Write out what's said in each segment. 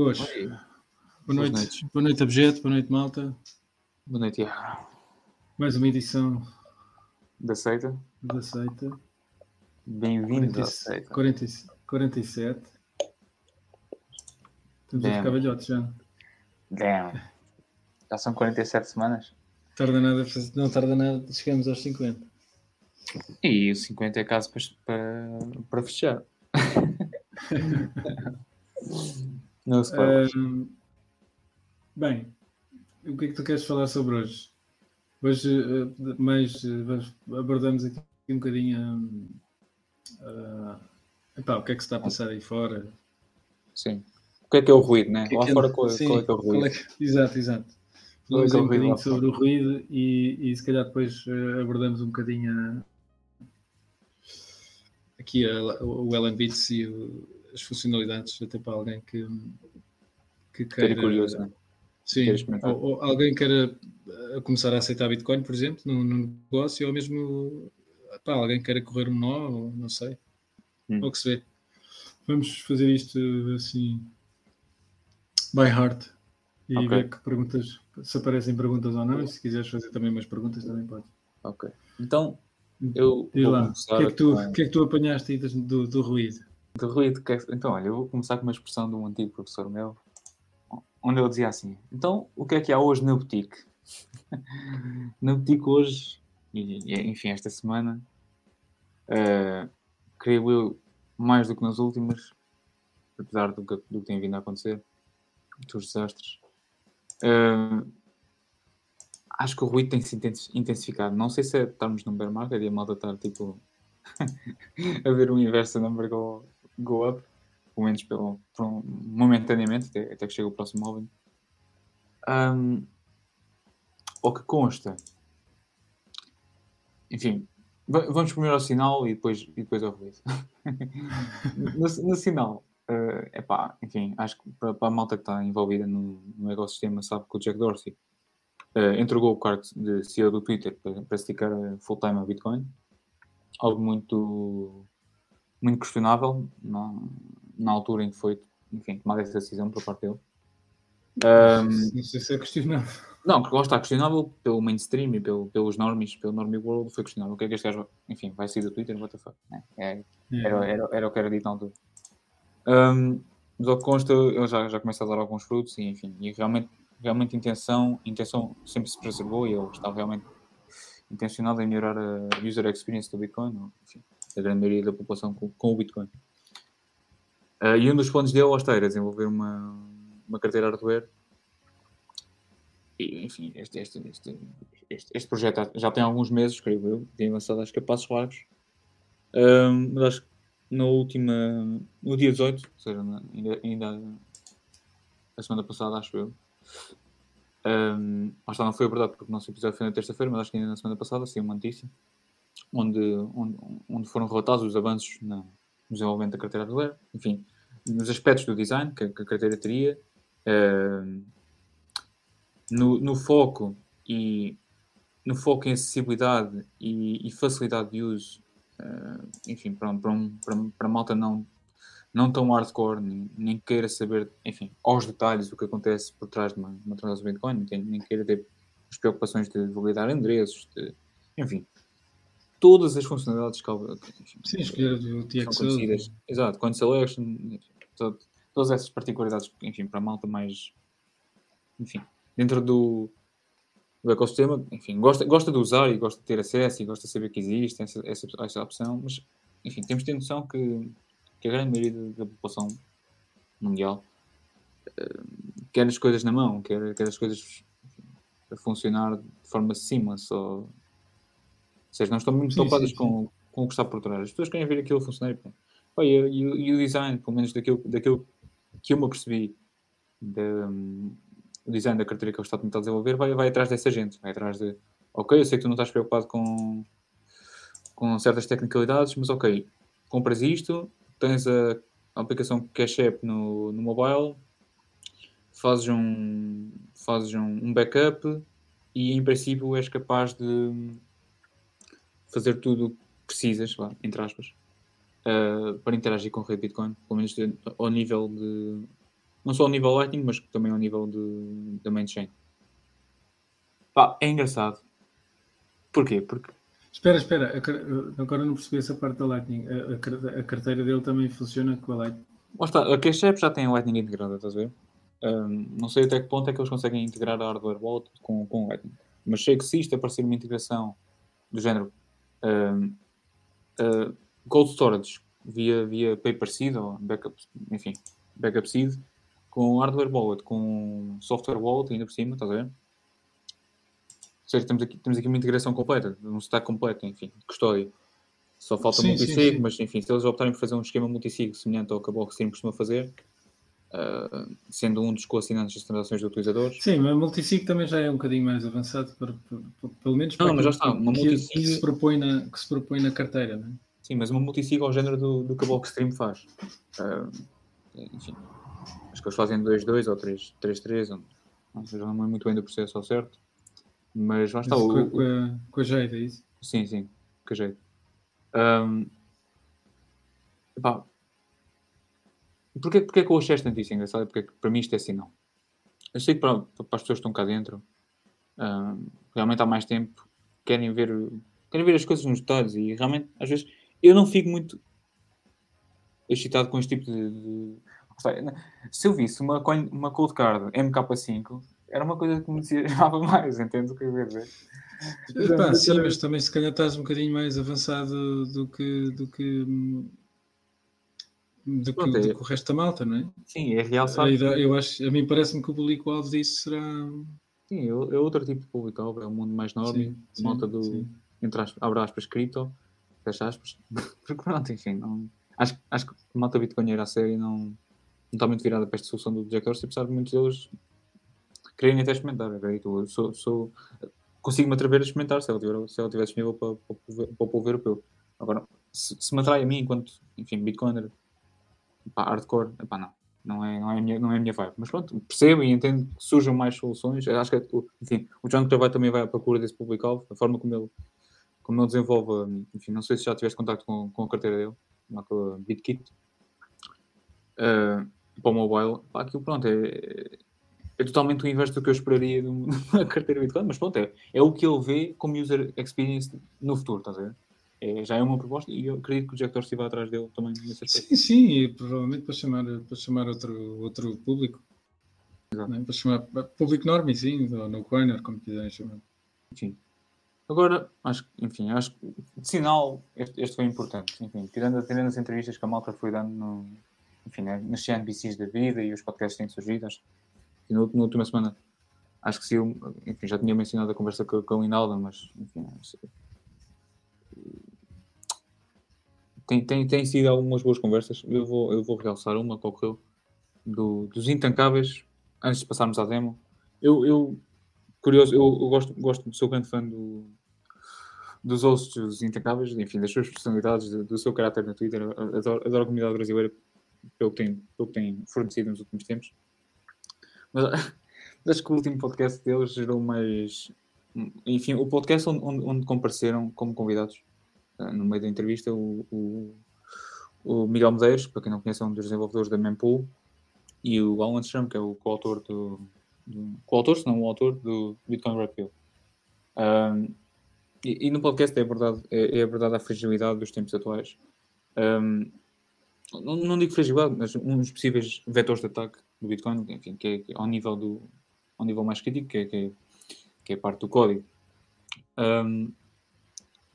Oi. Ora, hoje. Oi. Boa noite. Boa noite, Abjeto. Boa noite, malta. Boa noite, Tiago. Mais uma edição Da seita. da Seita. Bem-vindo 40 à seita. 40 47. Estamos a Damn. ficar velhotes já. Damn. Já são 47 semanas. Tarda nada, a fazer- não tarda nada, chegamos aos 50. E o 50 é caso para, para, para fechar. Não se bem, o que é que tu queres falar sobre hoje? Hoje, eh, mais eh, abordamos aqui um bocadinho ah, epá, o que é que se está a passar aí fora. Sim. O que é que é o ruído, né? O que é Lá que fora, anda- qual, sim, qual é que é o ruído? é que- Exato, exato. É Falamos é um ruído bocadinho sobre o ruído e, e se calhar depois eh, abordamos um bocadinho a- aqui a- o Ellen Beats e o- as funcionalidades, até para alguém que, que queira. curioso, né? Sim, ou, ou alguém queira eh, começar a aceitar Bitcoin, por exemplo, no, no negócio, ou mesmo pá, alguém queira correr um nó, ou não sei. Hum. Ou que se vê. Vamos fazer isto assim by heart e Ok. ver que perguntas se aparecem perguntas ou não. E se quiseres fazer também umas perguntas, também pode. Ok. Então, eu Diz lá, o que, é que tu, o que é que tu apanhaste aí do, do ruído? De ruído. é- Então, olha, eu vou começar com uma expressão de um antigo professor meu, onde ele dizia assim: Então, o que é que há hoje na boutique? na boutique hoje, enfim, esta semana, eh, creio eu, mais do que nas últimas, apesar do que, do que tem vindo a acontecer, dos desastres, eh, acho que o ruído tem se intensi- intensificado. Não sei se é estarmos num bear market e a malta estar tipo a ver o inverso number go, go up, pelo menos pelo, um- momentaneamente, até, até que chega o próximo álbum. Um, o que consta, enfim, va- vamos primeiro ao sinal e depois, e depois ao ruído. no, no sinal, é epá, enfim, acho que para, para a malta que está envolvida no, no ecossistema sabe que o Jack Dorsey eh, entregou o cargo de CEO do Twitter para, para se dedicar full-time a Bitcoin algo muito, muito questionável na, na altura em que foi enfim, tomada essa decisão por parte dele. Ahm, Não sei se é questionável. não, porque lá está questionável pelo mainstream e pelo, pelos normies, pelo normie world, foi questionável. O que é que este gajo, enfim, vai sair do Twitter, what the fuck, né? É, era, era, era o que era dito na altura. Ahm, mas ao que consta, ele já, já começa a dar alguns frutos e, enfim, e realmente, realmente intenção, intenção sempre se preservou e ele estava realmente intencionado em melhorar a user experience do Bitcoin, enfim, da grande maioria da população com, com o Bitcoin. Ah, e um dos planos dele, lá está, era desenvolver uma, uma carteira hardware e, enfim, este, este, este, este, projeto já- tem alguns meses, creio eu, tem avançado acho que a passos largos. Ahm, mas acho que na última, no dia 18, ou seja, ainda, ainda a semana passada, acho eu. Um, lá está, não foi verdade porque o nosso episódio foi na terça-feira, mas acho que ainda na semana passada saiu uma notícia onde, onde, onde foram relatados os avanços na, no desenvolvimento da carteira hardware, enfim, nos aspectos do design que, que a carteira teria, um, no, no foco e no foco em acessibilidade e, e facilidade de uso, uh, enfim, para, para, um, para, para malta não, não tão hardcore, nem, nem queira saber, enfim, aos detalhes o que acontece por trás de uma, uma transação Bitcoin, nem, nem queira ter as preocupações de validar endereços, de, enfim, todas as funcionalidades que, Sim, escolher o conhecidas. Exato, coin selection, enfim, to- todas essas particularidades, enfim, para a malta mais, enfim, dentro do, do ecossistema, enfim, gosta, gosta de usar e gosta de ter acesso e gosta de saber que existe essa, essa, essa opção, mas, enfim, temos de ter noção que, que a grande maioria da, população mundial eh, quer as coisas na mão, quer, quer as coisas enfim, a funcionar de forma seamless, ou seja, não estão muito preocupadas com, com o que está por trás. As pessoas querem ver aquilo funcionar. e E, e o- o design, pelo menos daquilo, daquilo que eu me apercebi da, o design da carteira que ele está a tentar desenvolver, vai, vai atrás dessa gente. Vai atrás de, ok, eu sei que tu não estás preocupado com, com certas tecnicalidades, mas ok, compras isto, tens a, a aplicação Cash App no, no mobile, fazes um, fazes um, um backup e em princípio és capaz de fazer tudo o que precisas, vá, entre aspas, uh, para interagir com a rede Bitcoin, pelo menos de, ao nível de. Não só ao nível Lightning, mas também ao nível de, da main chain. Pá, é engraçado. Porquê? Porque. Espera, espera, agora não percebi essa parte da Lightning. A, carteira dele também funciona com a Lightning. está, a Cash já tem a Lightning integrada, estás a ver? Um, não sei até que ponto é que eles conseguem integrar a hardware wallet com, com Lightning. Mas sei que se isto aparecer uma integração do género um, uh, Cold Storage via, via Paper Seed ou backup, enfim, backup seed com hardware wallet, com software wallet ainda por cima, estás a ver? Ou seja, temos aqui, temos aqui uma integração completa, um stack completo, enfim, de custódia. Só falta multisig, mas enfim, se eles optarem por fazer um esquema multisig semelhante ao que a Blockstream costuma fazer, uh, sendo um dos co-assinantes das transações do utilizador. Sim, mas multisig também já é um bocadinho mais avançado, para, para, para, pelo menos para não, mas já está, uma que, multisig... que, se propõe na, que se propõe na carteira, não é? Sim, mas uma multisig ao género do, do que a Blockstream faz. Uh, enfim, acho que eles fazem 2-2 ou 3-3, não sei, não é muito bem do processo ao certo. Mas lá está. o, com, com, a, com a jeito, é isso? Sim, sim, com a jeito. Um, pá, porquê, porquê que eu achei esta notícia engraçada? Porque para mim isto é assim, não. Eu sei que para, para as pessoas que estão cá dentro, um, realmente há mais tempo, querem ver, querem ver as coisas nos detalhes e realmente, às vezes, eu não fico muito excitado com este tipo de. de... Se eu visse uma, uma cold card MK5, era uma coisa que me entusiasmava mais, entende o que eu quero dizer? Pá, sim, mas também se calhar estás um bocadinho mais avançado do que do que do que, é. do que o resto da malta, não é? Sim, é real, sabe? Eu acho, a mim parece-me que o público-alvo disso será. Sim, é, é outro tipo de público-alvo, é um mundo mais nobre, malta do, sim. entre aspas, abre aspas, cripto, fecha aspas, porque pronto, enfim, não, acho, acho que a malta bitcoinheira a série não, não está muito virada para esta solução do Jack Dorsey, apesar de muitos deles quererem até experimentar, eu sou, sou, consigo-me atrever a experimentar se ela estiver, se ela estiver disponível para, para, para o povo europeu. Agora, se, se, me atrai a mim enquanto, enfim, bitcoiner, pá, hardcore, pá, não. Não é, não, é a minha, não é minha vibe. Mas pronto, percebo e entendo que surjam mais soluções. Eu acho que, enfim, o John vai, também vai à procura desse público-alvo, a forma como ele como ele desenvolve, enfim, não sei se já tiveste contato com, com a carteira dele, com a BitKit, uh, para o mobile, pá, aquilo pronto, é, é totalmente o inverso do que eu esperaria de uma carteira Bitcoin, mas pronto, é, é o que ele vê como user experience no futuro, estás a ver? É, já é uma proposta e eu acredito que o Jack Dorsey vai atrás dele também nesse aspecto. Sim, sim, e provavelmente para chamar, para chamar outro, outro público. Né? Para chamar público norme, sim, ou no coiner, como quiserem chamar. Sim. Agora, acho, enfim, acho que de sinal este, este foi importante. Enfim, tirando, atendendo as entrevistas que a malta foi dando no, enfim, né, nas CNBCs da vida e os podcasts têm surgido, acho, e na, última semana acho que sim, enfim, já tinha mencionado a conversa com, com a Linalda, mas enfim, tem, tem, tem sido algumas boas conversas. Eu vou, eu vou realçar uma que ocorreu do, dos intancáveis antes de passarmos à demo. Eu, eu curioso, eu, eu gosto, gosto, sou grande fã do, dos hosts intancáveis, enfim, das suas personalidades, do, do seu caráter na Twitter. Adoro, adoro a comunidade brasileira pelo que, tem, pelo que tem fornecido nos últimos tempos. Mas acho que o último podcast deles gerou mais. Enfim, o podcast onde, onde, onde compareceram como convidados no meio da entrevista o, o, o, Miguel Medeiros, para quem não conhece, é um dos desenvolvedores da Mempool, e o Alan Strum, que é o coautor do. do coautor, se não o autor do Bitcoin Red Pill. Um, e, e, no podcast é verdade, é, é a fragilidade dos tempos atuais. Um, não, não, digo fragilidade, mas dos possíveis vetores de ataque do Bitcoin, que é, que é ao nível do ao nível mais crítico, que é, que é, que é parte do código. Um,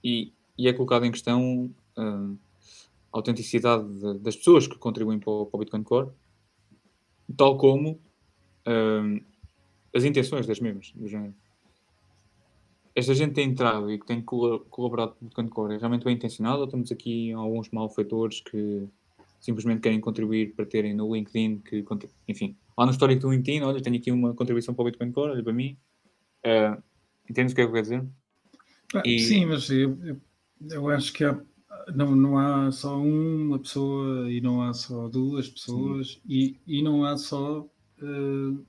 e, e, é colocado em questão um, a autenticidade de, das pessoas que contribuem para o, para o Bitcoin Core, tal como um, as intenções das mesmas, esta gente tem entrado e que tem colaborado com o Bitcoin Core é realmente bem intencionado ou temos aqui alguns malfeitores que simplesmente querem contribuir para terem no LinkedIn que, enfim, lá no histórico do LinkedIn, olha, tenho aqui uma contribuição para o Bitcoin Core, olha para mim. Uh, entendes o que é que eu quero dizer? Ah, e... Sim, mas eu, eu, eu, acho que há, não, não há só uma pessoa e não há só duas pessoas e, e não há só uh,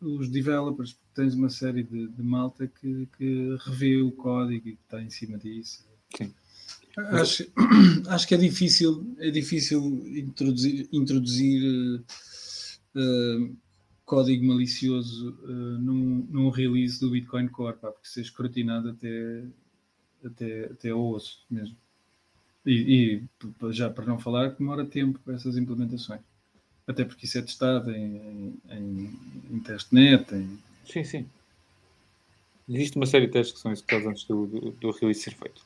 os developers tens uma série de, de malta que, que revê o código e que está em cima disso. Sim. Acho, acho que é difícil, é difícil introduzir, introduzir uh, código malicioso uh, num, num release do Bitcoin Core, pá, porque ser escrutinado até, até, até ao osso mesmo. E, e, já para não falar que demora tempo essas implementações. Até porque isso é testado em, em, em testnet. Em... Sim, sim. Existe uma série de testes que são executados antes do, do, do release ser feito.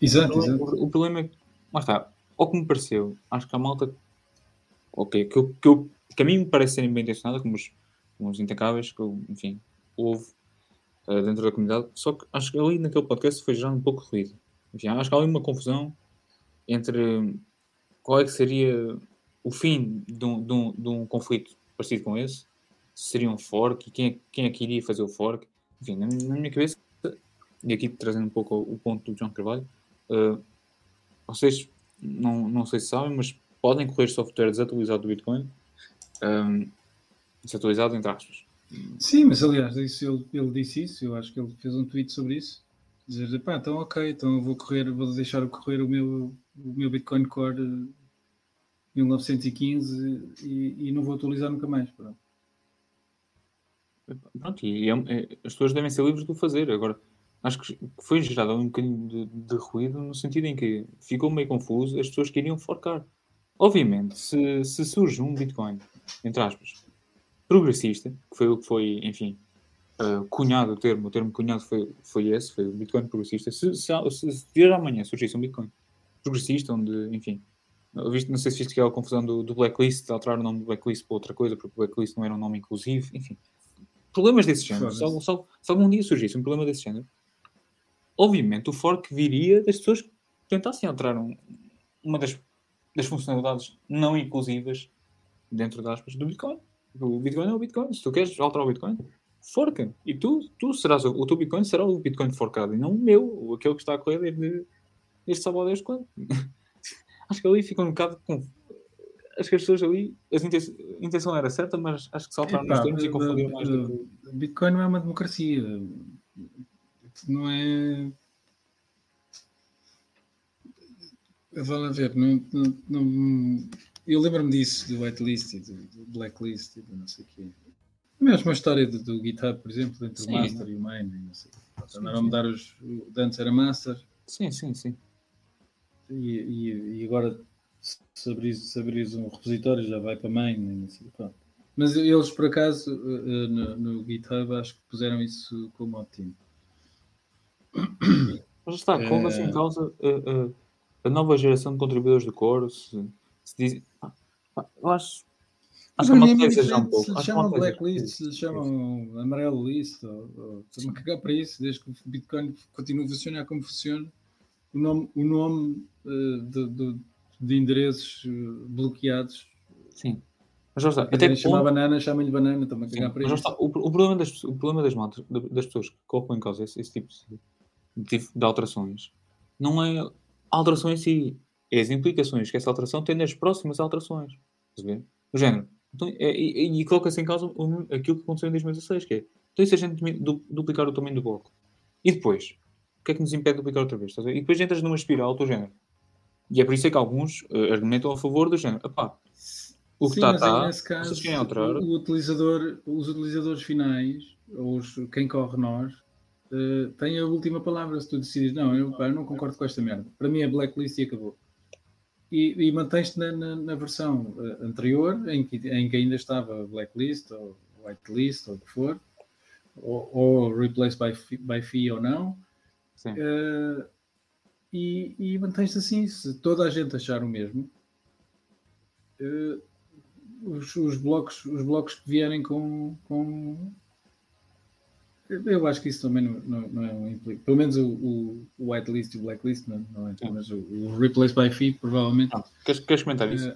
Exato, o, exato. O, o, problema é que, lá está, ao que me pareceu, acho que a malta, ok, que, eu, que, eu, que a mim me parece serem bem intencionada, como os, como os intacáveis, que eu, enfim, houve uh, dentro da comunidade, só que acho que ali naquele podcast foi já um pouco ruído. Enfim, acho que há ali uma confusão entre qual é que seria o fim de um, de um, de um conflito parecido com esse, se seria um fork quem é, quem é que iria fazer o fork. Enfim, na, na minha cabeça, e aqui trazendo um pouco o, ponto do João Carvalho, uh, vocês não, não sei se sabem, mas podem correr software desatualizado do Bitcoin, um, eh, desatualizado entre aspas. Sim, mas aliás, isso, ele, ele disse isso, eu acho que ele fez um tweet sobre isso. Dizer, pá, então ok, então vou correr, vou deixar correr o meu, o meu Bitcoin Core 1915 e, e não vou atualizar nunca mais. Pronto. Pronto, e é, é, as pessoas devem ser livres de o fazer. Agora, acho que foi gerado um bocadinho de, de, ruído no sentido em que ficou meio confuso as pessoas queriam forcar. Obviamente, se, se surge um Bitcoin, entre aspas, progressista, que foi o que foi, enfim, uh, cunhado o termo, o termo cunhado foi, foi esse, foi o Bitcoin progressista. Se, se, se, se de amanhã surgisse um Bitcoin progressista, onde, enfim, Visto, não sei se viste aquela confusão do, do Blacklist, de alterar o nome do Blacklist para outra coisa, porque o Blacklist não era um nome inclusivo, enfim. Problemas desse género. Se, se, se, algum dia surgisse um problema desse género, obviamente o fork viria das pessoas que tentassem alterar um, uma das, das funcionalidades não inclusivas, dentro das aspas, do Bitcoin. O Bitcoin é o Bitcoin. Se tu queres alterar o Bitcoin, forca. E tu, tu serás, o, o teu Bitcoin será o Bitcoin forcado e não o meu, aquele que está a correr desde, este sábado desde quando. acho que ali fica um bocado com. Acho que as pessoas ali, a intenção era certa, mas acho que saltaram nos termos e confundiram mais. Do. Bitcoin não é uma democracia. Não é. Vale a ver, não, não, não... eu lembro-me disso, do whitelist e do, do blacklist e do não sei o quê. A mesma história do, do GitHub, por exemplo, entre sim. o master e o main. Não sei. Andaram a mudar os. Antes era master. Sim, sim, sim e, e, e agora se abris, se abris um repositório já vai para main. Assim, Mas eles, por acaso, eh, eh, no, no, GitHub, acho que puseram isso como ótimo. Mas está, coloca-se é... em causa a, a, a, nova geração de contribuidores do Core. Se, se diz, eu acho. Acho que é uma coisa já um pouco. Se lhe chamam blacklist, se lhe chamam amarelo list, estou-me a cagar para isso, desde que o Bitcoin continue a funcionar como funciona o nome, o nome uh, de, de, de, endereços uh, bloqueados. Sim. Mas já está. Até chamar ponto... banana, chama-lhe banana, também cagar para isso. Está. O, o, problema das, o problema das, motos, das pessoas que colocam em causa esse, esse tipo de, de, alterações não é a alteração em si, é as implicações que essa alteração tem nas próximas alterações. O género. Então, é, e, e coloca-se em causa aquilo que aconteceu em 2016, que é então e se a gente duplicar o tamanho do bloco? E depois, que é que nos impede de duplicar outra vez? E depois entras numa espiral do género. E é por isso é que alguns uh, argumentam a favor do género. Epá, o que está, está. Nesse caso, alterar. O utilizador, os utilizadores finais, ou os, quem corre nós, uh, têm a última palavra. Se tu decides, não, eu, pá, eu não concordo com esta merda. Para mim é blacklist e acabou. E, e mantens-te na, na, na, versão uh, anterior, em que, em que ainda estava blacklist, ou whitelist, ou o que for, ou, ou replace by, by fee ou não Uh, e, e mantém-se assim. Se toda a gente achar o mesmo, uh, os, os, blocos, os blocos que vierem com, com. Eu acho que isso também não, não, não é um implica. Pelo menos o, o, o whitelist e o blacklist não, não é, mas o, o, replace by fee provavelmente. Não. Queres, queres comentar isso? Uh,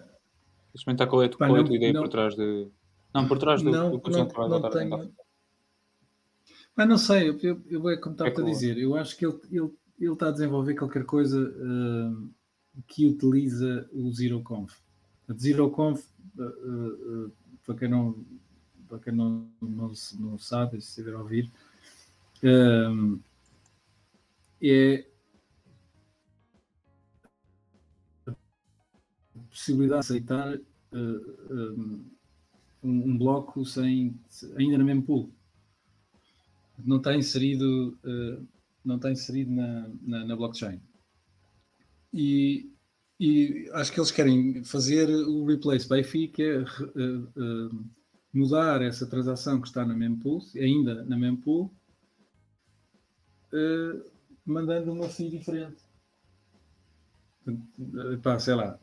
queres comentar qual é, qual é a tua ideia por trás de. Não, por trás do, não, do não, não, não tenho, mas não sei, eu, eu, eu é como estava é a dizer, eu acho que ele, ele, ele está a desenvolver qualquer coisa uh, que utiliza o ZeroConf. A ZeroConf, uh, uh, para quem não, para quem não, não, não sabe, se estiver a ouvir, é, possibilidade de aceitar uh, um, um, bloco sem, ainda na mesmo pool. Não está inserido, uh, não está inserido na, na, na blockchain. E, e, acho que eles querem fazer o replace by fee, que é uh, mudar essa transação que está na mempool, ainda na mempool, mandando uma fee diferente. Pá, sei lá,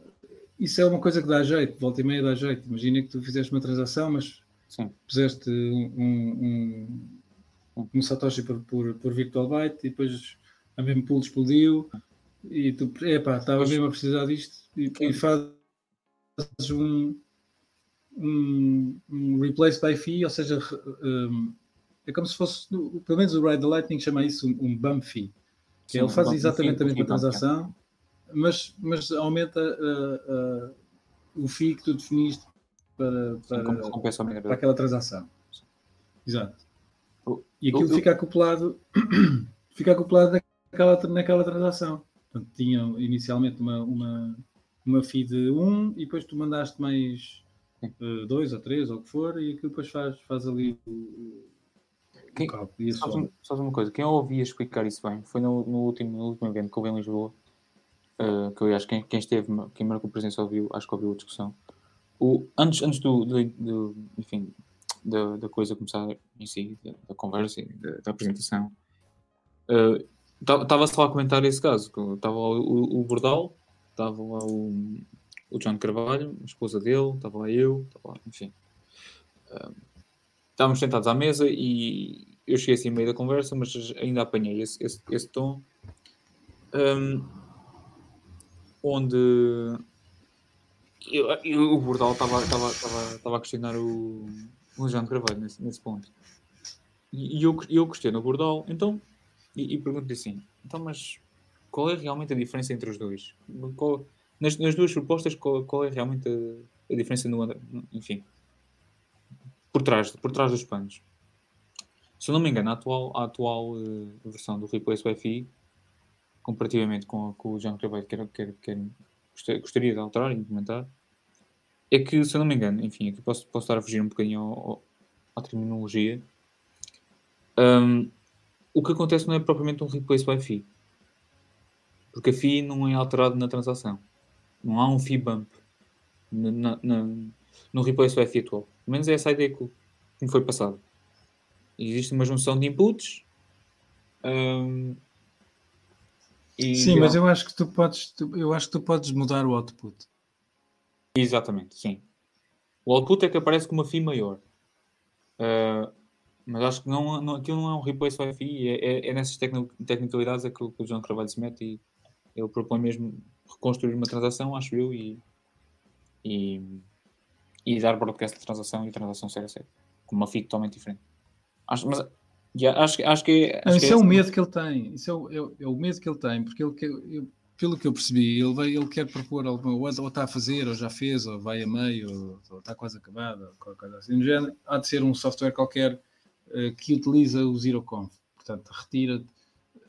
isso é uma coisa que dá jeito, volta e meia dá jeito. Imagina que tu fizeste uma transação, mas Sim. puseste um, um, um Satoshi por, por, por Virtual Byte e depois a mesmo pool explodiu e tu, epá, estava mesmo a precisar disto e, e fazes um, um, um, replace by fee, ou seja, um, é como se fosse, pelo menos o Ride the Lightning chama isso um, um bump fee. Que Sim, ele faz exatamente a mesma transação, mas, mas aumenta uh, uh, o FII que tu definiste para, para, Sim, para aquela transação. Exato. E aquilo fica acoplado, fica acoplado naquela, naquela transação. Portanto, tinham inicialmente uma, uma, uma FII de 1 e depois tu mandaste mais 2 uh, ou 3 ou o que for, e aquilo depois faz, faz ali o, quem, sabes, sabes uma coisa, quem eu ouvia explicar isso bem foi no, no, último, no último evento que houve em Lisboa, uh, que eu acho que quem, quem esteve, quem marcou presença ouviu, acho que ouviu a discussão. O, antes antes do, do, do enfim, da, da, coisa começar em si, da, da conversa, da, da apresentação, estava-se uh, lá a comentar esse caso. Estava o, o, o Bordal, estava lá o, o John Carvalho, a esposa dele, estava lá eu, estava lá, enfim. Estávamos sentados à mesa e eu cheguei assim no meio da conversa, mas ainda apanhei esse, esse, esse tom. Um, onde eu, eu, o Bordal estava a questionar o, o João de Carvalho nesse, nesse ponto. E, e eu, eu questiono o Bordal, então, e, e pergunto-lhe assim: então, mas qual é realmente a diferença entre os dois? Qual, nas, nas duas propostas, qual, qual é realmente a, a diferença no. Enfim, por trás, por trás dos panos? Se eu não me engano, a atual, a atual uh, versão do Replace Wi-Fi comparativamente com, com o João Carvalho quer, quer, quer, gostaria de alterar e implementar, é que, se eu não me engano, enfim, aqui posso, posso estar a fugir um bocadinho à terminologia, um, o que acontece não é propriamente um replace by fee, porque a fee não é alterada na transação, não há um fee bump na, na, no replace by fee atual. Pelo menos é essa a ideia que, que me foi passada. Existe uma junção de inputs um, e sim, mas eu acho que tu podes, eu acho que tu podes mudar o output. Exatamente, sim. O output é que aparece com uma FI maior. Uh, mas acho que não, não, aquilo não é um replace FI, é, é, é nessas tecnicalidades é que o, que o João Carvalho se mete e ele propõe mesmo reconstruir uma transação, acho eu, e, e, e dar broadcast de transação e transação séria a sério, com uma FI totalmente diferente. Acho, mas Yeah, acho, acho que, acho não, isso é, é o medo que ele tem. Isso é o, é, é o medo que ele tem, porque ele quer, eu, pelo que eu percebi, ele, vai, ele quer propor alguma ou, ou está a fazer, ou já fez, ou vai a meio, ou, ou está quase acabado, ou qualquer coisa assim. género, há de ser um software qualquer uh, que utiliza o ZeroConf. Portanto, retira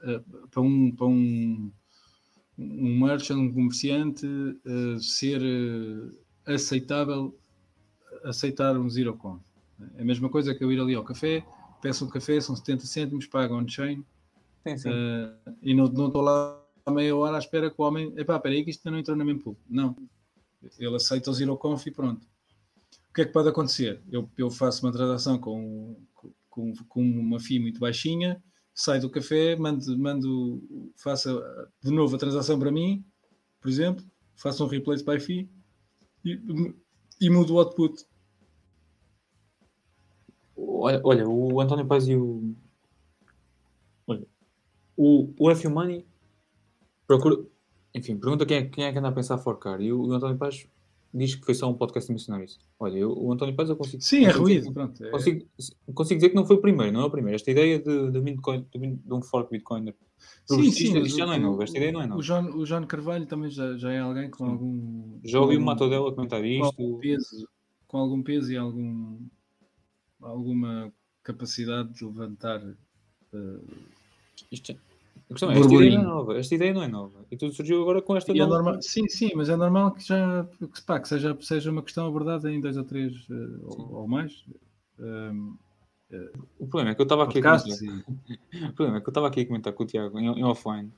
uh, para um, para um, um merchant, um comerciante, uh, ser aceitável aceitar um ZeroConf. É a mesma coisa que eu ir ali ao café peço um café, são 70 cêntimos, pago on-chain uh, e não estou lá a meia hora à espera que o homem, epá, espera aí que isto não entrou na mempool. Não, ele aceita o ZeroConf e pronto. O que é que pode acontecer? Eu, eu faço uma transação com, com, com uma FII muito baixinha, saio do café, mando, mando faça de novo a transação para mim, por exemplo, faço um replace by fee e, e mudo o output. Olha, olha, o António Paz e o. Olha, o, o F Money procura. Enfim, pergunta quem é, quem é que anda a pensar forcar. E o, o António Paz diz que foi só um podcast de missionários. Olha, eu, o António Paz eu consigo. Sim, é ruído. Pronto, é... Consigo, consigo dizer que não foi o primeiro, não é o primeiro. Esta ideia de, de, Bitcoin, de, um fork Bitcoin. Sim, sim, isto já não é novo. Esta ideia não é nova. O João, o João Carvalho também já, já é alguém com sim. algum. Já ouvi o Mato dela comentar isto. Com algum, peso, com algum peso e algum alguma capacidade de levantar uh, isto, A questão é, esta ideia não é nova. Esta ideia não é nova. E tudo surgiu agora com esta e é nova... É normal, sim, sim, mas é normal que já que, pá, que seja, seja uma questão abordada em dois ou três uh, ou, ou, mais. Um, uh, o problema é que eu estava aqui a comentar. o problema é que eu estava aqui a comentar com o Tiago em, em offline.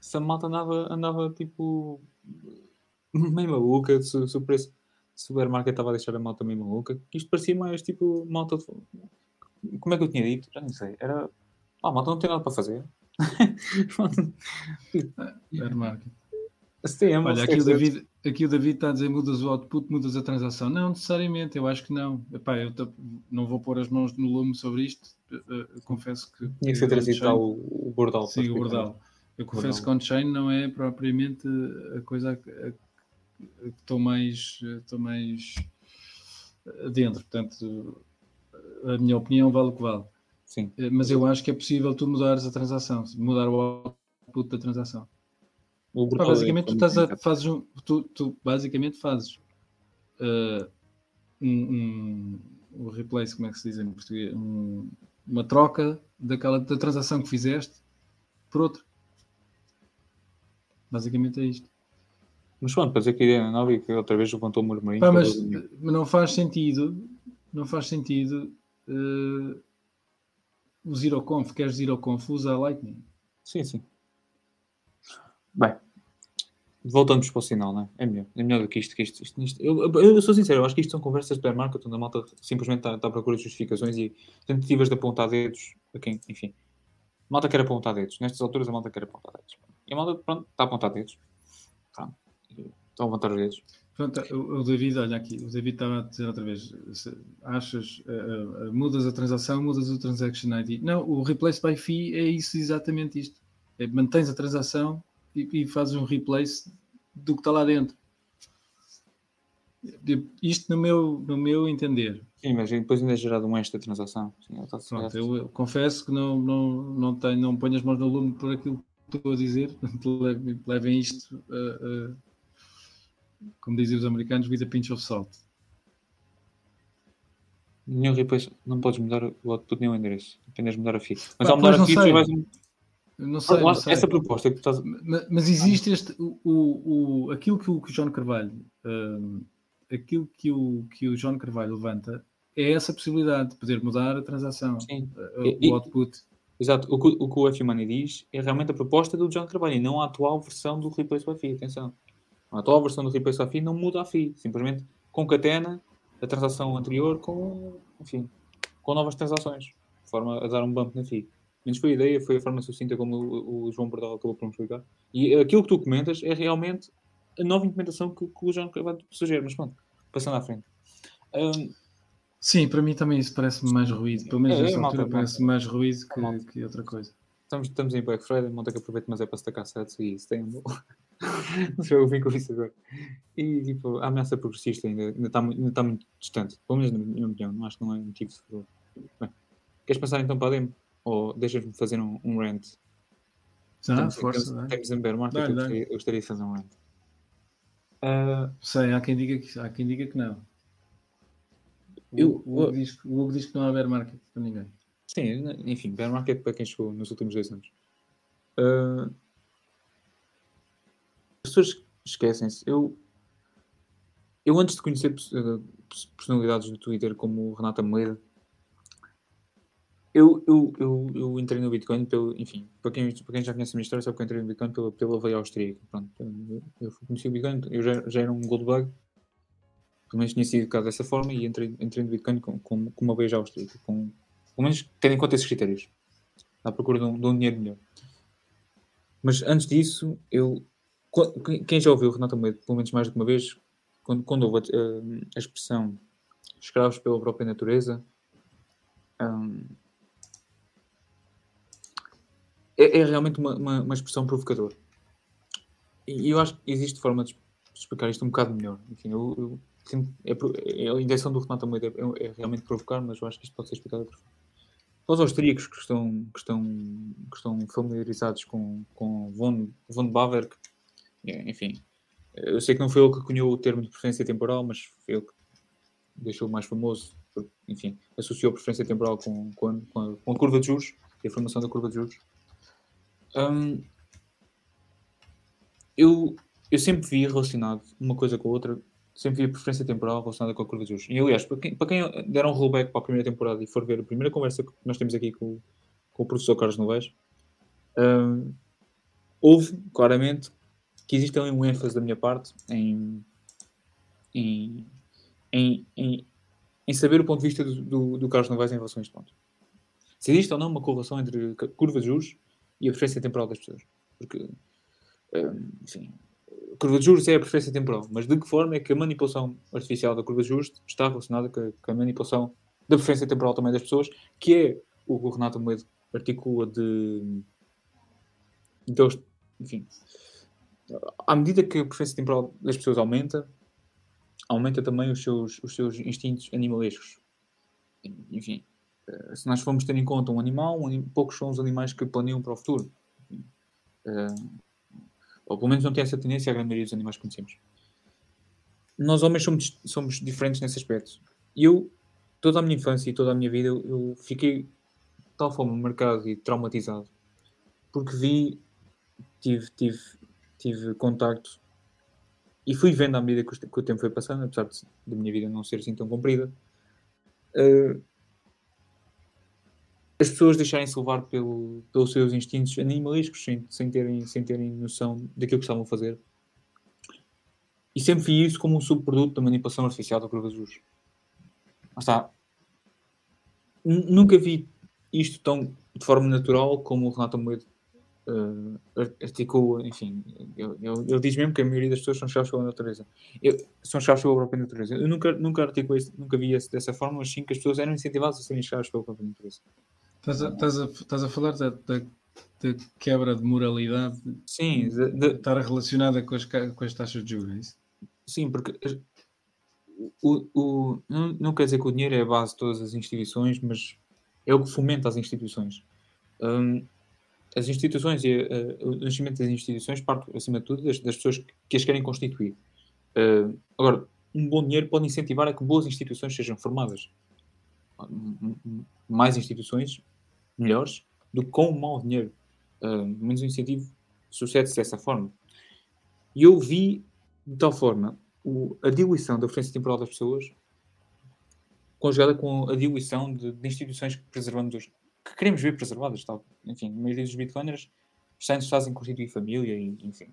Se a malta andava, andava tipo meio maluca, se, se o preço se o bear market estava a deixar a malta meio maluca, que isto parecia mais tipo malta de... Como é que eu tinha dito? Já não sei. Era. Ah, malta não tem nada para fazer. Bear market. Sim, Olha, aqui o, David, aqui o David está a dizer mudas o output, mudas a transação. Não, necessariamente, eu acho que não. Epá, eu não vou pôr as mãos no lume sobre isto. Eu, confesso que. Tinha que ser trazido o, Bordal. Sim, o Bordal. Eu confesso que on-chain não é propriamente a coisa que estou mais, estou mais dentro. Portanto, a minha opinião vale o que vale. Sim. Eh, mas eu acho que é possível tu mudares a transação, mudar o output da transação. Pá, basicamente, tu, estás a, fazes um, tu, tu basicamente fazes uh, um, um, um, replace, como é que se diz em português? Um, uma troca daquela da transação que fizeste por outra. Basicamente é isto. Mas pronto, para dizer que a ideia é nova e que outra vez levantou o murmurinho. Pá, mas, mas não faz sentido, não faz sentido uh, o ZeroConf, queres ZeroConf, usa Lightning. Sim, sim. Bem, voltamos para o sinal, não é? É melhor, é melhor do que isto. Que isto, isto, isto. Eu, eu, sou sincero, eu acho que isto são conversas de market onde a malta simplesmente está, está à procura de justificações e tentativas de apontar dedos a quem, enfim. A malta quer apontar dedos. Nestas alturas a malta quer apontar dedos. E a malta, pronto, está a apontar dedos. Pronto. Estão a levantar os dedos. Pronto, o, o, David, olha aqui, o David estava a dizer outra vez: achas, uh, uh, mudas a transação, mudas o transaction ID. Não, o replace by fee é isso, exatamente isto. É, mantens a transação e, e fazes um replace do que está lá dentro. Isto no meu, no meu entender. Sim, mas depois ainda é gerado um extra transação. Sim, Pronto, eu, eu, confesso que não, não, não, tenho, não ponho as mãos no lume por aquilo que estou a dizer. Levem isto. Uh, como dizem os americanos, with a pinch of salt. Nenhum replace, não podes mudar o output nem o endereço, apenas mudar a FII. Mas ao mudar a FII, vais. Não sei, não sei. Essa proposta que tu estás. Mas, mas existe este. O, o, aquilo que o, que o John Carvalho. Um, aquilo que o, que o John Carvalho levanta é essa possibilidade de poder mudar a transação, Sim. E, o output. Exato, o que o, que o F Money diz é realmente a proposta do John Carvalho e não a atual versão do Replace FII. Atenção. A atual versão do Replace a FII não muda a FII, simplesmente concatena a transação anterior com, enfim, com novas transações, de forma a dar um bump na FII. Menos foi a ideia, foi a forma sucinta como o, o João Bordal acabou por me explicar. E aquilo que tu comentas é realmente a nova implementação que, que o João vai sugerir, mas pronto, passando à frente. Um, Sim, para mim também isso parece mais ruído. Pelo menos é, nessa é, altura parece mais ruído que, que, outra coisa. Estamos, estamos em Black Friday, monta que aproveito, mas é para se tacar sets e isso tem um não sei, eu vim com isso agora. E tipo, a ameaça progressista ainda, ainda, está, ainda está muito distante. Pelo menos na minha opinião, não acho que não é motivo de favor. Bem, queres passar então para a demo? Ou deixas-me fazer um, um rant? Ah, temos, força. Temos, temos em bear market, eu, gostaria, eu gostaria de fazer um rant. Uh, Sei, há quem, diga que, há quem diga que não. O, eu, o, Hugo diz, o Hugo diz que não há bear market para ninguém. Sim, enfim, bear market para quem chegou nos últimos dois anos. Uh, pessoas esquecem-se. Eu, eu antes de conhecer eh, personalidades do Twitter como o Renato Moeda, eu, eu, eu, eu, entrei no Bitcoin pelo, enfim, para quem, para quem já conhece a minha história, sabe que eu entrei no Bitcoin pela, pela veia austríaca. Pronto, eu, eu conheci o Bitcoin, eu já, já era um goldbug, pelo menos tinha sido educado dessa forma e entrei, entrei no Bitcoin com, com, com uma veia austríaca, com, pelo menos tendo em conta esses critérios, à procura de um, de um dinheiro melhor. Mas antes disso, eu quem já ouviu Renato Almeida, pelo menos mais do que uma vez, quando, quando houve a, expressão escravos pela própria natureza, um, é, é, realmente uma, uma, uma, expressão provocadora. E eu acho que existe forma de explicar isto um bocado melhor. Enfim, eu, eu, é, a intenção do Renato Almeida é, é, realmente provocar, mas eu acho que isto pode ser explicado outra forma. Para os austríacos que estão, que estão, que estão familiarizados com, com von, von Bawerk, enfim, eu sei que não foi ele que cunhou o termo de preferência temporal, mas foi ele que deixou mais famoso, porque, enfim, associou a preferência temporal com, com, com, a, com a curva de juros e a formação da curva de juros. Hum, eu, eu sempre vi relacionado uma coisa com a outra, sempre vi a preferência temporal relacionada com a curva de juros. E aliás, para quem, para quem deram um rollback para a primeira temporada e for ver a primeira conversa que nós temos aqui com, com o professor Carlos Noves, hum, houve claramente que existe ali um ênfase da minha parte em, em, em, em, em saber o ponto de vista do, do, do Carlos Novaes em relação a este ponto. Se existe ou não uma correlação entre curva de juros e a preferência temporal das pessoas. Porque, hum, enfim, a curva de juros é a preferência temporal, mas de que forma é que a manipulação artificial da curva de juros está relacionada com a, com a manipulação da preferência temporal também das pessoas, que é o que o Renato Moedo articula de. Enfim, à medida que a preferência temporal das pessoas aumenta, aumenta também os seus, os seus instintos animalescos. Enfim, eh, se nós formos ter em conta um animal, um, poucos são os animais que planeiam para o futuro. Uh, ou pelo menos não tem essa tendência a grande maioria dos animais que conhecemos. Nós homens somos, somos diferentes nesse aspecto. Eu, toda a minha infância e toda a minha vida, eu fiquei de tal forma marcado e traumatizado porque vi, tive, tive, tive contacto e fui vendo à medida que o, tempo foi passando, apesar de, da minha vida não ser assim tão comprida, uh, as pessoas deixarem-se levar pelo, pelos seus instintos animalísticos sem, sem, terem, sem terem noção daquilo que estavam a fazer. E sempre vi isso como um subproduto da manipulação artificial da curva juros. Mas está. Nunca vi isto tão de forma natural como o Renato Moedo uh, articula, enfim, ele, diz mesmo que a maioria das pessoas são chaves pela natureza. Eu, são chaves pela própria natureza. Eu nunca, nunca articulei, nunca vi isso dessa forma, mas sim que as pessoas eram incentivadas a serem chaves pela própria natureza. Estás a, estás a, estás a falar da, da, da, quebra de moralidade? Sim, de, de, estar relacionada com as, com as taxas de juros, é isso? Sim, porque o, o, não, não quer dizer que o dinheiro é a base de todas as instituições, mas é o que fomenta as instituições. Um, as instituições e uh, o nascimento das instituições parte, acima de tudo, das, das pessoas que, as querem constituir. Uh, agora, um bom dinheiro pode incentivar a que boas instituições sejam formadas. Mais instituições, melhores, do que com um mau dinheiro. Uh, menos incentivo sucede-se dessa forma. E eu vi, de tal forma, o, a diluição da preferência temporal das pessoas conjugada com a diluição de, de instituições que preservamos que queremos ver preservadas. Tal. Enfim, a maioria dos bitcoiners estão interessados em constituir família e, enfim,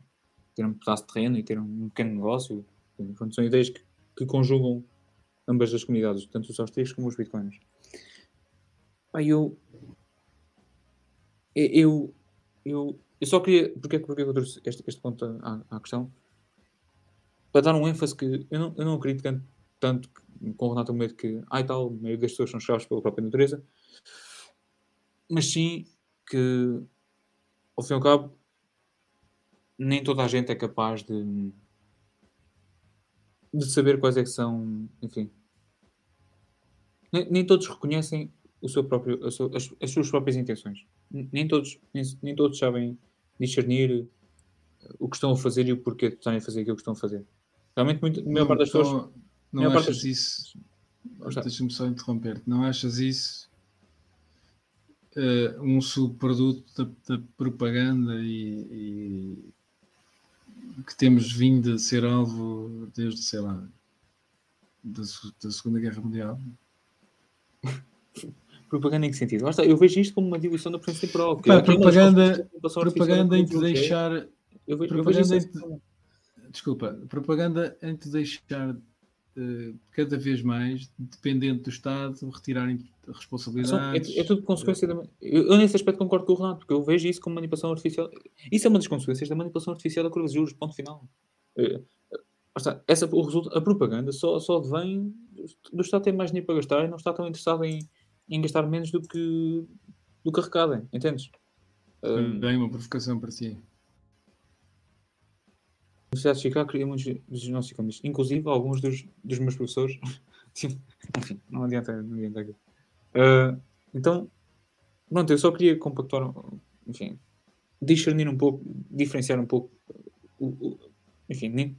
ter um pedaço de terreno e ter um pequeno negócio. Enfim, são ideias que, que, conjugam ambas as comunidades, tanto os austríacos como os bitcoiners. Aí eu, eu, eu, eu só queria. Porque é que eu trouxe este, este ponto à, à, questão? Para dar um ênfase que eu não, eu não acredito tanto, com o Renato Medo que, ai tal, maioria das pessoas são chaves pela própria natureza mas sim que, ao fim e ao cabo, nem toda a gente é capaz de, de saber quais é que são, enfim. Nem, nem todos reconhecem o seu próprio, as, as, suas próprias intenções. Nem todos, nem, nem, todos sabem discernir o que estão a fazer e o porquê de estarem a fazer aquilo que estão a fazer. Realmente, muito, a maior parte das pessoas. Não, achas das... isso. Deixa-me só interromper. Não achas isso uh, um subproduto da, da propaganda e, e, que temos vindo a ser alvo desde, sei lá, da, da Segunda Guerra Mundial. propaganda em que sentido? Eu vejo isto como uma diluição da presença temporal. Pá, propaganda, propaganda em te deixar. Eu vejo, propaganda eu vejo em te, desculpa, propaganda em te deixar cada vez mais dependente do Estado retirarem responsabilidades. É, é, tudo consequência da. Eu, eu, nesse aspecto concordo com o Renato, porque eu vejo isso como manipulação artificial. Isso é uma das consequências da manipulação artificial da curva de juros, ponto final. É, essa, o resultado, a propaganda só, só vem do Estado ter mais dinheiro para gastar e não está tão interessado em, em gastar menos do que, do que arrecadem, entendes? Bem, uma provocação para si. A Universidade de Chicago cria muitos dos nossos economistas, inclusive alguns dos, dos meus professores. Enfim, não adianta, não adianta aqui. Uh, então, pronto, eu só queria compactuar, enfim, discernir um pouco, diferenciar um pouco. O, o, enfim, nem,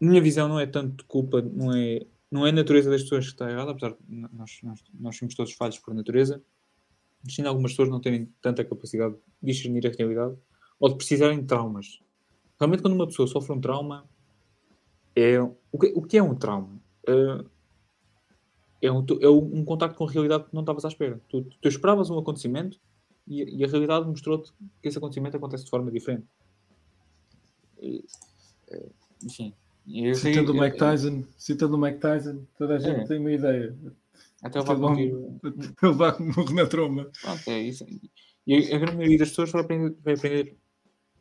minha visão não é tanto culpa, não é, não é a natureza das pessoas que está errada, apesar de nós, nós, nós somos todos falhos por natureza, Imagina algumas pessoas não terem tanta capacidade de discernir a realidade ou de precisarem de traumas. Realmente, quando uma pessoa sofre um trauma, é, o, que, o que é um trauma? Uh, é, um, é um contacto com a realidade que não estavas à espera. Tu, tu esperavas um acontecimento e, e a realidade mostrou-te que esse acontecimento acontece de forma diferente. E, eh, enfim. Citando o Mike Tyson, citando o Mike Tyson, toda a gente é. tem uma ideia. Até o Vago morre na tromba. Pronto, é isso. E a grande maioria das pessoas vai aprender, vai aprender,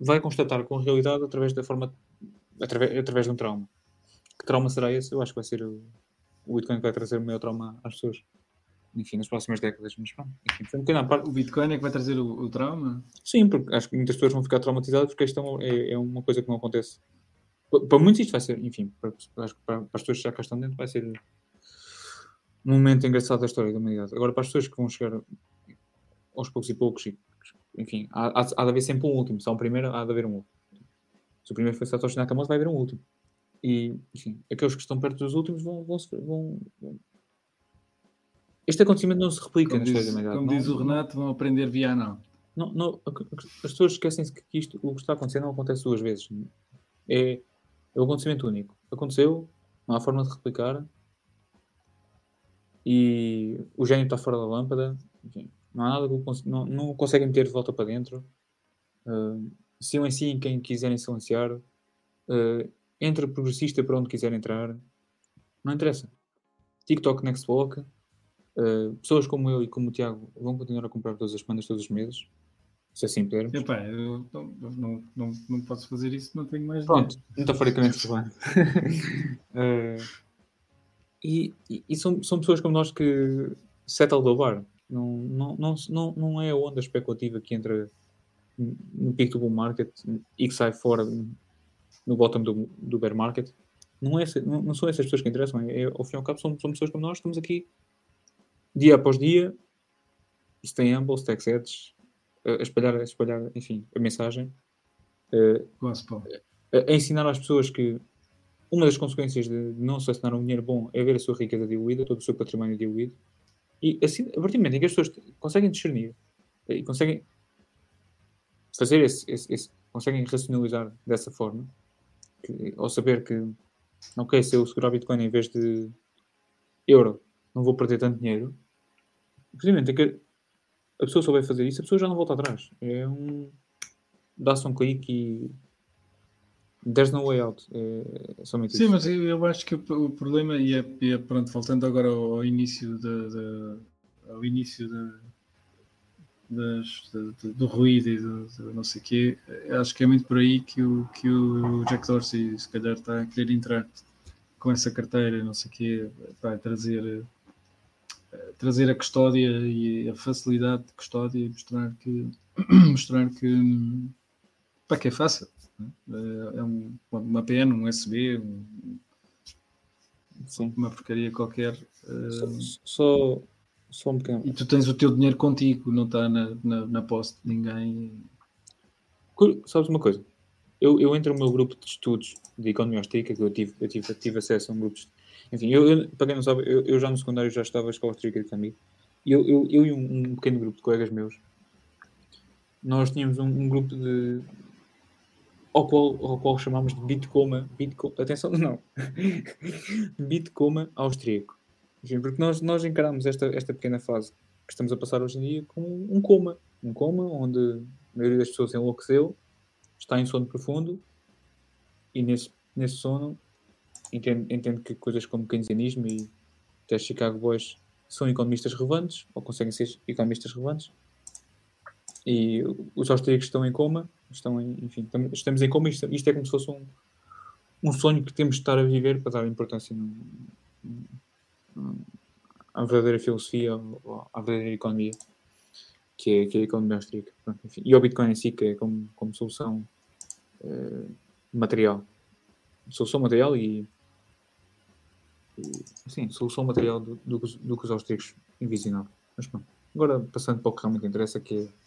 vai constatar com a realidade através da forma, através, através de um trauma. Que trauma será esse? Eu acho que vai ser o, o Bitcoin que vai trazer o maior trauma às pessoas. Enfim, nas próximas décadas, mas pronto. Enfim, foi um bocadinho à parte. O Bitcoin é que vai trazer o, o, trauma? Sim, porque acho que muitas pessoas vão ficar traumatizadas porque isto é, é, é uma coisa que não acontece. Para muitos isto vai ser, enfim, para, para, para as pessoas que já cá estão dentro vai ser um momento engraçado da história da humanidade. Agora, para as pessoas que vão chegar aos poucos e poucos, e, enfim, há, há, há de haver sempre um último. Se há um primeiro, há de haver um último. Se o primeiro foi Satoshi Nakamoto, vai haver um último. E, enfim, aqueles que estão perto dos últimos vão. vão, vão, vão... Este acontecimento não se replica como na história da humanidade. Como não, diz o Renato, vão aprender via não. Não, não, as pessoas esquecem-se que isto, o que está acontecendo não acontece duas vezes. É, é um acontecimento único. Aconteceu, não há forma de replicar, e o gênio está fora da lâmpada, enfim, não há nada que não, não conseguem meter de volta para dentro. Uh, silenciem quem quiserem silenciar. Uh, entre progressista para onde quiser entrar. Não interessa. TikTok Next Walk. Uh, pessoas como eu e como o Tiago vão continuar a comprar todas as bandas todos os meses. Se assim pudermos. Epá, eu não, não, não, não posso fazer isso, não tenho mais Pronto, fora que nem uh, e, e, são, são pessoas como nós que settle do bar. Não, não, não, não, não é a onda especulativa que entra no pico do bull market e que sai fora no bottom do, do bear market. Não, é, não, não são essas pessoas que interessam. É, ao fim e ao cabo, são, são pessoas como nós. Estamos aqui dia após dia, stay humble, stack sets, a espalhar, a espalhar, enfim, a mensagem. A, a ensinar às pessoas que uma das consequências de não selecionar um dinheiro bom é ver a sua riqueza diluída, todo o seu património diluído. E assim, a partir do momento em que as pessoas conseguem discernir e conseguem fazer esse, esse, esse conseguem racionalizar dessa forma, que, ao saber que, ok, se eu segurar Bitcoin em vez de euro, não vou perder tanto dinheiro, momento em que a pessoa souber fazer isso, a pessoa já não volta atrás. É um. dá-se um clique e There's no way out. É, é somente Sim, isso. mas eu, acho que o, problema, e é, é, pronto, voltando agora ao, ao início de, de, ao início de, das, de, do ruído e do, do, não sei o quê, acho que é muito por aí que o, que o Jack Dorsey se calhar está a querer entrar com essa carteira, não sei o quê, para trazer trazer a custódia e a facilidade de custódia e mostrar que mostrar que para que é fácil é, é um, uma PN, um USB, um, Sim. uma porcaria qualquer. Só, só, um pequeno. E tu tens o teu dinheiro contigo, não está na, na, na posse de ninguém. Sabes uma coisa? Eu, eu entro no meu grupo de estudos de economia austríaca, que eu tive, eu tive, tive acesso a um grupo de Enfim, eu, eu, para quem não sabe, eu, eu já no secundário já estava a escola austríaca comigo. E eu, eu, eu e um, um, pequeno grupo de colegas meus, nós tínhamos um, um grupo de, ao qual, ao qual chamamos de Bitcoma, Bitcoma atenção, não, Bitcoma austríaco. Porque nós, nós encaramos esta, esta pequena fase que estamos a passar hoje em dia como um coma. Um coma onde a maioria das pessoas enlouqueceu, está em sono profundo e nesse, nesse sono entende que coisas como keynesianismo e até Chicago Boys são economistas relevantes ou conseguem ser economistas relevantes e os austríacos estão em coma estão em, enfim, estamos em coma. Isto, isto é como se fosse um, um sonho que temos de estar a viver para dar importância no, no, à verdadeira filosofia, ou à verdadeira economia, que é, que é a economia austríaca. E ao Bitcoin em si, que é como, como solução uh, material. Solução material e, e sim, solução material do, do, do que os austríacos envisionavam. Mas pronto. Agora, passando para o que realmente interessa, que é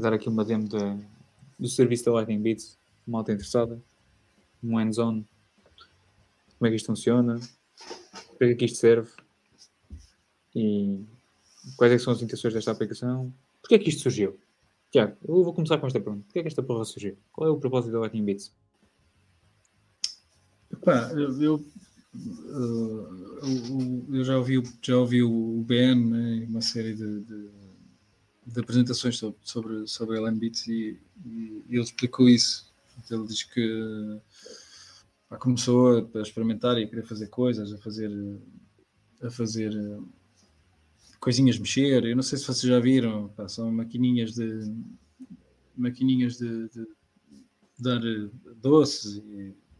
dar aqui uma demo da, do serviço da Lightning Bits, malta interessada, um hands-on, como é que isto funciona, para que é que isto serve e quais é são as intenções desta aplicação Porquê é que isto surgiu? Tiago, eu vou começar com esta pergunta. Porquê é que esta porra surgiu? Qual é o propósito da Lightning Bits? Epá, eu, eu, uh, eu, já ouvi, já ouvi o Ben, né, uma série de, de, de, apresentações sobre, sobre, sobre a Bits e, e, ele explicou isso. Ele diz que pá, começou a, a, experimentar e a querer fazer coisas, a fazer, a fazer coisinhas mexer. Eu não sei se vocês já viram, pá, são maquininhas de maquininhas de, de dar doces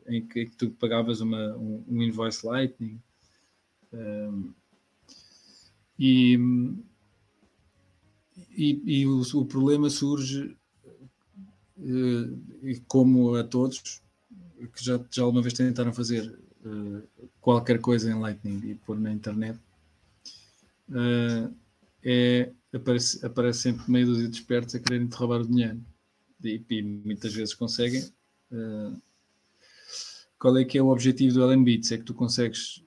em que, em que tu pagavas uma, um, um invoice Lightning. Um, e, e, e o, o, problema surge, uh, como a todos, que já, já alguma vez tentaram fazer uh, qualquer coisa em Lightning e pôr na internet, uh, é, aparece, aparece sempre meio dúzia de espertos a quererem te roubar o dinheiro. E, e muitas vezes conseguem. Qual é que é o objetivo do LNBits? É que tu consegues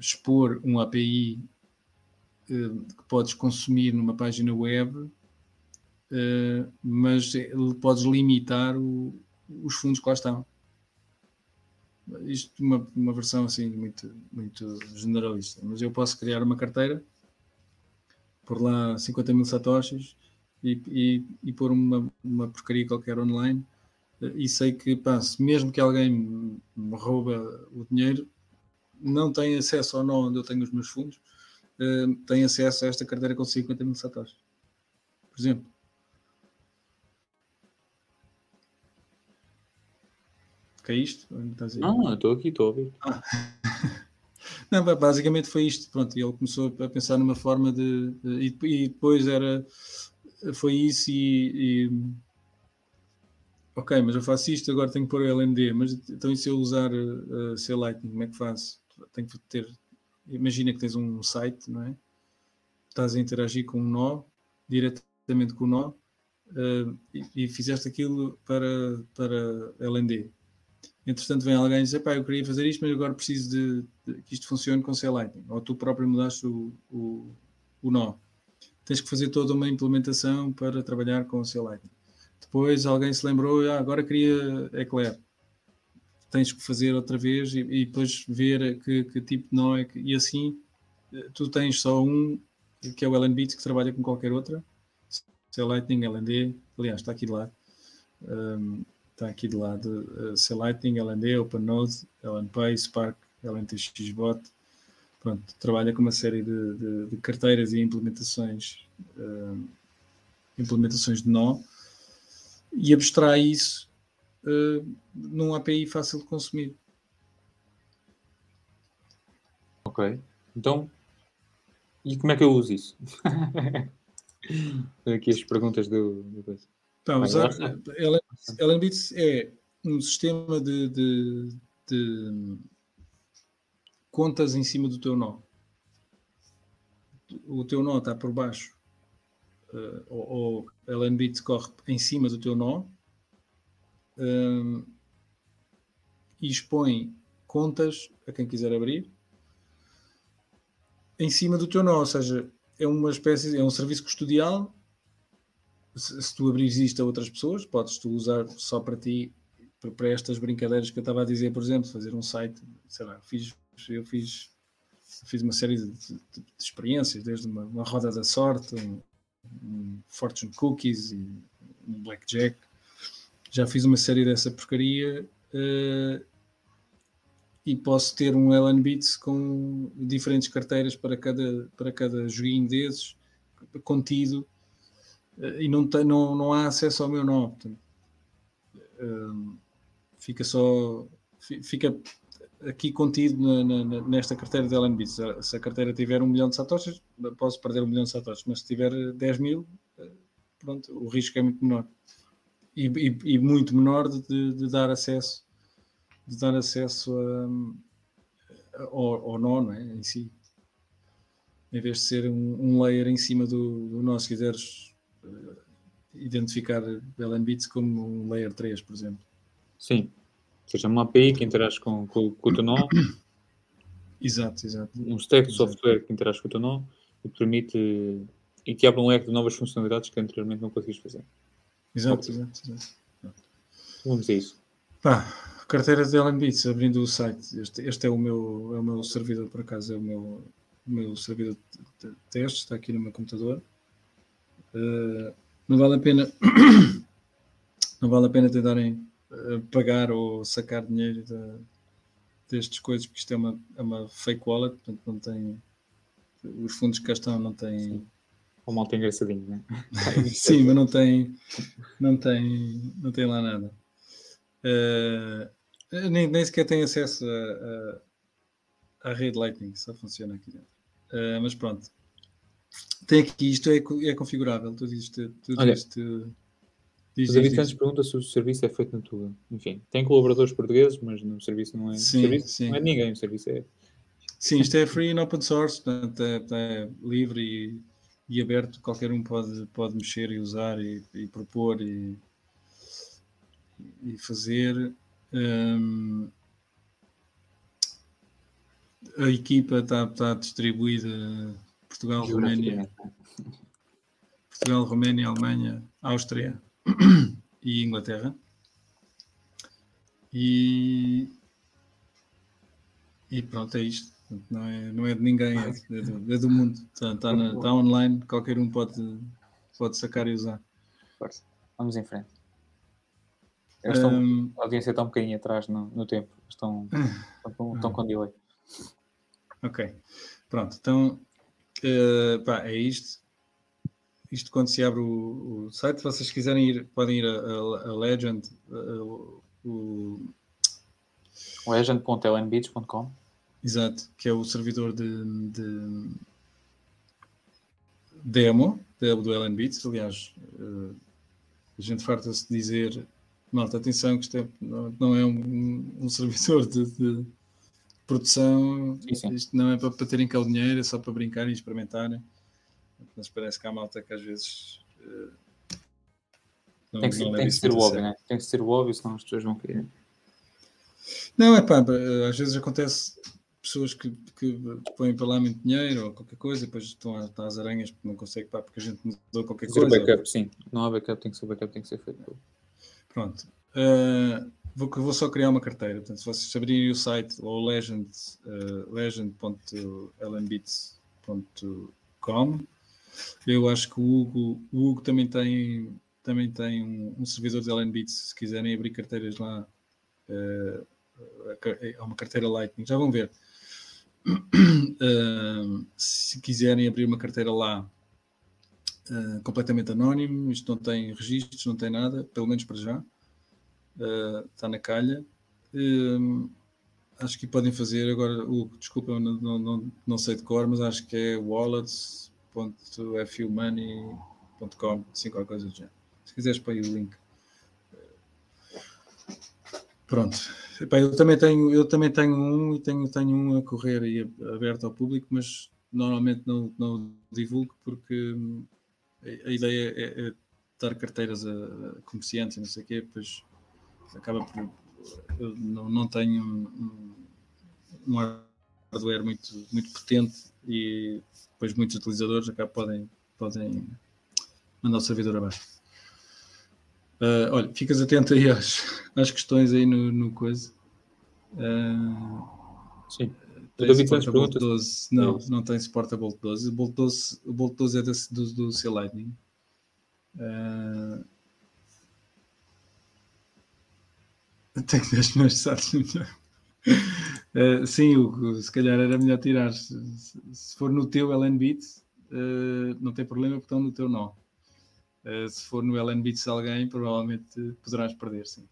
expor um API que podes consumir numa página web, mas podes limitar o, os fundos que lá estão. Isto uma, uma versão assim muito, muito generalista. Mas eu posso criar uma carteira por lá 50 mil satoshis e, e, e pôr uma, uma porcaria qualquer online e sei que pá, mesmo que alguém me rouba o dinheiro, não tem acesso ao nó onde eu tenho os meus fundos, uh, tem acesso a esta carteira com 50 mil satoshis. Por exemplo. É isto? Não, estou aqui, estou a ouvir. Ah. Não, basicamente foi isto. Pronto, ele começou a pensar numa forma de. de e, depois era. Foi isso e, e, Ok, mas eu faço isto, agora tenho que pôr o LND. Mas então, e se eu usar uh, C Lightning, como é que faço? Tenho que ter. Imagina que tens um site, não é? Estás a interagir com um nó, diretamente com o nó, uh, e, e, fizeste aquilo para, para LND entretanto vem alguém e diz, pá, eu queria fazer isto, mas agora preciso de, de que isto funcione com C-Lightning, ou tu próprio mudaste o, o, o, nó. Tens que fazer toda uma implementação para trabalhar com C-Lightning. Depois alguém se lembrou, ah, agora queria Eclair. Tens que fazer outra vez e, e depois ver que, que, tipo de nó é que... E assim, eh, tu tens só um, que é o LNBits, que trabalha com qualquer outra. C-Lightning, LND, aliás, está aqui de lado. Um, está aqui de lado uh, C Lightning, LND, OpenNode, LNPay, Spark, LNTXBot. Pronto, trabalha com uma série de, de, de carteiras e implementações, uh, implementações de nó e abstrai isso uh, num API fácil de consumir. Ok, então e como é que eu uso isso? Aqui as perguntas do, do então, usar, LNBits é um sistema de, de, de, contas em cima do teu nó. O teu nó está por baixo, uh, ou, ou LNBits corre em cima do teu nó um, e expõe contas a quem quiser abrir em cima do teu nó, ou seja, é uma espécie, é um serviço custodial se, se tu abrires isto a outras pessoas, podes tu usar só para ti, para estas brincadeiras que eu estava a dizer, por exemplo, fazer um site, sei lá, fiz, eu fiz, fiz uma série de, de, de experiências, desde uma, uma, roda da sorte, um, um fortune cookies e um blackjack. Já fiz uma série dessa porcaria uh, e posso ter um LN Beats com diferentes carteiras para cada, para cada joguinho desses, contido e não, tem, não, não há acesso ao meu nome. Um, fica só. Fica aqui contido na, na, nesta carteira de LNB. Se, se a carteira tiver um milhão de satoshis, posso perder um milhão de satoshis, mas se tiver 10 mil, pronto, o risco é muito menor. E, e, e muito menor de, de, dar acesso de dar acesso a, ao, ao nó, não é? em si. Em vez de ser um, um layer em cima do, do nó, se quiseres uh, identificar Bits como um layer 3, por exemplo. Sim. Ou seja, uma API que interage com, com, com o teu nó. Exato, exato. Um stack de software que interage com o teu nó e permite e te abre um leque de novas funcionalidades que anteriormente não conseguiste fazer. Exato, exato, exato. Vamos a isso. Pá, carteira de Beats, abrindo o site. Este, este é, o meu, é o meu servidor, por acaso, é o meu, o meu servidor de teste, está aqui no meu computador. Uh, não vale a pena não vale a pena tentarem uh, pagar ou sacar dinheiro de, destes coisas, porque isto é uma, é uma fake wallet, portanto não tem os fundos que cá estão não têm o mal tem engraçadinho, né? Sim, mas não tem, não tem, não tem lá nada. Uh, nem, nem sequer tem acesso à rede Lightning, só funciona aqui dentro. Uh, mas pronto. Tem aqui, isto é, é configurável, tudo isto. Tudo Olha, isto diz, os habitantes perguntam se o serviço é feito na tua. Enfim, tem colaboradores portugueses, mas no serviço não é. Sim, serviço sim. não é ninguém, o serviço é. Sim, isto é free and open source, portanto é, é livre e, e, aberto, qualquer um pode, pode mexer e usar e, e propor e, e fazer. Um, a equipa está, está distribuída Portugal, Roménia, Portugal, Roménia, Alemanha, Áustria e Inglaterra. E, e pronto, é isto. Não é, não é de ninguém, é, é, do, é do, mundo. Está, está, na, está, online, qualquer um pode, pode sacar e usar. Força. Vamos em frente. Estão, um, a audiência está um bocadinho atrás no, no tempo. Estão, estão, estão com delay. Ok. Pronto, então uh, pá, é isto. Isto quando se abre o, o site, se vocês quiserem ir, podem ir a, a, a Legend, uh, o legend.lnbeats.com Exato, que é o servidor de, de demo do Ellen Beats. Aliás, uh, a gente farta-se dizer, malta, atenção, que isto é, não, é um, um servidor de, de produção, sim, sim. isto não é para, para terem cá o dinheiro, é só para brincarem e experimentarem. Mas parece que há malta que às vezes. Uh, não, tem que, ser, tem que ser o óbvio, né? Tem que ser o óbvio, senão as pessoas vão querer. Não, é pá, às vezes acontece pessoas que, que põem para lá muito dinheiro ou qualquer coisa, depois estão, às aranhas porque não consegue, pá, porque a gente mudou qualquer coisa. Backup, sim. Não há backup, tem que ser backup, tem que ser feito. Pronto. Uh, vou, vou só criar uma carteira. Portanto, se vocês abrirem o site ou legend, uh, legend.lmbits.com, eu acho que o Hugo, o Hugo também tem, também tem um, um servidor de LNBits. Se quiserem abrir carteiras lá, uh, é uma carteira Lightning. Já vão ver. Uh, se quiserem abrir uma carteira lá uh, completamente anónimo, isto não tem registros, não tem nada, pelo menos para já, uh, está na calha. acho que podem fazer agora, uh, desculpa, não, não, não, sei de cor, mas acho que é wallets.fumoney.com, assim qualquer coisa do género. Se quiseres, põe o link. Pronto. Eu também tenho, eu também tenho um e tenho, tenho um a correr e aberto ao público, mas normalmente não, não divulgo porque hum, a, ideia é, é, dar carteiras a, comerciantes e não sei o quê, depois acaba por eu não, não tenho um, um hardware muito, muito potente e depois muitos utilizadores acabam podem, podem mandar o servidor abaixo. Uh, olha, ficas atento aí às, às questões aí no, no coisa. Uh, Sim. Santos pergunta. 12. Não, não tem suporte a Bolt 12. O Bolt 12, o Bolt 12 é da, do, do C Lightning. Uh, tem 10 milhões de SATs uh, Sim, Hugo, se calhar era melhor tirar. Se, se for no teu LNBit, uh, não tem problema porque estão no teu nó. Uh, se for no Beats alguém, provavelmente poderás perder, sim.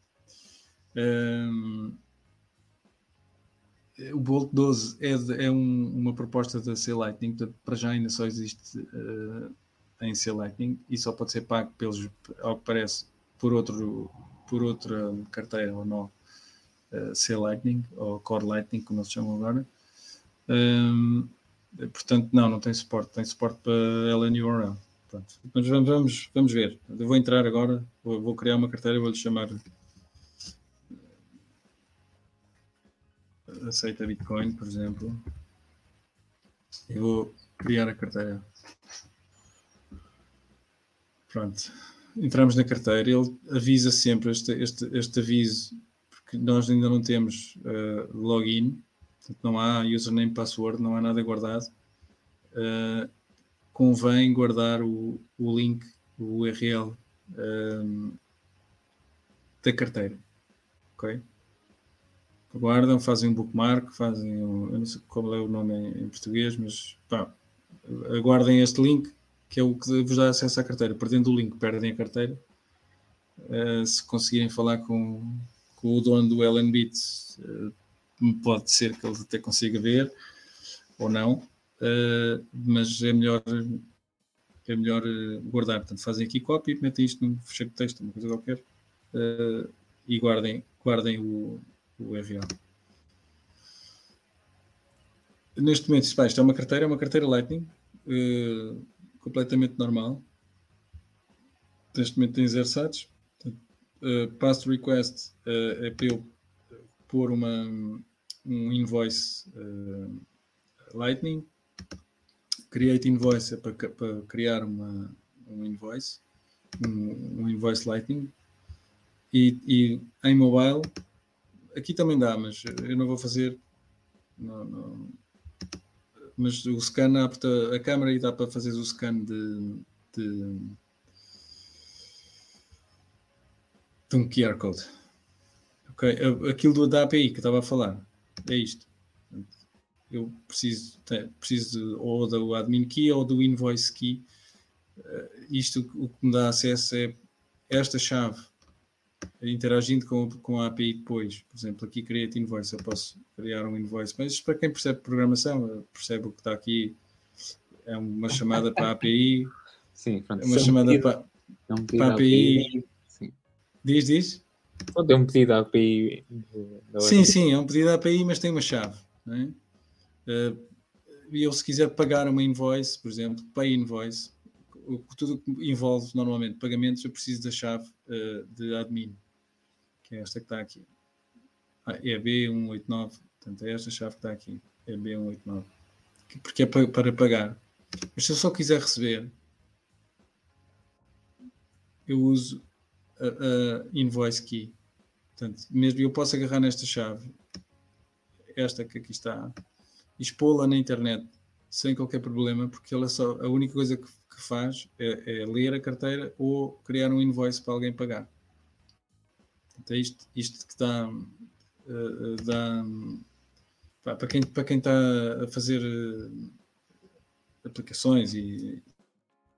Um, o Bolt 12 é, é um, uma proposta da C Lightning, portanto, para já ainda só existe uh, em C Lightning e só pode ser pago pelos, ao que parece, por, outro, por outra carteira ou não uh, C Lightning ou Core Lightning, como eles chamam agora. Um, portanto, não, não tem suporte, tem suporte para LN URL. Mas vamos, vamos, vamos ver. Eu vou entrar agora, vou, vou criar uma carteira, vou-lhe chamar aceita Bitcoin, por exemplo. E vou criar a carteira. Pronto. Entramos na carteira, ele avisa sempre este, este, este aviso, porque nós ainda não temos uh, login, portanto não há username, password, não há nada guardado. Uh, convém guardar o, o link, o URL um, da carteira. Ok? Guardam, fazem um bookmark, fazem um, eu não sei qual é o nome em, em português, mas pá, aguardem este link que é o que vos dá acesso à carteira. Perdendo o link, perdem a carteira. Uh, se conseguirem falar com, com o dono do LNBits, uh, pode ser que ele até consiga ver ou não, uh, mas é melhor é melhor guardar. Portanto, fazem aqui copy, metem isto num fecheiro de texto, uma coisa qualquer, e guardem, guardem o, o. Neste momento, isto é uma carteira, é uma carteira Lightning, completamente normal. Neste momento tem zero sites. Uh, past request uh, é para eu pôr uma, um invoice uh, Lightning. Create invoice é para, para criar uma, um invoice, um, um invoice Lightning. E, e, em mobile, aqui também dá, mas eu não vou fazer. Não, não, mas o scan apta a câmera e dá para fazer o scan de, de, de um QR Code. Ok, aquilo da API que estava a falar é isto. Eu preciso, preciso ou do admin key ou do invoice key. Uh, isto o que me dá acesso é esta chave interagindo com, com a API depois. Por exemplo, aqui Create Invoice, eu posso criar um invoice, mas para quem percebe programação, percebe o que está aqui, é uma chamada para a API. Sim, pronto. É uma chamada pedido, para, é um para a API. API. Sim. Diz, diz? É um pedido à API. Sim, sim, é um pedido à API, mas tem uma chave. É? Uh, e eu, se quiser pagar uma invoice, por exemplo, pay invoice, tudo que envolve normalmente pagamentos, eu preciso da chave uh, de admin, que é esta que está aqui. Ah, é B189, portanto é esta chave que está aqui, é B189, porque é para, pagar. Mas se eu só quiser receber, eu uso a, a invoice key. Portanto, mesmo eu posso agarrar nesta chave, esta que aqui está, expô-la na internet sem qualquer problema, porque ela só, a única coisa que que faz é, é, ler a carteira ou criar um invoice para alguém pagar. Então, isto, isto que dá, uh, dá para, quem, para quem está a fazer uh, aplicações e,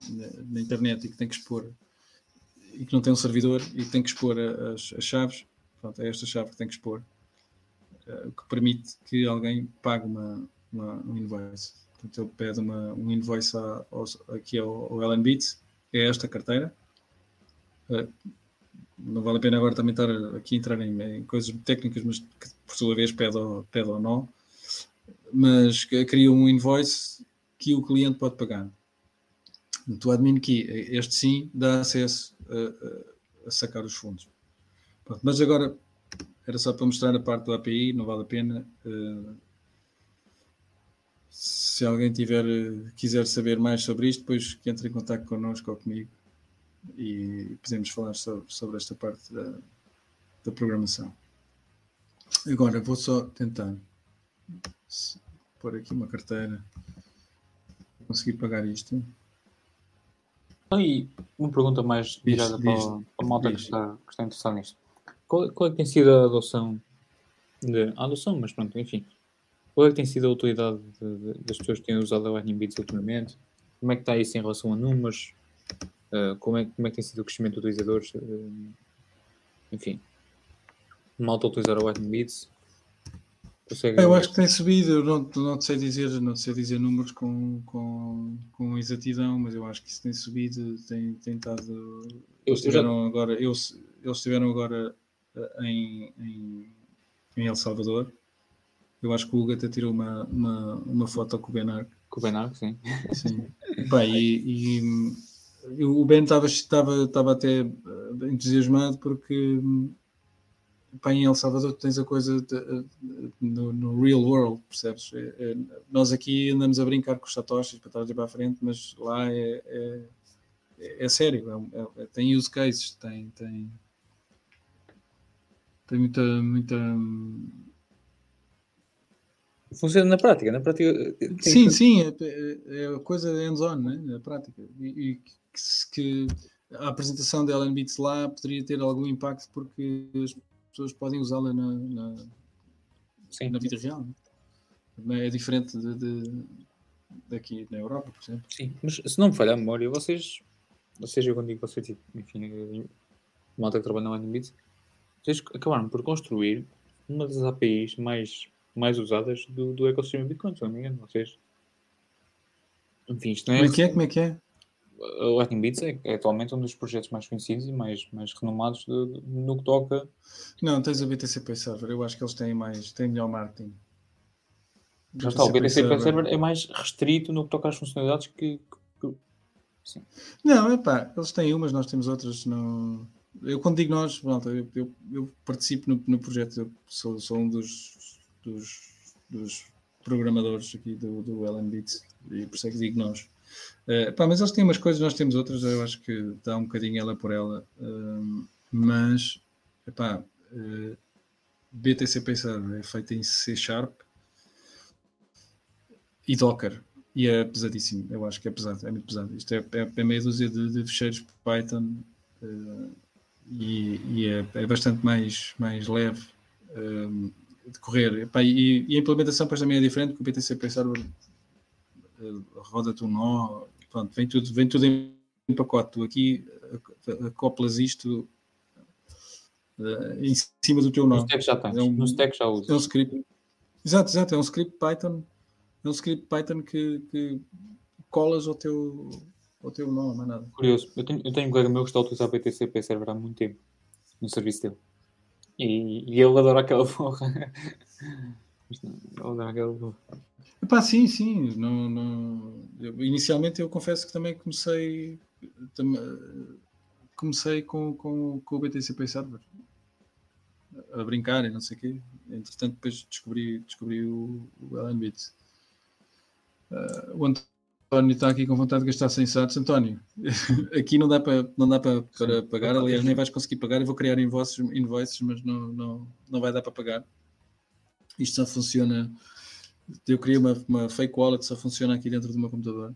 na, na, internet e que tem que expor e que não tem um servidor e tem que expor as, as chaves, pronto, é esta chave que tem que expor, uh, que permite que alguém pague uma, uma, um invoice. Portanto, ele pede uma, um invoice a, aqui ao, ao LNBits, é esta carteira. Uh, não vale a pena agora também estar aqui a entrar em, em, coisas técnicas, mas que por sua vez pede ou, pede ou não. Mas cria um invoice que o cliente pode pagar. O admin key, este sim, dá acesso a, a sacar os fundos. Pronto, mas agora era só para mostrar a parte do API, não vale a pena. Uh, se alguém tiver, quiser saber mais sobre isto, depois que entre em contato connosco ou comigo e podemos falar sobre, sobre esta parte da, da programação. Agora vou só tentar pôr aqui uma carteira conseguir pagar isto. Então, e uma pergunta mais virada para, para a malta que está, que está interessada nisto. Qual, qual é que tem sido a adoção de, a adoção, mas pronto, enfim, qual é que tem sido a utilidade de, de, das pessoas que têm usado a Lightning Bits ultimamente? Como é que está isso em relação a números? Uh, como, é, como é que tem sido o crescimento de utilizadores? Uh, enfim, malta utilizar a Lightning Bits? Consegue... Eu acho que tem subido, eu não, não sei dizer, não sei dizer números com, com, com exatidão, mas eu acho que isso tem subido, tem, tem estado. Eles estiveram já... agora, eles, eles estiveram agora em, em, em El Salvador eu acho que o Hugo até tirou uma, uma, uma foto com o Ben Arc. Com o Ben Arc, sim. Sim. Bem, e, e, o Ben estava, até eh, entusiasmado porque pá, em El Salvador tens a coisa de, eh, no, no, real world, percebes? É, é, nós aqui andamos a brincar com os satoshis para trás e para a frente, mas lá é, é, é, é sério, é, é, tem use cases, tem, tem, tem muita, muita. Funciona na prática, na prática. Sim, que... sim, é, é coisa hands-on, né? na prática. E, e que, que, a apresentação da Ellen Beats lá poderia ter algum impacto porque as pessoas podem usá-la na, na, na, vida real. Né? É diferente de, de, daqui na Europa, por exemplo. Sim, mas se não me falha a memória, vocês, vocês eu quando digo vocês, tipo, enfim, malta que trabalha na Ellen Beats, vocês acabaram por construir uma das APIs mais, mais usadas do, do ecossistema Bitcoin, se não me engano. Vocês. Enfim, isto não é. Como é que é? Como é que é? O Lightning Bits é, é, atualmente um dos projetos mais conhecidos e mais, mais renomados de, de, no que toca. Não, tens o BTCP Server. Eu acho que eles têm mais, têm melhor marketing. Já está, o BTCP Server. É mais restrito no que toca às funcionalidades que. que, que. Não, é pá, eles têm umas, nós temos outras. No eu quando digo nós, pronto, eu, eu, eu participo no, no, projeto, eu sou, sou um dos, dos, dos, programadores aqui do, do Beats e por isso é que digo nós. Uh, pá, mas eles têm umas coisas, nós temos outras, eu acho que dá um bocadinho ela por ela, uh, mas epá, uh, BTCP Server é feito em C Sharp e Docker. E é pesadíssimo, eu acho que é pesado, é muito pesado. Isto é, é, é meia dúzia de, de fecheiros Python uh, e, e é, é, bastante mais, mais leve um, de correr. e, e, a implementação depois também é diferente, porque o PTCP Server roda-te um nó, pronto, vem tudo, vem tudo em pacote. Tu aqui acoplas isto uh, em cima do teu nó. No stack já tens, é um, no stack já usa. É um script. Exato, exato, é um script Python, é um script Python que, que colas ao teu, ou teu nome, não é nada. Curioso, eu tenho, eu tenho um colega meu que está a utilizar o BTCP Server há muito tempo no serviço dele. E, e ele adora aquela porra. ele adora aquela porra. Epá, sim, sim. Não, não... Eu, inicialmente eu confesso que também comecei tam, comecei com, com, com o BTCP Server a brincar e não sei o quê. Entretanto, depois descobri, descobri o, o LNBits. Uh, o António está aqui com vontade de gastar 100 sats. António, aqui não dá para, não dá para, para pagar, aliás, nem vais conseguir pagar. Eu vou criar invoices, invoices mas não, não, não vai dar para pagar. Isto só funciona. Eu criei uma, uma fake wallet, só funciona aqui dentro do meu computador.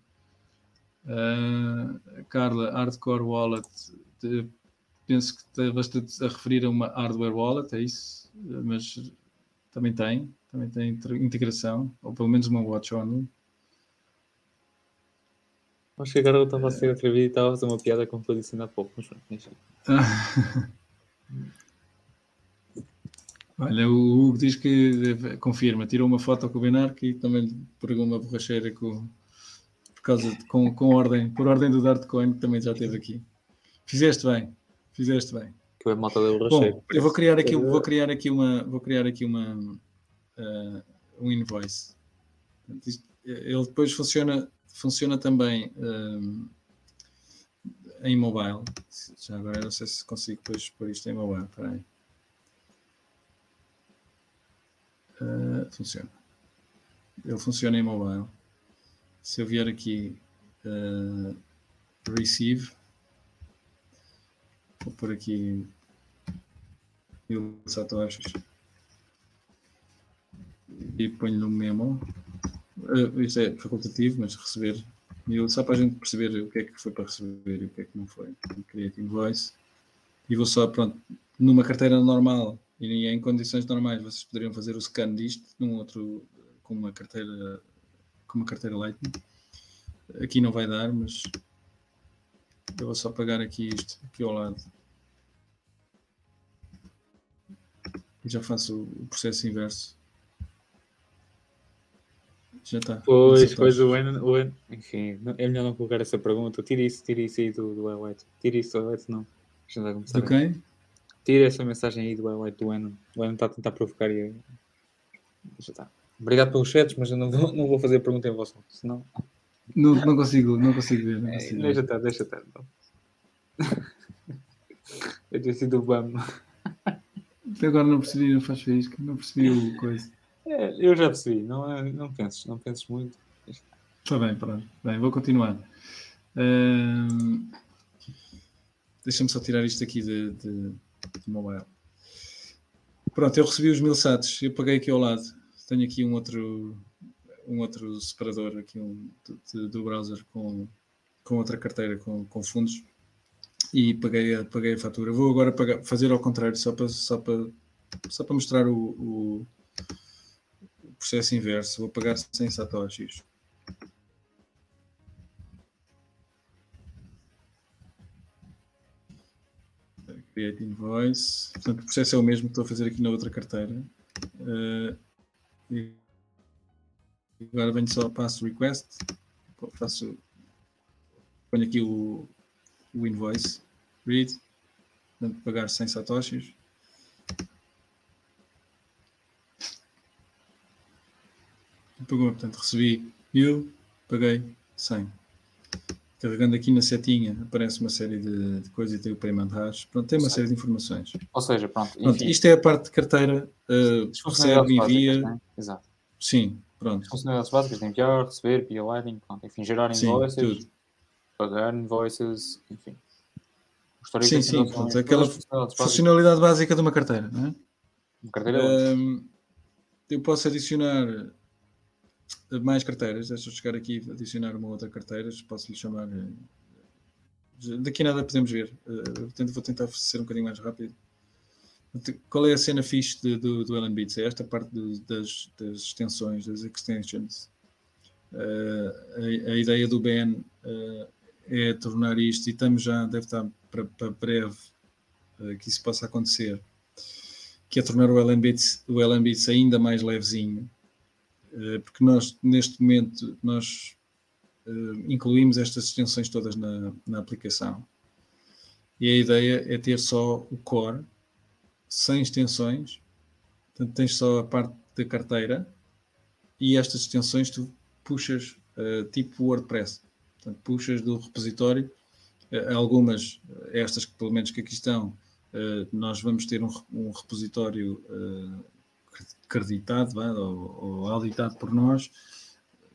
Uh, Carla, Hardcore Wallet, de, penso que está bastante a referir a uma hardware wallet, é isso, mas também tem, também tem integração, ou pelo menos uma watch only. Acho que agora eu estava a ser atrevido e estava a fazer uma piada como foi disse ainda há pouco, mas pronto, Olha, o Hugo diz que confirma, tirou uma foto com o Benarque e também pregou uma borracheira com, por causa de, com, com ordem, por ordem do Dartcoin, que também já esteve aqui. Fizeste bem, fizeste bem. Que é a malta da borracheira. Bom, eu vou criar aqui, vou criar aqui uma, vou criar aqui uma uh, um invoice. Ele depois funciona funciona também um, em mobile. Já agora não sei se consigo depois pôr isto em mobile. Espera Uh, funciona. Ele funciona em mobile. Se eu vier aqui uh, receive, vou pôr aqui mil satoshis e ponho no memo. Uh, isto é facultativo, mas receber mil, só para a gente perceber o que é que foi para receber e o que é que não foi. Create invoice. E vou só, pronto, numa carteira normal e em condições normais, vocês poderiam fazer o scan disto num outro, com uma carteira, com uma carteira Lightning. Aqui não vai dar, mas eu vou só pagar aqui isto, aqui ao lado. E já faço o processo inverso. Já está. Pois, pois o Enon, o Enon, enfim, é melhor não colocar essa pergunta. Tira isso, tira isso aí do, do White. Tira isso do White, não. Do quem? Tira essa mensagem aí do White do Enon. O Enon está a tentar provocar e. Já está. Obrigado pelos chats, mas eu não vou, não vou fazer a pergunta em vosso senão. Não, não consigo, não consigo ver. Não é, consigo é, deixa estar, deixa estar. Então. eu tinha sido o BAM. Até agora não percebi, não faz faísca, não percebi o coisa. É, eu já percebi, não, é, não penses, não penses muito. Está bem, pronto. Bem, vou continuar. Uh, Deixa-me só tirar isto aqui de, de, de mobile. Pronto, eu recebi os mil sats, eu paguei aqui ao lado. Tenho aqui um outro, um outro separador aqui um, de, do browser com, com outra carteira com, com fundos e paguei a, paguei a fatura. Vou agora pagar, fazer ao contrário, só para, só para, só para mostrar o, o, o processo inverso. Vou pagar sem satoshis. Create invoice. Portanto, o processo é o mesmo que estou a fazer aqui na outra carteira. Uh, e agora venho só, passo request, faço, ponho aqui o, o invoice, read, portanto, pagar 100 satoshis. Pagou, portanto, recebi 1000, paguei 100 carregando aqui na setinha, aparece uma série de, de coisas e tem o payment hash. Pronto, tem uma série de informações. Ou seja, pronto. pronto isto é a parte de carteira, uh, recebe, envia. Básicas, Exato. Sim, pronto. As funcionalidades básicas de enviar, receber, via Lightning, pronto, enfim, gerar invoices, sim, pagar invoices, enfim. Sim, sim, pronto, aquela funcionalidade básica de uma carteira, não é? Uma carteira é um, Eu posso adicionar mais carteiras, deixa eu chegar aqui adicionar uma outra carteira, posso lhe chamar. Eh, daqui nada podemos ver. Eh, vou tentar ser um bocadinho mais rápido. Qual é a cena fixe de, do, do Ellen Beats? É esta parte de, das, das, extensões, das extensions. Uh, a, a, ideia do Ben uh, é tornar isto, e estamos já, deve estar para, breve uh, que isso possa acontecer, que é tornar o Ellen Beats, o Ellen Beats ainda mais levezinho porque nós, neste momento, nós uh, incluímos estas extensões todas na, na aplicação. E a ideia é ter só o core, sem extensões. Portanto, tens só a parte da carteira e estas extensões tu puxas uh, tipo WordPress. Portanto, puxas do repositório. Algumas, estas pelo menos que aqui estão, nós vamos ter um repositório acreditado ou, ou auditado por nós,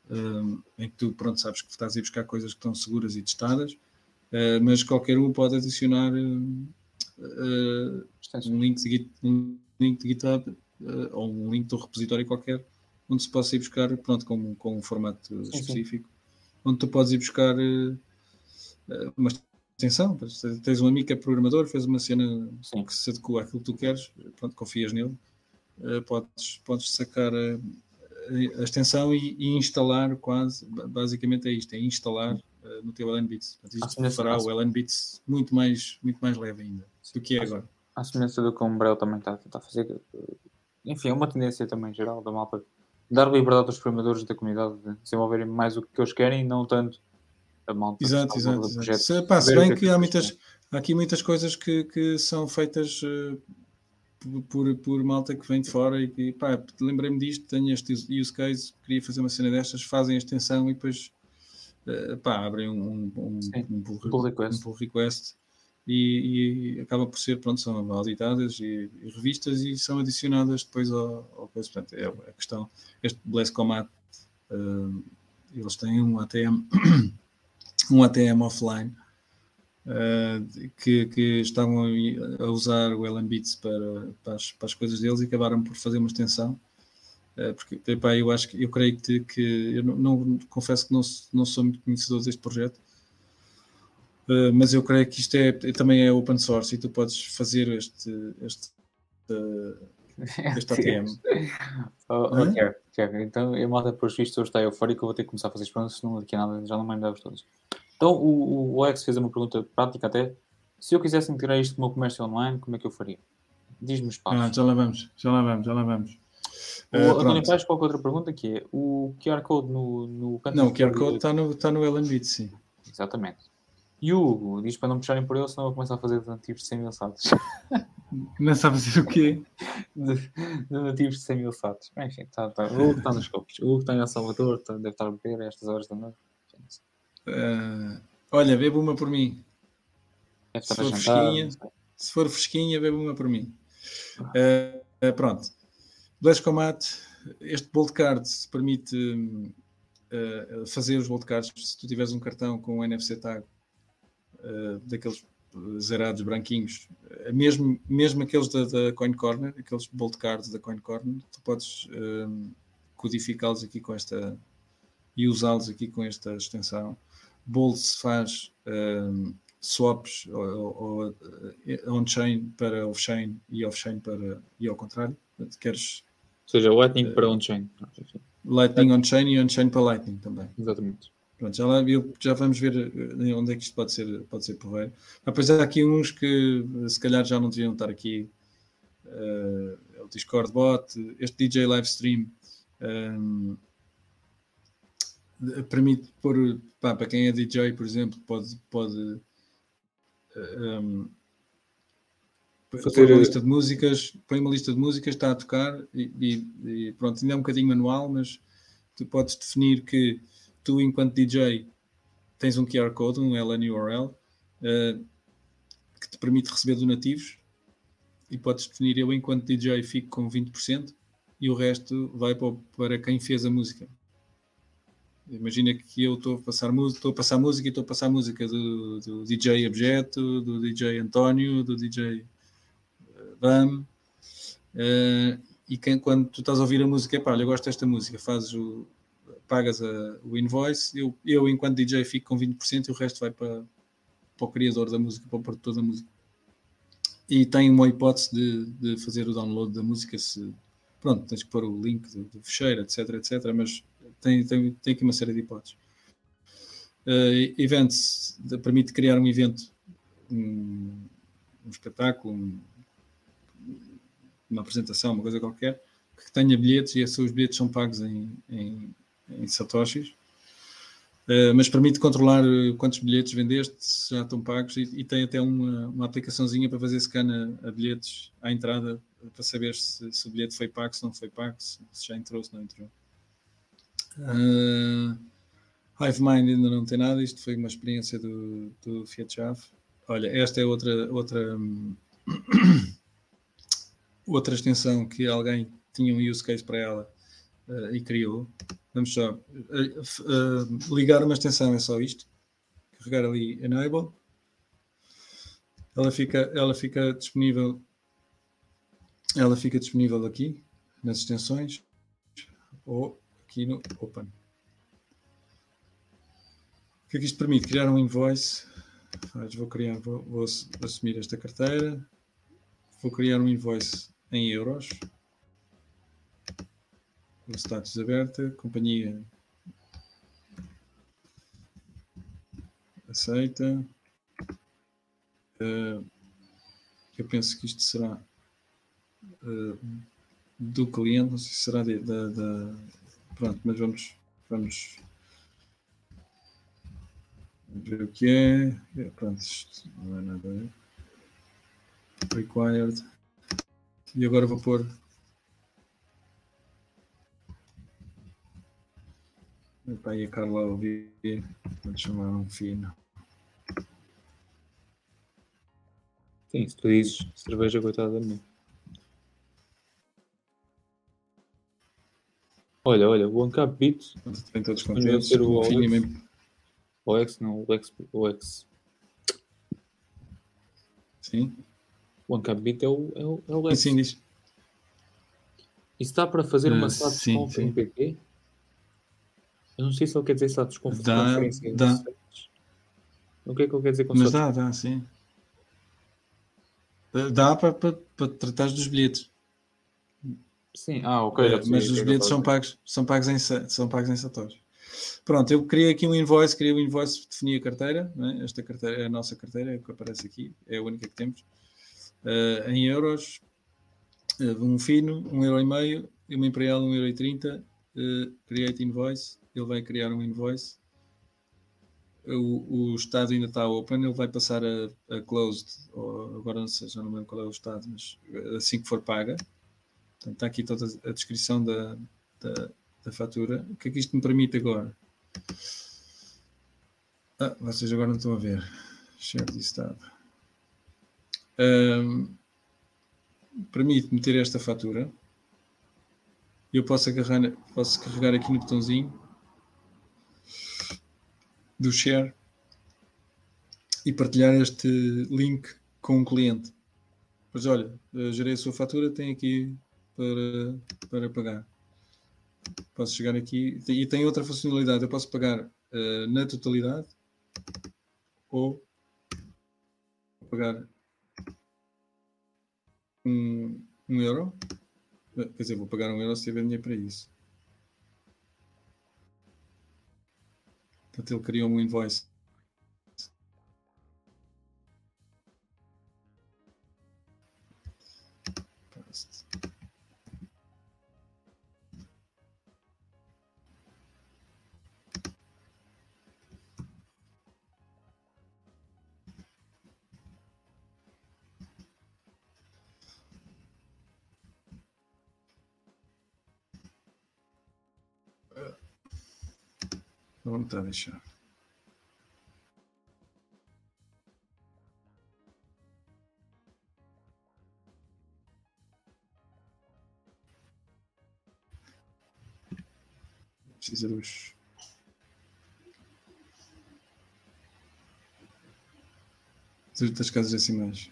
um, em que tu pronto, sabes que estás a ir buscar coisas que estão seguras e testadas, uh, mas qualquer um pode adicionar uh, um, link de, um link de GitHub uh, ou um link do repositório qualquer, onde se possa ir buscar pronto, com, com um formato sim, específico, sim. onde tu podes ir buscar uma extensão. Tens um amigo que é programador, fez uma cena sim. que se adequa àquilo que tu queres, pronto, confias nele podes, podes sacar a, a extensão e, e, instalar quase, basicamente é isto, é instalar uh, no teu LNBits. Isto ah, fará o LNBits muito mais, muito mais leve ainda do que é agora. A semelhança do que o Umbrel também está, está a fazer. Enfim, é uma tendência também geral da malta dar liberdade aos programadores da comunidade de desenvolverem mais o que eles querem e não tanto a malta. Exato, exato. exato. Se, pá, se bem que há, muitas, há aqui muitas coisas que, que são feitas uh, por, por malta que vem de fora e que, pá, lembrei-me disto, tenho este use case, queria fazer uma cena destas, fazem a extensão e depois, uh, pá, abrem um, um, um, um, pull, pull request, um pull request e, e, acaba por ser, pronto, são auditadas e, e revistas e são adicionadas depois ao, ao coisa. Portanto, é a questão, este Bless Comat, uh, eles têm um ATM, um ATM offline, uh, que, que, estavam a, usar o LMBits para, para as, para, as, coisas deles e acabaram por fazer uma extensão. Uh, porque epá, eu acho que eu creio que, que eu não, não, confesso que não, não sou muito conhecedor deste projeto, uh, mas eu creio que isto é, também é open source e tu podes fazer este, este este ATM. oh, oh, então eu malta por visto hoje está eufórico, eu vou ter que começar a fazer experiências, senão daqui a nada já não me lembrava todas. Então o, o Alex fez uma pergunta prática até. Se eu quisesse integrar isto com o meu comércio online, como é que eu faria? Diz-me os passos. Ah, já lá vamos, já lá vamos, já lá vamos. O uh, António Paz coloca outra pergunta que é o QR Code no, no canto Não, o QR Code está no, tá no LNBit, sim. Exatamente. E o Hugo diz para não puxarem por ele, senão eu começo a fazer nativos de 100 mil satos. Começa a fazer o quê? De, de nativos de 100 mil satos. Enfim, tá, tá. o Hugo está nos copos. O Hugo está em El Salvador, tá, deve estar a beber a estas horas da noite. Uh, olha, bebe uma por mim. Se for, fresquinha, se for fresquinha, bebe uma por mim. Uh, uh, pronto. Blast Comat, este Bolt Card permite fazer os Bolt Cards se tu tiveres um cartão com NFC tag daqueles zerados, branquinhos, mesmo, mesmo aqueles da, da Coin Corner, aqueles bolt cards da Coin Corner, tu podes um, codificá-los aqui com esta e usá-los aqui com esta extensão. Bolt se faz um, swaps ou, ou, ou on-chain para off-chain e off-chain para e ao contrário. Queres, ou seja, Lightning uh, para on-chain. Lightning on-chain e on-chain para Lightning também. Exatamente. Pronto, já, lá, já vamos ver eh, onde é que isto pode ser, pode ser porreiro. Depois há aqui uns que se calhar já não deviam estar aqui. Uh, o Discord Bot, este DJ Livestream um, ehm, permite pôr, pá, para quem é DJ, por exemplo, pode, pode um, ehm, fazer uma lista de músicas, põe uma lista de músicas, está a tocar e, e, e pronto, ainda é um bocadinho manual, mas tu podes definir que tu, enquanto DJ, tens um QR Code, um LNURL, uh, que te permite receber donativos e podes definir eu, enquanto DJ, fico com 20% e o resto vai para, para quem fez a música. Imagina que eu estou a passar música, estou a passar música e estou a passar música do, do DJ Objeto, do DJ António, do DJ eh, Bam. Uh, e quem, quando tu estás a ouvir a música, pá, olha, eu gosto desta música, fazes o, pagas a, o invoice, eu, eu enquanto DJ fico com 20% e o resto vai para, para o criador da música, para o produtor da música. E tem uma hipótese de, de fazer o download da música se pronto, tens que pôr o link do, do fecheiro, etc, etc, mas tem, tem, tem aqui uma série de hipóteses. Uh, events permite criar um evento, um, um espetáculo, um, uma apresentação, uma coisa qualquer, que tenha bilhetes e esses bilhetes são pagos em, em, em satoshis, uh, mas permite controlar eh, quantos bilhetes vendeste, se já estão pagos, e, e tem até uma, uma aplicaçãozinha para fazer scan a, a bilhetes à entrada, para saber se, se, o bilhete foi pago, se não foi pago, se, se já entrou, se não entrou. Uh, ainda não tem nada, isto foi uma experiência do, do Fiat Chave. Olha, esta é outra, outra, outra extensão que alguém tinha um use case para ela uh, e criou. Vamos só uh, ligar uma extensão, é só isto. Carregar ali Enable. Ela fica, ela fica disponível. Ela fica disponível aqui nas extensões ou aqui no Open. O que é que isto permite? Criar um invoice. Vou criar, vou, vou assumir esta carteira. Vou criar um invoice em euros o status aberta, companhia aceita. Uh, eu penso que isto será uh, do cliente, não sei se será da, pronto, mas vamos, vamos ver o que é. é pronto, isto não é nada. Required. E agora vou pôr Meu pai e a Carla ouvir quando chamaram um fino. Sim, se tu dizes cerveja, coitada de Olha, olha, o Beat. Tem todos contentes. Ser o Alex. O X, não, o X. O. Sim. O Ancap Beat é o, é o, é o X. Sim, diz. Isso dá para fazer uma uh, SAT com PT? Eu não sei se ele quer dizer status com dá, dá. O que é que ele quer dizer com Mas dá, dá, sim. Dá para, para, para tratar dos bilhetes. Sim, ah, ok. É, mas os bilhetes são pagos, são pagos em, são pagos em Satoshi. Pronto, eu criei aqui um invoice, criei um invoice, defini a carteira, é? esta carteira é a nossa carteira, é que aparece aqui, é a única que temos, uh, em euros, uh, um fino, um euro e meio, uma imperial, um euro e trinta, uh, create invoice, ele vai criar um invoice. O, o estado ainda está open, ele vai passar a, a closed, ou agora não sei, já não lembro qual é o estado, mas assim que for paga. Está aqui toda a descrição da, da, da fatura. O que é que isto me permite agora? Ah, vocês agora não estão a ver. Share this tab. Um, permite meter esta fatura. Eu posso agarrar, posso carregar aqui no botãozinho do share e partilhar este link com um cliente. Pois olha, gerei a sua fatura, tem aqui para, para pagar. Posso chegar aqui e tem outra funcionalidade. Eu posso pagar uh, na totalidade ou pagar um, um euro. Quer dizer, vou pagar um euro se tiver dinheiro para isso. Portanto, ele criou um invoice Vamos tentar deixar. Precisa dos. das casas decimais.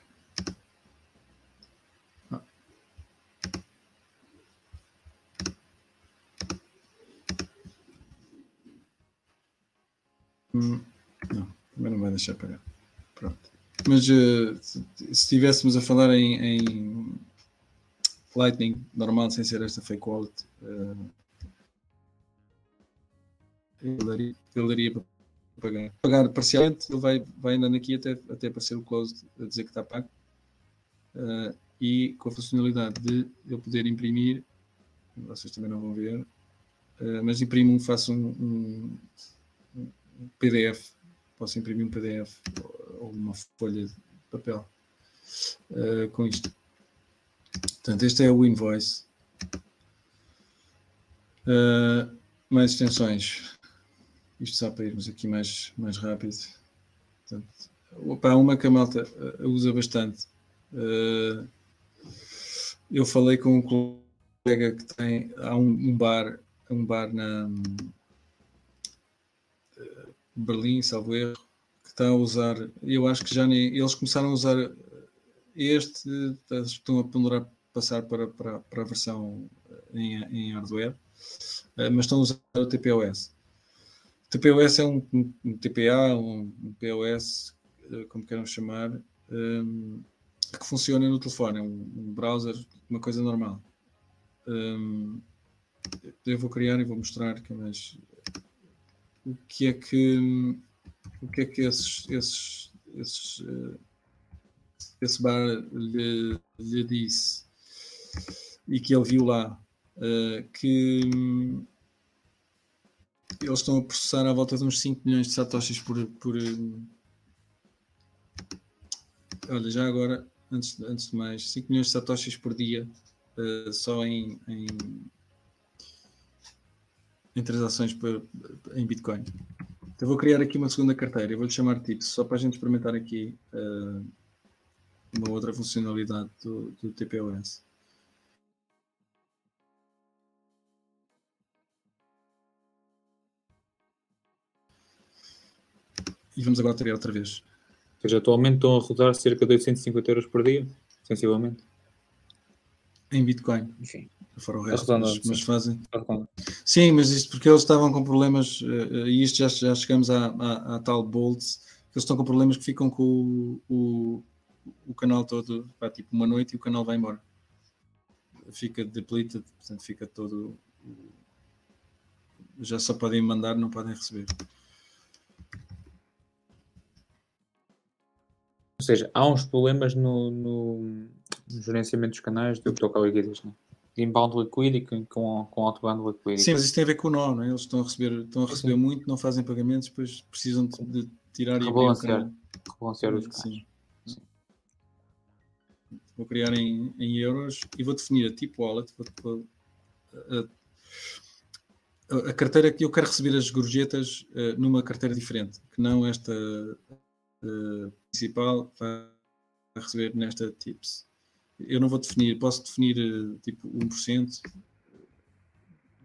Hum, não, também não vai deixar pagar. Pronto. Mas uh, se estivéssemos a falar em, em, Lightning normal, sem ser esta fake wallet, uh, ele, daria, ele daria para pagar. Pagar parcialmente, ele vai, vai andando aqui até, até aparecer o close a dizer que está pago. Uh, e com a funcionalidade de eu poder imprimir, vocês também não vão ver, uh, mas imprimo faço um, um PDF, posso imprimir um PDF ou uma folha de papel uh, com isto. Portanto, este é o invoice. Uh, mais extensões. Isto só para irmos aqui mais, mais rápido. Portanto, opa, uma que a malta uh, usa bastante. Uh, eu falei com um colega que tem. Há um, um bar, um bar na, Berlim, salvo erro, que está a usar, eu acho que já nem, eles começaram a usar este, estão a ponderar passar para, para, para a versão em, em hardware, eh, mas estão a usar o TPOS. O TPOS é um, um TPA, um, um, POS, eh, como queiram chamar, um, que funciona no telefone, é um, browser, uma coisa normal. Um, eu vou criar e vou mostrar que é mais o que é que o que é que esses, esses, esses uh, esse bar lhe, lhe, disse e que ele viu lá? Uh, que um, eles estão a processar à volta de uns 5 milhões de satoshis por, por um, olha já agora antes, antes de mais 5 milhões de satoshis por dia só em, em em transações em Bitcoin. Então vou criar aqui uma segunda carteira, eu vou-lhe chamar Tips, só para a gente experimentar aqui uh, uma outra funcionalidade do, do TPOS. E vamos agora criar outra vez. Ou seja, atualmente estão a rodar cerca de 850 euros por dia, sensivelmente. Em Bitcoin. Enfim. Fora o resto, mas, mas, fazem. Sim, mas isto porque eles estavam com problemas, uh, e isto já, já chegamos à, à, à tal Bolts, que eles estão com problemas que ficam com o, o, o canal todo, pá, tipo uma noite e o canal vai embora. Fica depleted, portanto fica todo. Já só podem mandar, não podem receber. Ou seja, há uns problemas no, no, no gerenciamento dos canais do que toca ao liquidez, não inbound liquidity com, com outbound liquidity. Sim, mas isso tem a ver com o nó, não é? Eles estão a receber, estão a receber muito, não fazem pagamentos, depois precisam de, de tirar e rebalancear, rebalancear os Sim. Sim. Vou criar em, em, euros e vou definir a tipo wallet. Vou, vou, a, a, carteira que eu quero receber as gorjetas uh, numa carteira diferente, que não esta uh, principal vai receber nesta tips eu não vou definir, posso definir eh, tipo 1%,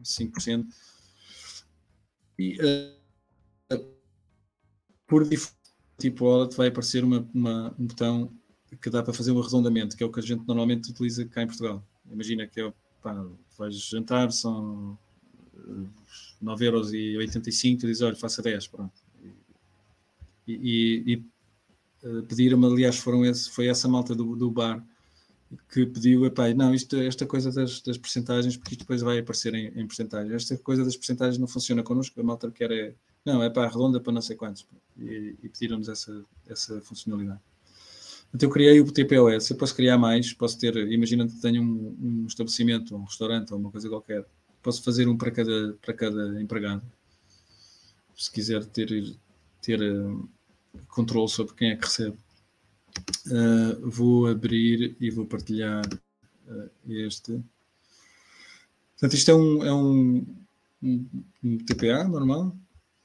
5%. E uh, por tipo wallet vai aparecer uma, uma, um botão que dá para fazer um arredondamento, que é o que a gente normalmente utiliza cá em Portugal. Imagina que é, pá, vais jantar, são 9,85€, tu dizes, olha, faça 10, pronto. E, e, e pediram-me, aliás, foram esse, foi essa malta do, do bar que pediu, epá, não, isto, esta coisa das, das percentagens, porque isto depois vai aparecer em, em percentagens. Esta coisa das percentagens não funciona connosco, a malta quer é, não, é para redonda para não sei quantos. E, e pediram-nos essa, essa funcionalidade. Então eu criei o TPOS, eu posso criar mais, posso ter, imagina que tenho um, um estabelecimento, um restaurante ou uma coisa qualquer, posso fazer um para cada, para cada empregado. Se quiser ter, ter uh, controle sobre quem é que recebe. Uh, vou abrir e vou partilhar uh, este. Portanto, isto é um, é um, um, um, TPA normal.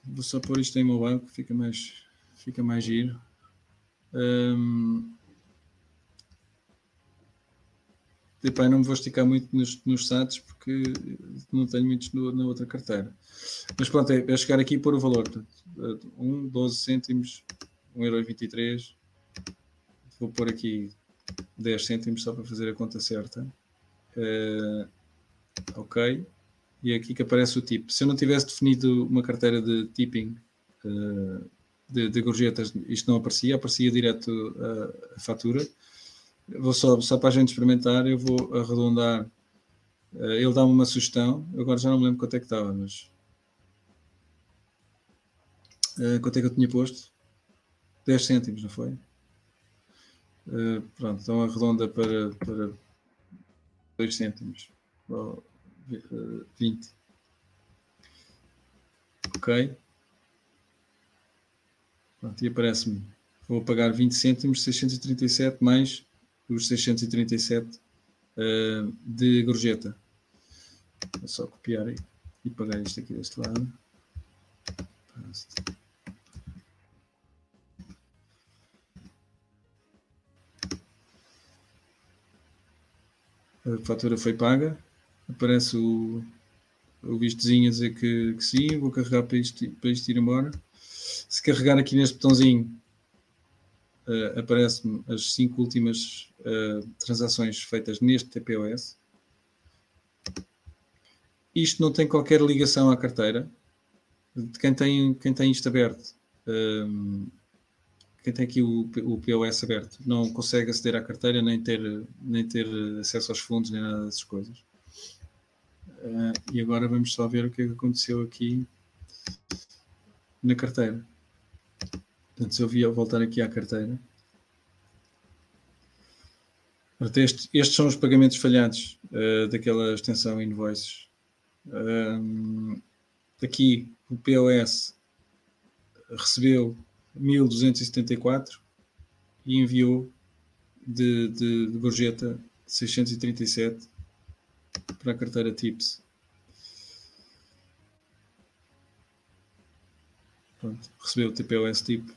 Vou só pôr isto em meu banco, fica mais, fica mais giro. Um, Epá, não me vou esticar muito nos, nos sites porque não tenho muitos no, na outra carteira. Mas pronto, é, é chegar aqui e pôr o valor. Portanto, 1, 12 cêntimos, 1,23€. Vou pôr aqui 10 cêntimos só para fazer a conta certa. Uh, ok. E aqui que aparece o tipo. Se eu não tivesse definido uma carteira de tipping uh, de, de gorjetas, isto não aparecia, aparecia direto a, a fatura vou só, só para a gente experimentar, eu vou arredondar. Uh, ele dá-me uma sugestão, agora já não me lembro quanto é que estava, mas. Quanto é que eu tinha posto? 10 cêntimos, não foi? Uh, pronto, então arredonda para, para 2 cêntimos. Ou, 20. Ok. Pronto, e aparece-me. Vou pagar 20 cêntimos, 637 mais os 637 uh, de gorjeta. É só copiar e, e pagar isto aqui deste lado. A fatura foi paga. Aparece o, o vistozinho a dizer que, que sim. Vou carregar para isto, para isto ir embora. Se carregar aqui neste botãozinho, uh, as cinco últimas uh, transações feitas neste TPOS. Isto não tem qualquer ligação à carteira. De quem tem, quem tem isto aberto, um, eh, quem tem aqui o, o POS aberto, não consegue aceder à carteira, nem ter, nem ter acesso aos fundos, nem nada dessas coisas. Uh, e agora vamos só ver o que, é que aconteceu aqui na carteira. Portanto, se eu via voltar aqui à carteira. Este, estes são os pagamentos falhados uh, daquela extensão invoices. Um, aqui o POS recebeu 1274 e enviou de, de, de gorjeta 637 para a carteira TIPS. Pronto, recebeu o TPOS tipo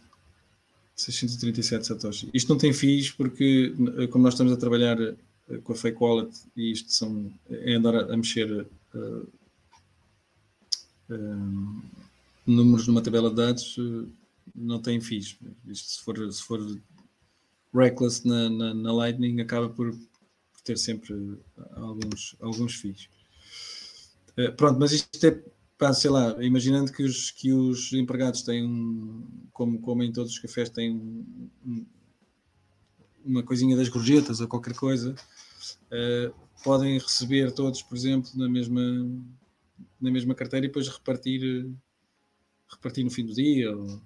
637 Satoshi. Isto não tem FIIs porque, como nós estamos a trabalhar eh, com a Fake Wallet e isto são, é andar a, a mexer uh, uh, números numa tabela de dados, uh, não tem FIIs. Isto, se, for, se for reckless na, na, na Lightning, acaba por, ter sempre alguns, alguns FIIs. pronto, mas isto é pá, sei lá, imaginando que os, que os empregados têm, um, como, como em todos os cafés, têm um, um, uma coisinha das gorjetas ou qualquer coisa, uh, podem receber todos, por exemplo, na mesma, na mesma carteira e depois repartir, repartir no fim do dia. Ou,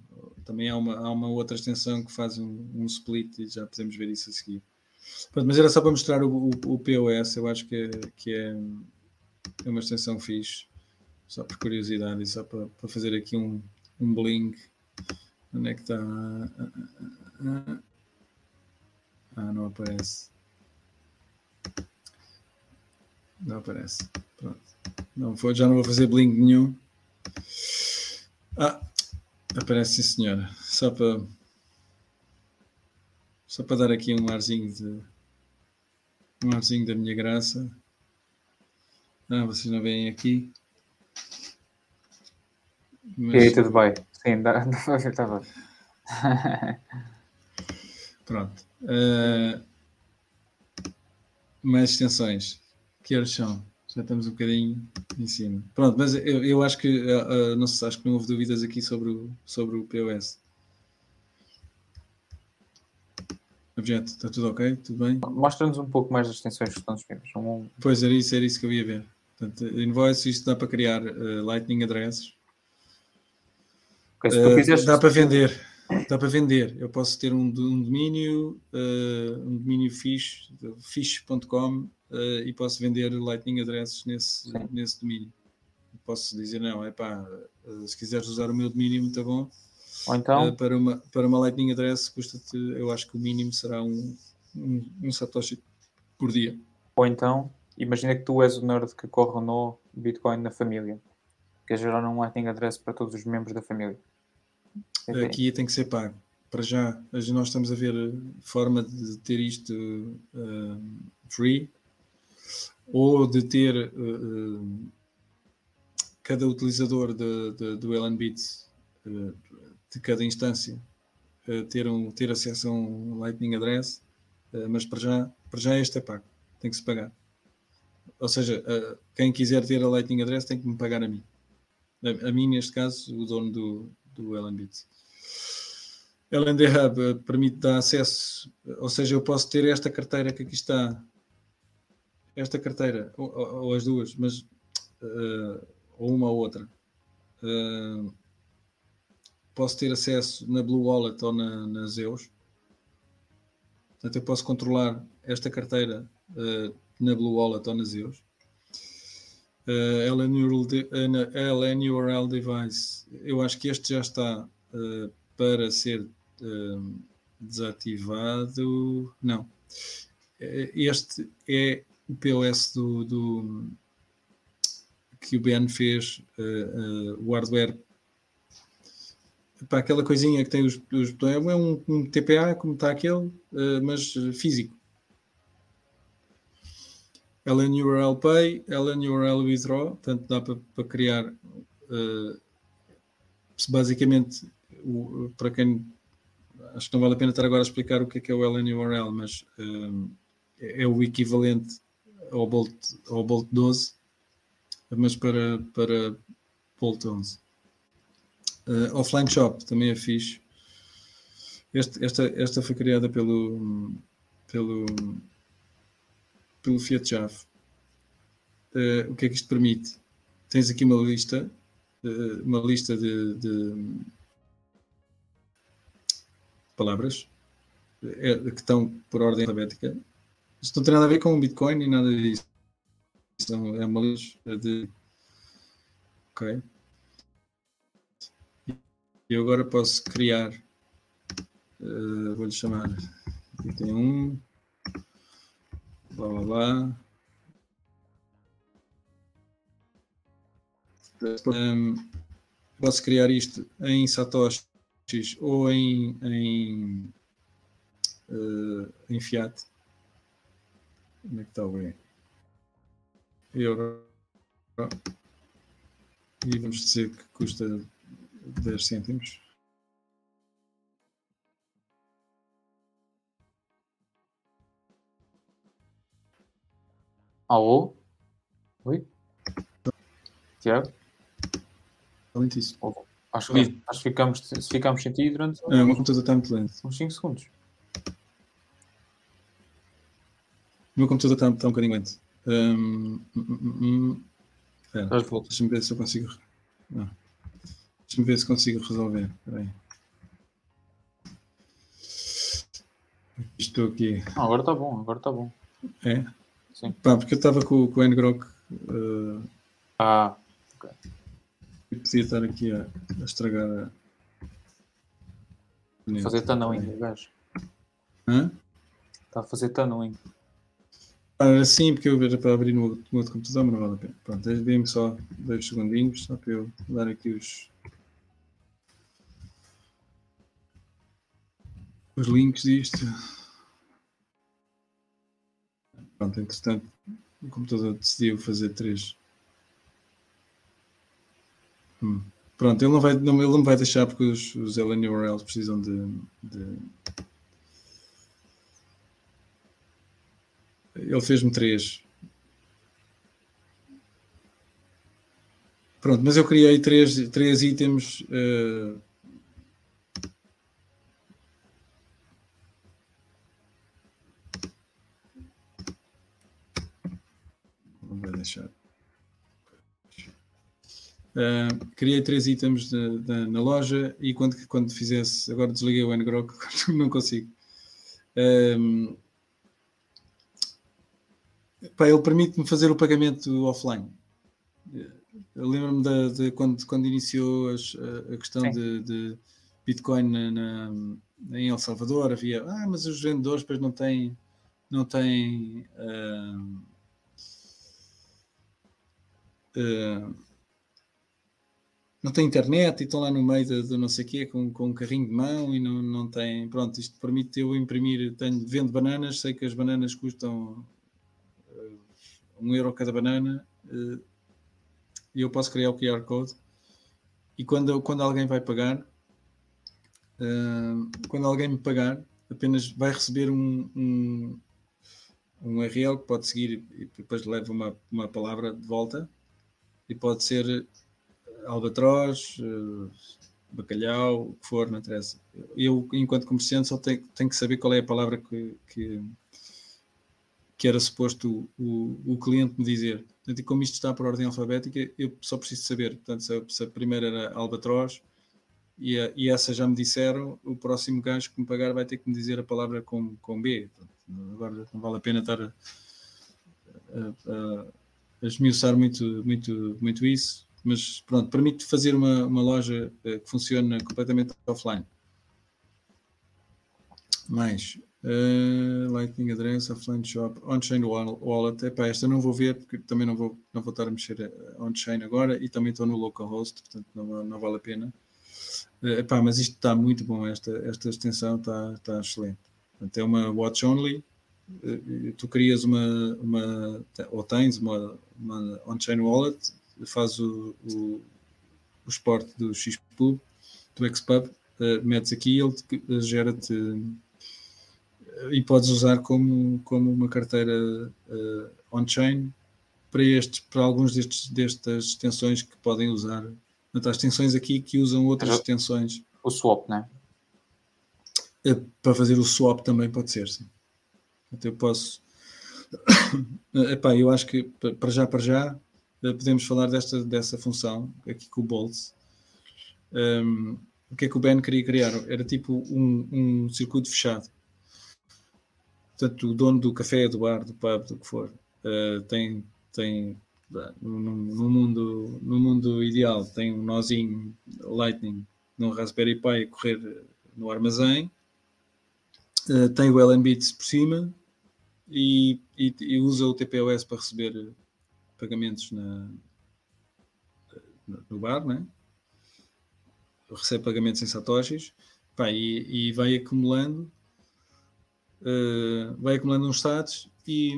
também há uma, há uma outra extensão que faz um, um split e já podemos ver isso a seguir. Pronto, mas era só para mostrar o, o, o POS, eu acho que é, que é, é uma extensão fixe só por curiosidade e só para, para fazer aqui um, um bling. Onde é que está? Ah, não aparece. Não aparece. Pronto. Não foi, já não vou fazer bling nenhum. Ah, aparece sim senhora. Só para só para dar aqui um arzinho de um arzinho da minha graça. Ah, vocês não veem aqui. Mas... E tudo bem. Sim, dá, estava. Pronto. Uh, mais extensões. Que horas são? Já estamos um bocadinho em cima. Pronto, mas eu, eu acho que uh, não sei, acho que não houve dúvidas aqui sobre o, sobre o POS. Objeto, está tudo ok? Tudo bem? Mostra-nos um pouco mais das extensões que estão disponíveis. Um... Pois era isso, era isso que eu ia ver. Portanto, invoice, isto dá para criar uh, Lightning Addresses. Okay, uh, quiseres... Dá para vender. Dá para vender. Eu posso ter um, um domínio, uh, um domínio fish, fish.com e posso vender Lightning Addresses nesse, nesse domínio. Posso dizer, não, é pá, se quiseres usar o meu domínio, muito bom ou então? Uh, para, uma, para uma Lightning Address custa-te, eu acho que o mínimo será um, um, um, Satoshi por dia. Ou então, imagina que tu és o nerd que corre no Bitcoin na família. Quer gerar um Lightning Address para todos os membros da família. Aqui tem que ser pago. Para já, nós estamos a ver forma de ter isto uh, free ou de ter uh, uh, cada utilizador de, de, do LNBits de cada instância uh, ter, um, ter acesso a um Lightning Address, uh, mas para já, para já este é pago, tem que se pagar. Ou seja, uh, quem quiser ter a Lightning Address tem que me pagar a mim. A, a mim, neste caso, o dono do, do LNBits. LND Hub permite dar acesso, ou seja, eu posso ter esta carteira que aqui está, esta carteira, ou, ou as duas, mas ou uma ou outra. Uh, posso ter acesso na Blue Wallet ou na, na Zeus. Portanto, eu posso controlar esta carteira uh, na Blue Wallet ou na Zeus. Uh, LN, URL, Device, eu acho que este já está uh, para ser uh, desativado. Não. Este é o POS do, do que o BN fez, o hardware para aquela coisinha que tem os, botões, é um, um, TPA como está aquele, mas físico. LN URL Pay, URL Withdraw, portanto dá para, para criar uh, basicamente o, para quem acho que não vale a pena estar agora a explicar o que é, que é o LN URL, mas uh, é o equivalente ao Bolt, ao Bolt 12, mas para, para Bolt 11. Uh, offline Shop também é fixe. Este, esta, esta foi criada pelo, pelo, pelo Fiat Java. Uh, o que é que isto permite? Tens aqui uma lista, uh, uma lista de, de palavras é, que estão por ordem alfabética. Isto não tem nada a ver com o Bitcoin nem nada disso. é uma lista de. Ok. Eu agora posso criar, uh, vou-lhe chamar, aqui tem um, blá. Um, posso criar isto em satoshis ou em, em, uh, em fiat. Como é que está o bem? Euro. E vamos dizer que custa 10 cêntimos. Alô? Oi? Tiago? Lentíssimo. Oh, acho, que, acho que ficamos, se ficamos sem ti durante. É, o meu computador está muito lento. Uns 5 segundos. O meu computador está, está um bocadinho lento. Um, um, um, Deixa-me ver se eu consigo. Deixa-me ver se consigo resolver. Espera Estou aqui. Não, agora está bom, agora está bom. É? Sim. Pá, porque eu estava com, com o Ngrok. Uh, ah, ok. E podia estar aqui a, a estragar a. Fazer tano ainda, gajo. Hã? Está a fazer ainda. Ah, sim, porque eu vejo para abrir no, no outro computador, mas não vale a pena. Pronto, dê-me só dois segundinhos, só para eu dar aqui os, os links disto. Pronto, entretanto, o computador decidiu fazer três. Hum, Pronto, ele não vai, não, ele não vai deixar porque os, os LN URLs precisam de, de... Ele fez-me três. Pronto, mas eu criei três, três itens. Uh... vai deixar. Uh, criei três itens de, de, na loja e quando, quando fizesse, agora desliguei o ngrok, não consigo. Um, pá, ele permite-me fazer o pagamento offline. Lembro-me de, de, quando, quando iniciou as, a, a, questão de, de, Bitcoin na, na, em El Salvador, havia, ah, mas os vendedores depois não têm, não têm uh, uh, não tem internet e estão lá no meio de não sei o quê com, com um carrinho de mão e não, não tem. Pronto, isto permite eu imprimir. Tenho, vendo bananas, sei que as bananas custam uh, um euro cada banana uh, e eu posso criar o QR Code. E quando, quando alguém vai pagar, uh, quando alguém me pagar, apenas vai receber um, um, um URL que pode seguir e depois leva uma, uma palavra de volta e pode ser albatroz, uh, bacalhau, o que for, não interessa. Eu, enquanto comerciante, só tenho, tenho que saber qual é a palavra que, que, que era suposto o, o, o, cliente me dizer. Portanto, e como isto está por ordem alfabética, eu só preciso saber. Portanto, se a, se a primeira era albatroz e, a, e, essa já me disseram, o próximo gajo que me pagar vai ter que me dizer a palavra com, com B. Portanto, agora não vale a pena estar a, a esmiuçar muito, muito, muito isso mas pronto, permite fazer uma, uma loja uh, que funciona completamente offline. Mais uh, Lightning Address, Offline Shop, On-Chain Wallet. Epá, esta não vou ver porque também não vou, não vou estar a mexer eh, on-chain agora e também estou no localhost, portanto não, não vale a pena. Uh, epá, mas isto está muito bom, esta, esta extensão está, está excelente. Portanto, é uma watch only. Uh, tu crias uma, uma ou tens uma, uma on-chain wallet faz o, o, o esporte do Xpub, do Xpub, uh, metes aqui ele uh, gera-te uh, e podes usar como, como uma carteira uh, on-chain para, estes, para alguns destes, destas extensões que podem usar. Portanto, há extensões aqui que usam outras extensões. O swap, não é? Para fazer o swap também pode ser, sim. Então eu posso. Epá, eu acho que para já, para já, eh, podemos falar desta, dessa função aqui com o Boltz. Um, o que é que o Ben queria criar? Era tipo um, um circuito fechado. Portanto, o dono do café, do bar, do pub, do que for, uh, tem, tem no, no, mundo, no mundo ideal, tem um nozinho Lightning no Raspberry Pi a correr no armazém, uh, tem o LNBits por cima e, e, e, usa o TPOS para receber pagamentos na, no bar, né? recebe pagamentos em satoshis pá, e, e, vai acumulando uh, vai acumulando uns status e,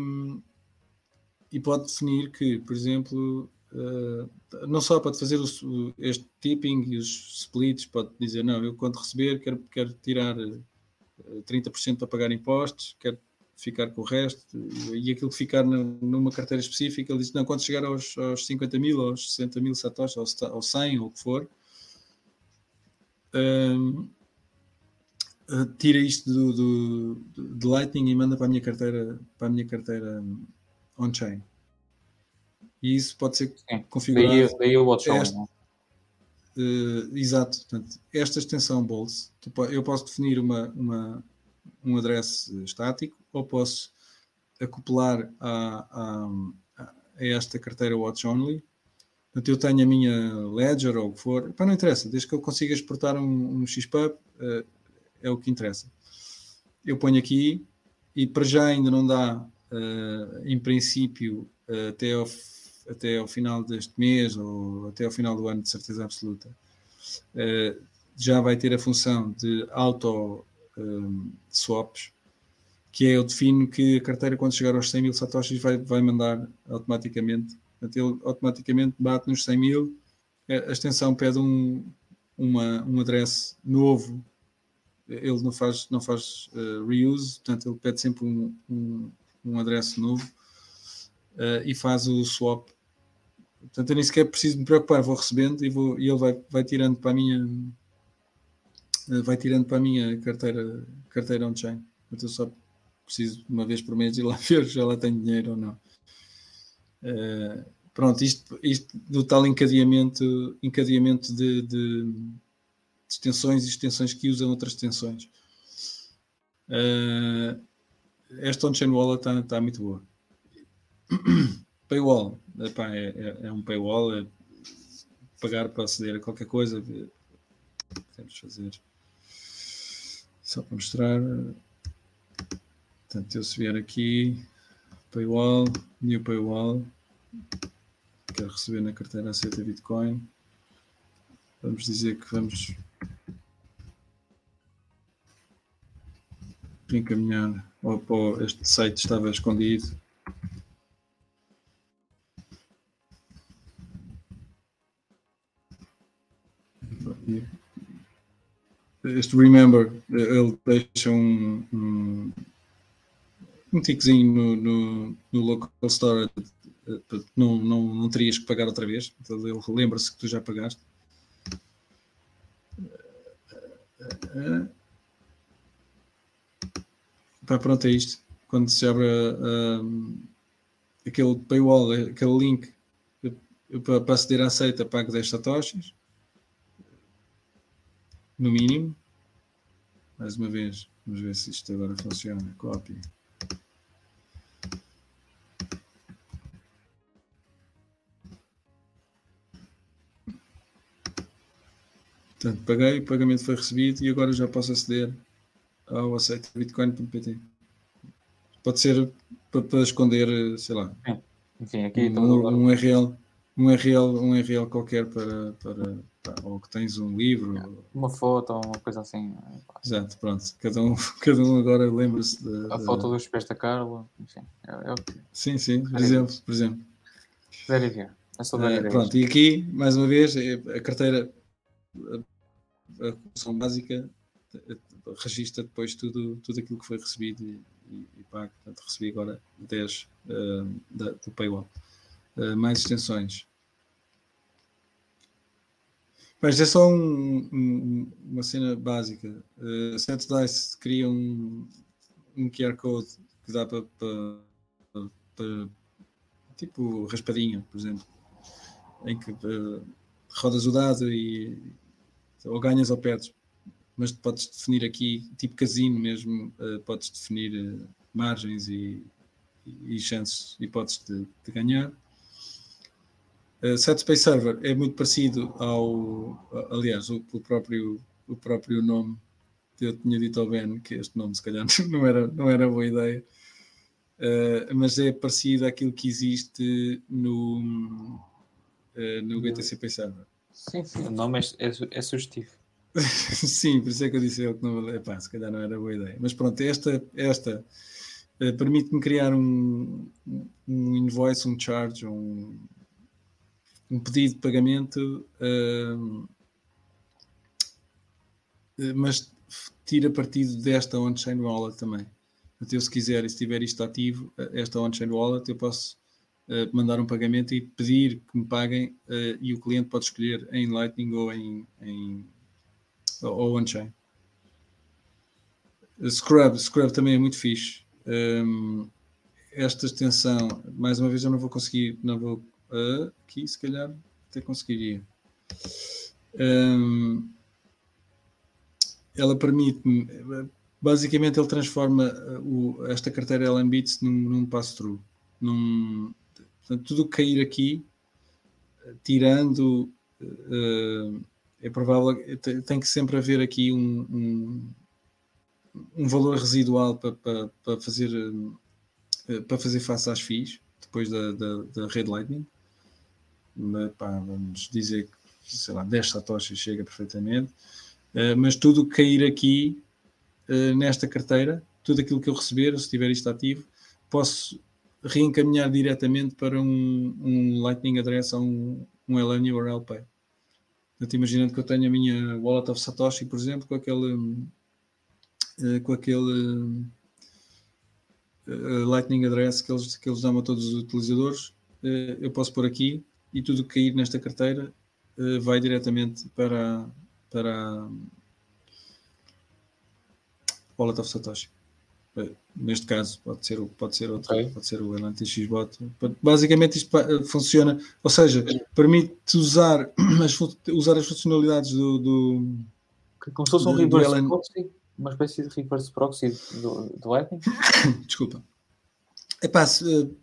e pode definir que, por exemplo, uh, não só pode fazer o, este tipping e os splits, pode dizer, não, eu quando receber quero, quero tirar 30% eh, para pagar impostos, quero ficar com o resto e aquilo que ficar numa carteira específica, ele diz, não, quando chegar aos, aos 50 mil, aos 60 mil satoshis, aos, aos 100 ou o que for, um, tira isto do, do, do, de Lightning e manda para a minha carteira, para a minha carteira on-chain. E isso pode ser Sim. configurado. Daí, o watch esta, uh, Exato. Portanto, esta extensão Bolts, eu posso definir uma, uma, um address estático ou posso acoplar a, a, a esta carteira Watch Only. Portanto, eu tenho a minha Ledger ou o que for, para não interessa, desde que eu consiga exportar um, um XPub, uh, é o que interessa. Eu ponho aqui e para já ainda não dá, uh, em princípio, uh, até, ao, até ao final deste mês ou até ao final do ano, de certeza absoluta, já vai ter a função de auto swaps, que é eu defino que a carteira, quando chegar aos 100 mil satoshis, vai, vai mandar automaticamente. Portanto, ele automaticamente bate nos 100 mil a extensão pede um, uma, um address novo, ele não faz, não faz uh, reuse, portanto ele pede sempre um, um, um address novo uh, e faz o swap. Portanto, eu nem sequer preciso me preocupar, vou recebendo e, vou, e ele vai, vai tirando para a minha vai tirando para a minha carteira, carteira on-chain. Portanto, eu só preciso uma vez por mês ir lá ver se ela tem dinheiro ou não. Uh, pronto, isto, isto do tal encadeamento, encadeamento de, de, de extensões e extensões que usam outras extensões. Uh, esta on-chain wallet está tá muito boa. paywall, epá, é, é, é, um paywall, é pagar para aceder a qualquer coisa. Temos fazer só para mostrar. Portanto, eu se vier aqui, paywall, new paywall, quero receber na carteira aceita Bitcoin. Vamos dizer que vamos encaminhar ou, este site estava escondido. Este remember, ele deixa um, um, um tiquezinho no, no, no local storage não, não, não terias que pagar outra vez. Então ele lembra-se que tu já pagaste. Pá, pronto, é isto. Quando se abre uh, aquele paywall, aquele link para aceder à aceita, pago 10 satoshis. No mínimo. Mais uma vez, vamos ver se isto agora funciona. Copy. Portanto, paguei, o pagamento foi recebido e agora já posso aceder ao aceito bitcoin.pt. Pode ser para, para, esconder, sei lá. Enfim, aqui um, um, URL, um URL, um URL qualquer para, para, ou que tens um livro. É. Uma foto ou uma coisa assim. Exato, pronto. Cada um, cada um agora lembra-se da. A da... foto dos pés da Carla, enfim. É, é que... Sim, sim, por exemplo. Por exemplo. Zero É só uh, pronto, e aqui, mais uma vez, é a carteira a função básica registra depois tudo, tudo aquilo que foi recebido e, e, e pago. Portanto, recebi agora 10 uh, da, do paywall. Uh, mais extensões. Mas é só um, um, uma cena básica. Uh, Dice cria um, um QR Code que dá para, para, para tipo raspadinha, por exemplo, em que uh, rodas o dado e ou ganhas ou perdes, mas podes definir aqui, tipo casino mesmo, uh, podes definir uh, margens e, e, e, chances, hipóteses de, de ganhar. Uh, Setspace Server é muito parecido ao, aliás, o, o, próprio, o próprio nome, eu tinha dito ao Ben que este nome se calhar não era, não era boa ideia, uh, mas é parecido àquilo que existe no, uh, no BTC Pay Server. Sim, sim, o nome é, é, é sugestivo. sim, por isso é que eu disse eu que não, epá, se calhar não era boa ideia. Mas pronto, esta, esta uh, permite-me criar um, um invoice, um charge, um, um pedido de pagamento, uh, mas tira partido desta on-chain wallet também. Então, se quiser, se tiver isto ativo, esta on-chain wallet, eu posso uh, mandar um pagamento e pedir que me paguem uh, e o cliente pode escolher em Lightning ou em, em ou on-chain. Scrub, Scrub também é muito fixe. Um, esta extensão, mais uma vez eu não vou conseguir, não vou uh, aqui se calhar até conseguiria. Um, ela permite-me, basicamente ele transforma o, esta carteira LMBits num, num pass-through, Portanto, tudo que cair aqui, tirando, uh, é provável, tem que sempre haver aqui um, um, um valor residual para, para, para, fazer, uh, para fazer face às FIIs, depois da, da, da Red Lightning. Pá, vamos dizer que, sei lá, 10 satoshis chega perfeitamente. Uh, mas tudo que cair aqui nesta carteira, tudo aquilo que eu receber, se tiver isto ativo, posso reencaminhar diretamente para um, um Lightning Address ou um, um Eleni ou LP. Portanto, imaginando que eu tenho a minha Wallet of Satoshi, por exemplo, com aquele, eh, com aquele uh, Lightning Address que eles, que eles dão a todos os utilizadores, uh, eu posso pôr aqui e tudo que cair nesta carteira uh, vai diretamente para, para Wallet of Satoshi. Neste caso, pode ser, pode ser outro, okay. pode ser o LNTXBot. Basicamente, isto funciona, ou seja, permite usar as, usar as funcionalidades do. do Como se fosse um reverse proxy, uma espécie de reverse proxy do, do Lightning? Desculpa. É pá,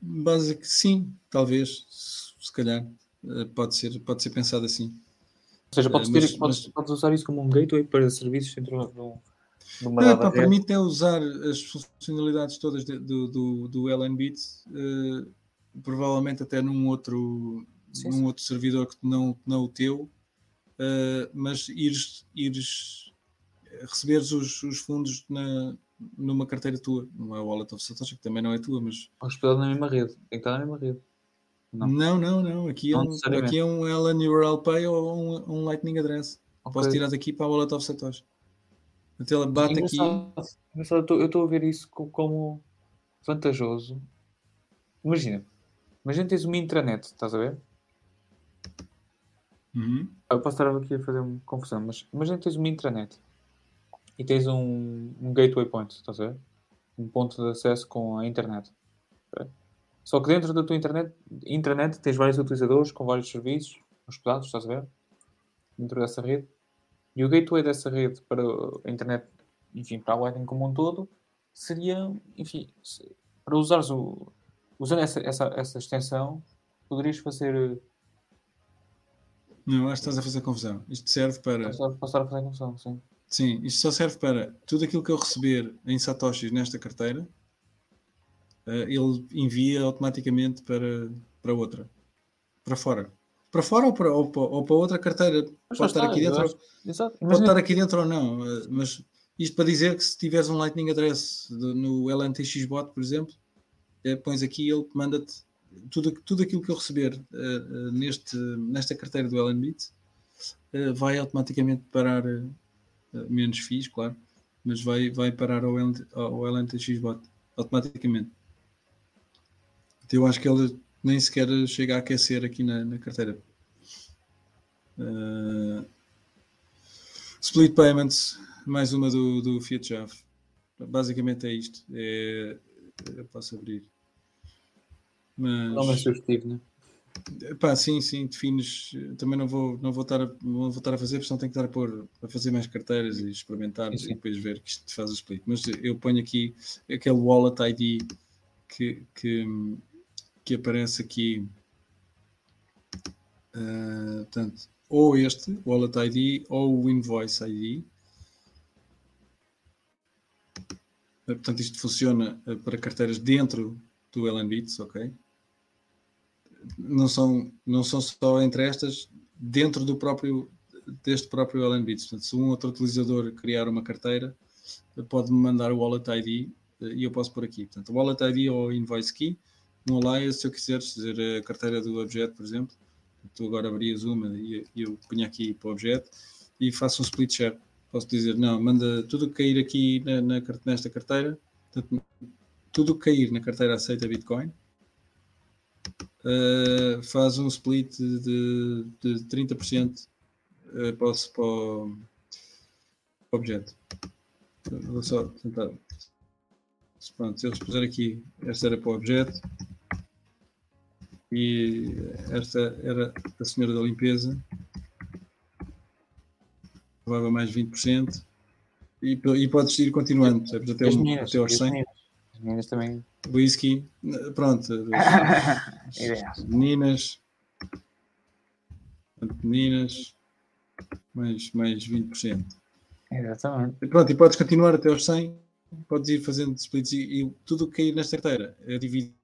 básico, sim, talvez, se calhar, eh, pode ser, pode ser pensado assim. Ou seja, podes, ter, mas, podes, podes usar isso como um gateway para serviços dentro do não, é, pá, permite é usar as funcionalidades todas de, do, do, do LNBit, uh, provavelmente até num outro, sim, num sim. outro servidor que não, não o teu, uh, mas ires, ires receberes os, os fundos na, numa carteira tua, numa wallet of Satoshi, que também não é tua, mas. Hospedado na mesma rede, tem que estar na mesma rede. Não, não, não. não. Aqui, é não é um, aqui é um LN URL Pay ou um, um Lightning Address. Okay. Posso tirar daqui para a wallet of Satoshi. Então ela bate aqui. eu estou a ver isso como vantajoso. Imagina, imagina tens uma intranet, estás a ver? Uhum. Eu posso estar aqui a fazer uma confusão, mas imagina tens uma intranet e tens um, um gateway point, estás a ver? Um ponto de acesso com a internet. Só que dentro da tua internet, intranet tens vários utilizadores com vários serviços hospedados, estás a ver? Dentro dessa rede. E o gateway dessa rede para a internet, enfim, para a Lightning como um todo, seria, enfim, para usares o. Usando essa, essa, essa extensão, poderias fazer. Não, acho que estás a fazer confusão. Isto serve para. Passar a fazer confusão, sim. Sim, isto só serve para tudo aquilo que eu receber em Satoshis nesta carteira, ele envia automaticamente para, para outra, para fora para fora ou para, ou para, ou para outra carteira. Mas pode estar aqui dentro. Exato. Pode estar aqui dentro ou não. Eh, mas isto para dizer que se tiveres um Lightning Address no LNTXBot, por exemplo, é, pões aqui ele manda-te tudo, tudo aquilo que eu receber uh, uh, neste, nesta carteira do LNBit uh, vai automaticamente parar menos FIIs, claro, mas vai, vai parar ao, LNT, ao LNTXBot automaticamente. Eu acho que ele nem sequer chega a aquecer aqui na, na carteira. Uh, split Payments, mais uma do, do Fiat Chave. Basicamente é isto. É, eu posso abrir. Mas, não né? Pá, sim, sim, defines. Também não vou, não vou, estar, a, não vou estar a fazer, porque senão tenho que estar a, pôr, a fazer mais carteiras e experimentar sim. e depois ver que isto faz o split. Mas eu ponho aqui aquele wallet ID que, que, que aparece aqui, uh, portanto, ou este, Wallet ID, ou o Invoice ID. Uh, portanto, isto funciona uh, para carteiras dentro do LNBits, ok? Não são, não são só entre estas, dentro do próprio, deste próprio LNBits. Portanto, se um outro utilizador criar uma carteira, pode-me mandar o Wallet ID e eu posso pôr aqui. Portanto, Wallet ID ou Invoice Key no Alliance, se eu quiseres dizer a carteira do objeto, por exemplo, tu agora abrias uma e eu punha aqui para o objeto e faço um split share. Posso dizer, não, manda tudo que cair aqui na, na, nesta carteira, tudo que cair na carteira aceita Bitcoin, uh, faz um split de, de 30% uh, para, o, para o objeto. Vou só tentar. Pronto, se eu puser aqui, esta era para o objeto, e esta era a senhora da limpeza, levava mais 20%, e, e podes ir continuando, sabes, até, um, meninas, até aos 100. As meninas também. Whisky, pronto. As, meninas, meninas, mais, mais 20%. Exatamente. E pronto, e podes continuar até aos 100, podes ir fazendo splits e, e tudo o que cair nesta carteira é dividido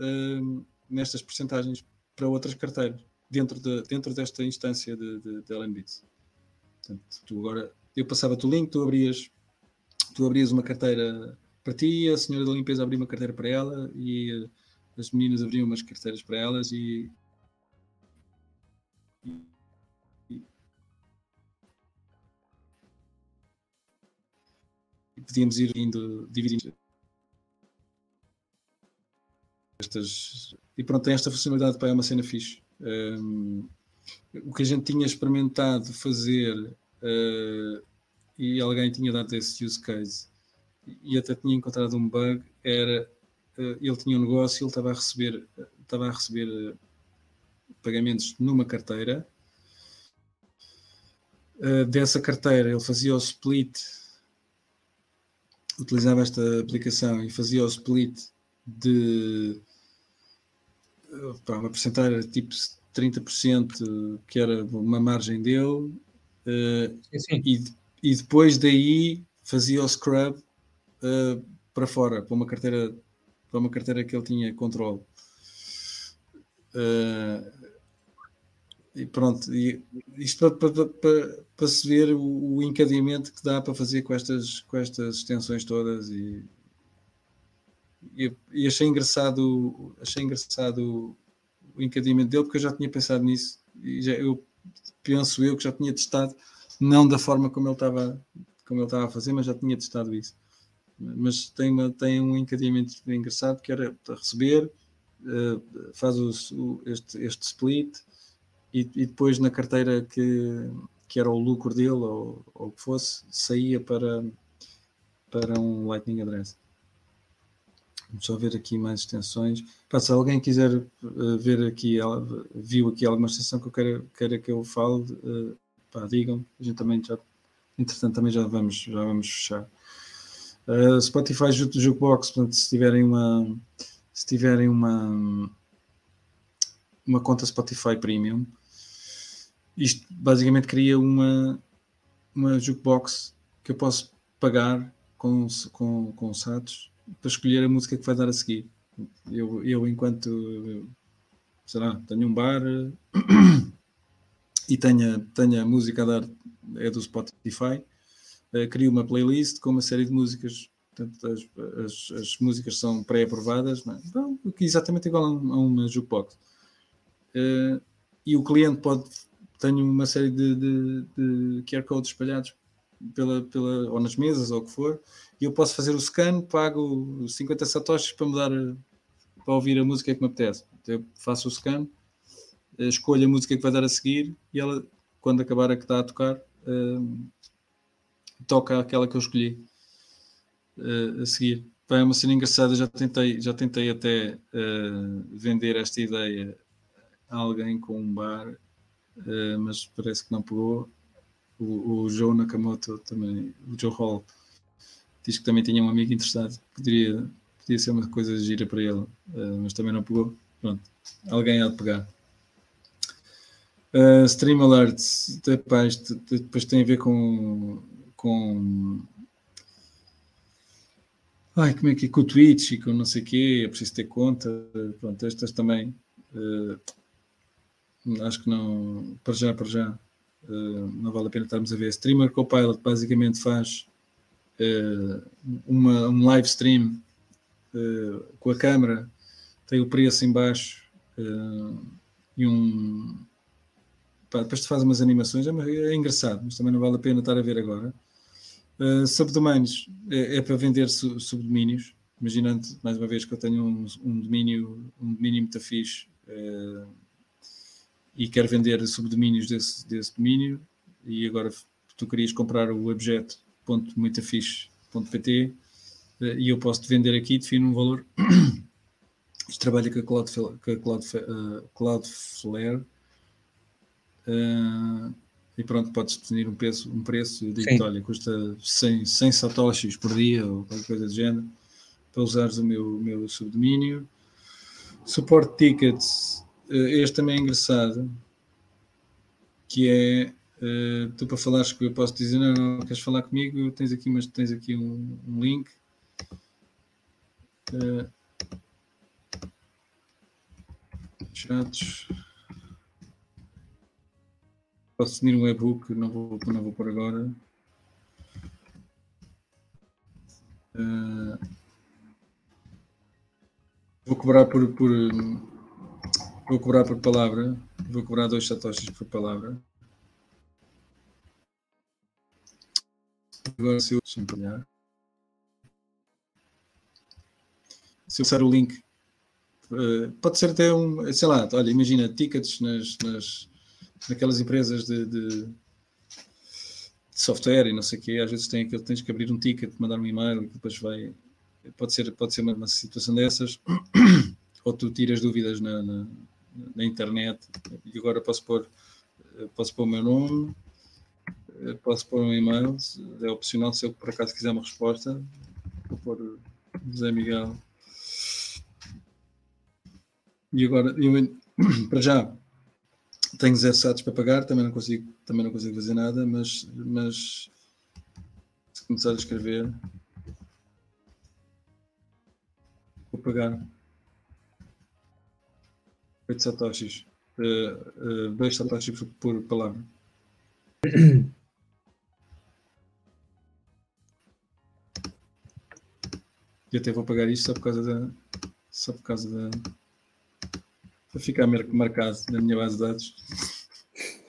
um, nestas percentagens para outras carteiras, dentro, de, dentro desta instância de, de, de LNBits. Portanto, tu agora, eu passava-te o link, tu abrias, tu abrias uma carteira para ti, a senhora da limpeza abria uma carteira para ela e uh, as meninas abriam umas carteiras para elas e e podíamos ir indo, dividindo estas. E pronto, tem esta funcionalidade para é uma cena fixe. Um, o que a gente tinha experimentado fazer uh, e alguém tinha dado esse use case e até tinha encontrado um bug era uh, ele tinha um negócio ele estava a receber estava a receber uh, pagamentos numa carteira dessa carteira ele fazia o split utilizava esta aplicação e fazia o split de para uma porcentagem tipo 30% que era uma margem dele uh, sim, sim. E, e depois daí fazia o scrub uh, para fora para uma carteira para uma carteira que ele tinha controle uh, e pronto e isto para, para, para, para, se ver o, o encadeamento que dá para fazer com estas com estas extensões todas e e, e achei engraçado achei engraçado o encadeamento dele porque eu já tinha pensado nisso e já, eu penso eu que já tinha testado não da forma como ele estava como ele estava a fazer mas já tinha testado isso. Mas tem uma tem um encadeamento engraçado que era receber uh, faz o, o, este, este split e, e, depois na carteira que, que era o lucro dele ou, ou que fosse saía para para um Lightning Address Vamos só ver aqui mais extensões. Pá, se alguém quiser uh, ver aqui, viu aqui alguma extensão que eu queira, queira que eu fale, uh, pá, digam. A gente também já, entretanto, também já vamos, já vamos fechar. Uh, Spotify Jukebox, portanto, se tiverem uma, se tiverem uma, uma conta Spotify Premium, isto basicamente cria uma, uma jukebox que eu posso pagar com, com, com SATs para escolher a música que vai dar a seguir. Eu, eu enquanto, sei lá, tenho um bar e tenho, tenho a música a dar, é do Spotify, uh, crio uma playlist com uma série de músicas. Portanto, as, as, as músicas são pré-aprovadas, é? então, exatamente igual a, a uma jukebox. Uh, e o cliente pode, tenho uma série de, de, de QR codes espalhados pela, pela, ou nas mesas ou o que for, e eu posso fazer o scan, pago 50 satoshis para mudar para ouvir a música que me apetece. Então eu faço o scan, eh, escolho a música que vai dar a seguir e ela, quando acabar a que está a tocar, uh, toca aquela que eu escolhi uh, a seguir. é uma cena engraçada, já tentei, já tentei até uh, vender esta ideia alguém com um bar, mas parece que não pegou. O, o Joe Nakamoto também, o Joe Hall diz que também tinha um amigo interessado, poderia, podia ser uma coisa gira para ele, uh, mas também não pegou. Pronto, alguém há de pegar. Uh, stream Alerts, depois, depois tem a ver com, com ai, como é que é, com o Twitch e com não sei o quê, é preciso ter conta, pronto, estas também uh, acho que não, para já, para já, uh, não vale a pena estarmos a ver. Streamer Copilot basicamente faz uh, uma, um live stream uh, com a câmera, tem o preço em baixo e um. Pá, depois te faz umas animações, é, é, engraçado, mas também não vale a pena estar a ver agora. Uh, subdomínios é, é, para vender su, subdomínios, imaginando mais uma vez que eu tenho um, um domínio, um domínio muito fixe uh, e quero vender subdomínios desse, desse domínio e agora tu querias comprar o objeto www.muitafixe.pt eh, e eu posso te vender aqui, defino um valor. Isto trabalha com a, Cloud, com a Cloud, Cloudflare uh, e pronto, podes definir um preço, um preço eu digo olha, custa 100, 100 satoshis por dia ou qualquer coisa do género para usares o meu, meu subdomínio. Support tickets, este também é engraçado, que é Uh, tu para falares que eu posso dizer, não, não queres falar comigo, tens aqui, mas tens aqui um, um link. Uh, chats. Posso definir um e-book, não vou, não vou por agora. Uh, vou cobrar por, por vou cobrar por palavra Vou cobrar dois satoshis por palavra. Agora se eu olhar. Se eu passar o link, uh, pode ser até um, sei lá, olha, imagina tickets nas, nas naquelas empresas de, de, software e não sei o quê, às vezes tem aquele, tens que abrir um ticket, mandar um e-mail e depois vai. Pode ser, pode ser uma, uma situação dessas, ou tu tiras dúvidas na, na, na, internet e agora posso pôr, posso pôr o meu nome, posso pôr um e-mail, é opcional se eu por acaso quiser uma resposta, vou pôr José Miguel. E agora, eu, para já, tenho zero satos para pagar, também não consigo, também não consigo fazer nada, mas, mas se começar a escrever, vou pagar 8 satoshis, uh, uh, 2 satoshis por palavra. E até vou pagar isto só por causa da. Só por causa da. Para ficar marcado na minha base de dados.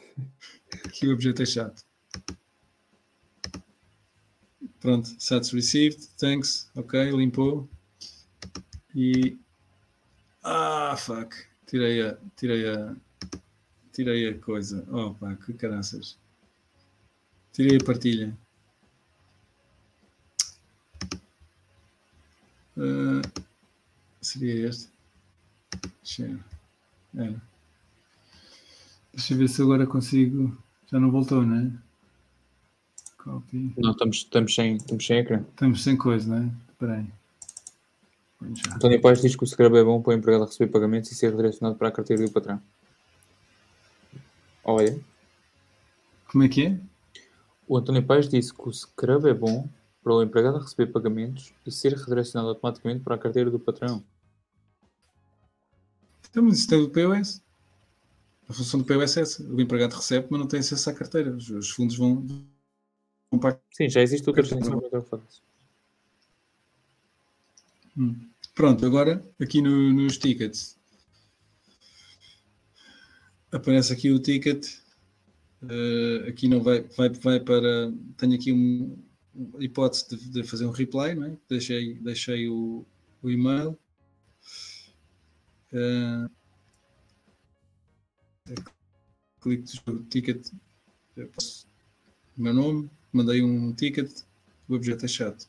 que o objeto é chato. Pronto, sats received, thanks, ok, limpou. E. Ah, fuck. Tirei a. Tirei a. Tirei a coisa. Oh pá, que caraças. Tirei a partilha. Uh, seria este. Share. É. Deixa eu ver se agora consigo. Já não voltou, né? Copy. Não, estamos, estamos, sem, estamos sem ecrã. Estamos sem coisa, né? Espera aí. António Paz diz que o Scrub é bom para o empregado receber pagamentos e ser redirecionado para a carteira do patrão. Olha. Como é que é? O António Paz disse que o Scrub é bom para o empregado receber pagamentos e ser redirecionado automaticamente para a carteira do patrão. Então, mas isso é do POS. A função do POS é essa. O empregado recebe, mas não tem acesso à carteira. Os, os fundos vão, vão para Sim, já existe outra função para o hum. Pronto, agora aqui no, nos tickets aparece aqui o ticket. Uh, aqui não vai, vai, vai para. Tenho aqui um, hipótese de, de, fazer um reply, não é? deixei, deixei o, o e-mail. Uh, clico no ticket, o meu nome, mandei um ticket, o objeto é chato.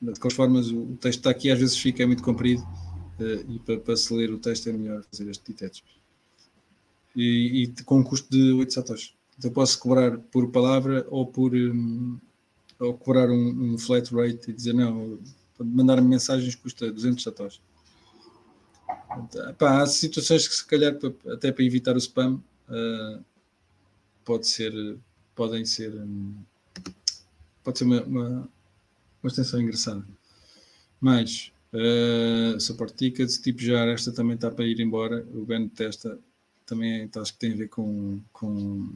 De qualquer forma, o texto está aqui, às vezes fica muito comprido uh, e para, para se ler o texto é melhor fazer este detach. E, e, com um custo de 8 satoshis. Então posso cobrar por palavra ou por, um, ou cobrar um, um, flat rate e dizer não, mandar-me mensagens custa 200 satoshis. Há situações que se calhar até para evitar o spam uh, pode ser, podem ser, um, pode ser uma, uma, uma extensão engraçada. Mas uh, support tickets, tipo já esta também está para ir embora. O Ben testa também então, acho que tem a ver com, com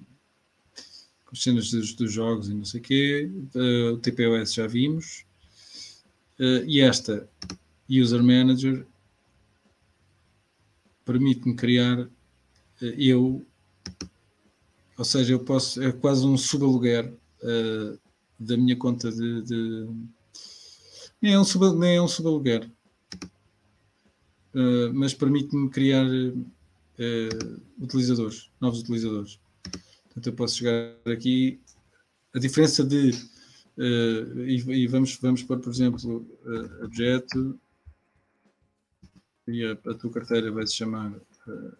as cenas dos, dos, jogos e não sei o quê. Uh, o TPOS já vimos. Uh, e esta User Manager permite-me criar eu, ou seja, eu posso, é quase um subaluguer uh, da minha conta de, de, nem é um, sub, nem é um subaluguer, mas permite-me criar utilizadores, novos utilizadores. Portanto, eu posso chegar aqui. A diferença de. Uh, e, e, vamos, vamos pôr, por exemplo, uh, objeto. E a, a, tua carteira vai se chamar uh,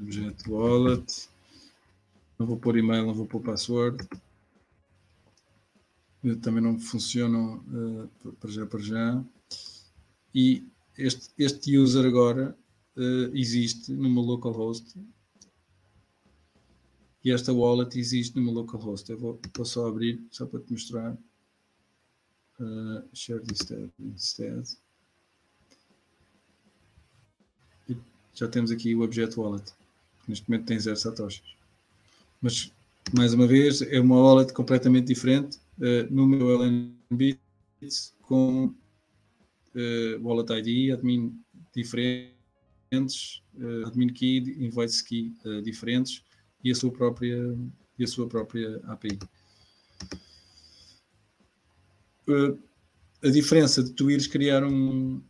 objeto wallet. Não vou pôr e-mail, não vou pôr password. Também não funcionam uh, para já para já. E este, este user agora uh, existe numa localhost e esta wallet existe numa localhost. Eu vou, vou só abrir, só para te mostrar. Uh, share instead. instead. E já temos aqui o objeto wallet. Neste momento tem zero satoshis. Mas, mais uma vez, é uma wallet completamente diferente uh, no meu LNBits com uh, wallet ID, admin diferente diferentes, uh, admin key, invoice key uh, diferentes e a sua própria, e a sua própria API. Uh, a diferença de tu ires criar um,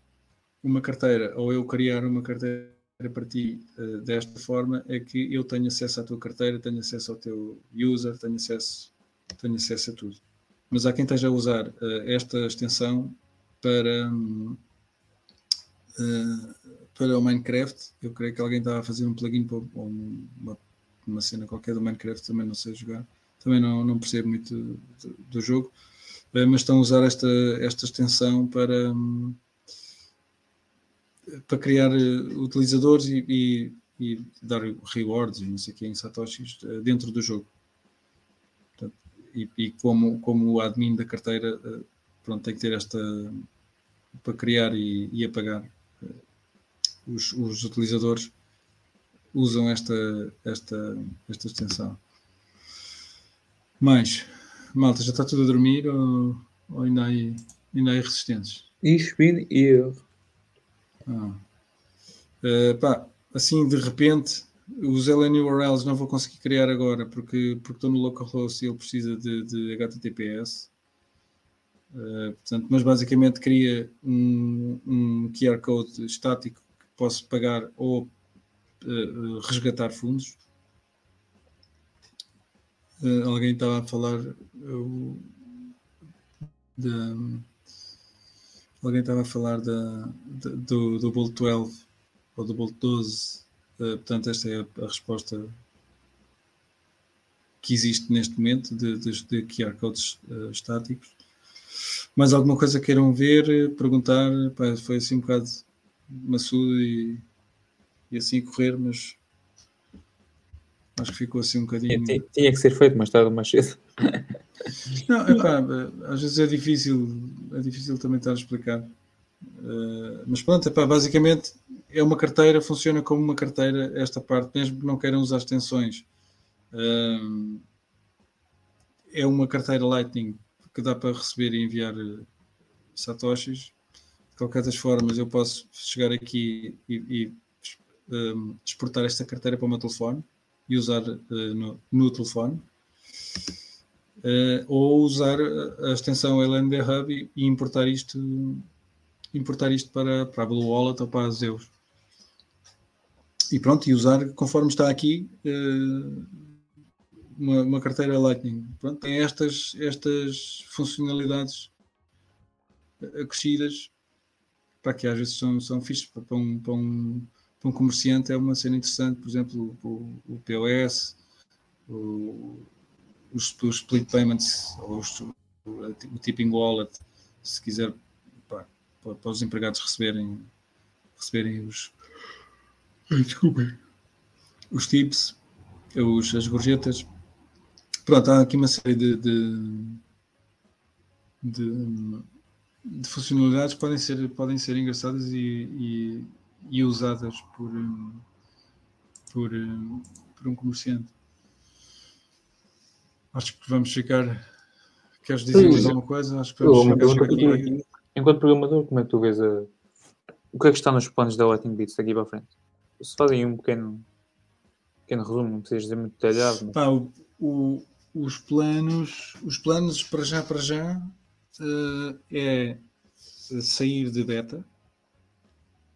uma carteira ou eu criar uma carteira para ti uh, desta forma é que eu tenho acesso à tua carteira, tenho acesso ao teu user, tenho acesso, tenho acesso a tudo. Mas há quem esteja a usar uh, esta extensão para, uh, para o Minecraft. Eu creio que alguém estava a fazer um plugin para uma, uma cena qualquer do Minecraft, também não sei jogar, também não, não percebo muito do, do jogo, mas estão a usar esta, esta extensão para. Um, para criar uh, utilizadores e, e, e, dar rewards e não sei o que em satoshis uh, dentro do jogo. E, e, como, como o admin da carteira uh, pronto, tem que ter esta para criar e, e apagar os, os, utilizadores usam esta, esta, esta extensão. Mas, malta, já está tudo a dormir ou, ou ainda, há, ainda há? E speed e erro. Ah. Uh, pá, assim de repente os LN URLs não vou conseguir criar agora porque, porque estou no localhost e ele precisa de, de HTTPS. Uh, eh, portanto, mas basicamente cria um, um, QR Code estático que posso pagar ou uh, resgatar fundos. Uh, alguém estava a falar Alguém estava a falar da, do, do Bolt 12 ou do Bolt 12. Uh, eh, portanto, esta é a, a, resposta que existe neste momento de, de, de QR codes uh, estáticos. Mais alguma coisa queiram ver, perguntar? Pá, foi assim um bocado maçudo e, e assim correr, mas acho que ficou assim um bocadinho. Tinha, tinha que ser feito mais tarde ou mais cedo. Não, epá, às vezes é difícil, é difícil também estar a explicar. Uh, mas pronto, epá, basicamente é uma carteira, funciona como uma carteira, esta parte, mesmo que não queiram usar extensões. É uma carteira Lightning que dá para receber e enviar eh, satoshis. De qualquer das formas, eu posso chegar aqui e, e exportar esta carteira para o meu telefone e usar uh, no, no telefone uh, ou usar a extensão LND Hub e, e, importar isto importar isto para, para a Blue Wallet ou para a Zeus. E pronto, e usar conforme está aqui uh, uma, uma, carteira Lightning. Pronto, tem estas, estas funcionalidades acrescidas para que às vezes são, são fixes para um, para, um, para um comerciante é uma cena interessante, por exemplo, o, o POS, o, os, os split payments, ou os, o, tipping wallet, se quiser, para, para, os empregados receberem, receberem os. Desculpem. Os tips, os, as gorjetas. Pronto, há aqui uma série de, de, de, de funcionalidades que podem ser, podem ser engraçadas e, e, e usadas por, por, por um comerciante. Acho que vamos ficar. Queres dizer mais alguma coisa? Acho que vamos aqui. Enquanto programador, como é que tu vês a... o que é que está nos planos da Lightning Beats daqui para a frente? Se fazem um pequeno, pequeno resumo, não precisas dizer muito detalhado. Mas... Pá, o, o, os planos, os planos para já, para já, uh, é sair de beta,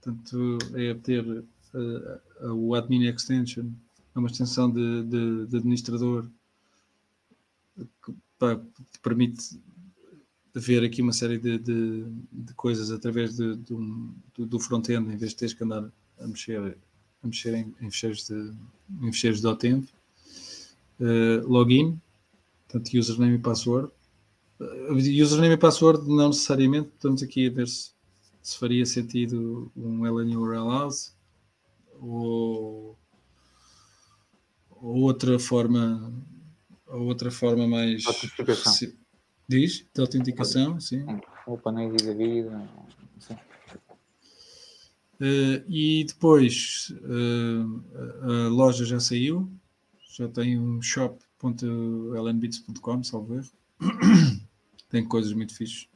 portanto, é ter uh, o Admin Extension, é uma extensão de, de, de administrador que pá, permite ver aqui uma série de, de, de coisas através de, de um, do, do front-end, em vez de teres que andar a mexer, a mexer em, em fecheiros de, em fecheiros de .env. Uh, login, portanto, username e password. Uh, username e password não necessariamente, estamos aqui a ver se, se faria sentido um LN URL house ou, ou outra forma a outra forma mais. Autenticação. Diz? De autenticação, sim. Ou panéis da vida. Uh, e depois uh, a loja já saiu, já tem um shop.lnbits.com, salvo erro. tem coisas muito fixas.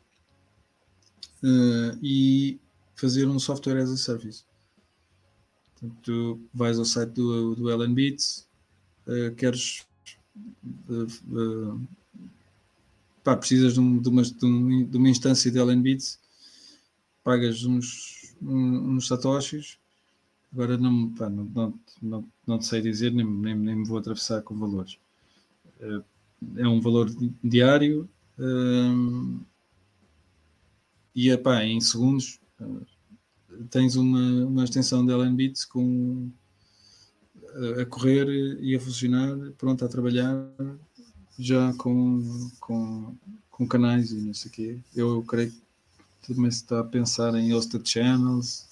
Uh, e fazer um software as a service. Portanto, tu vais ao site do, do uh, queres. Pá, precisas de, um, de, uma, de, um, de, uma, instância de Ellen Beats, pagas uns, uns satoshis. Agora não, pá, não, não, não, não te sei dizer, nem, nem, nem me vou atravessar com valores. é um valor diário e epá, em segundos tens uma, uma extensão de Ellen Beats com, a, correr e a funcionar, pronto a trabalhar, já com, com, com canais e não sei o quê. Eu creio que também se está a pensar em hosted channels.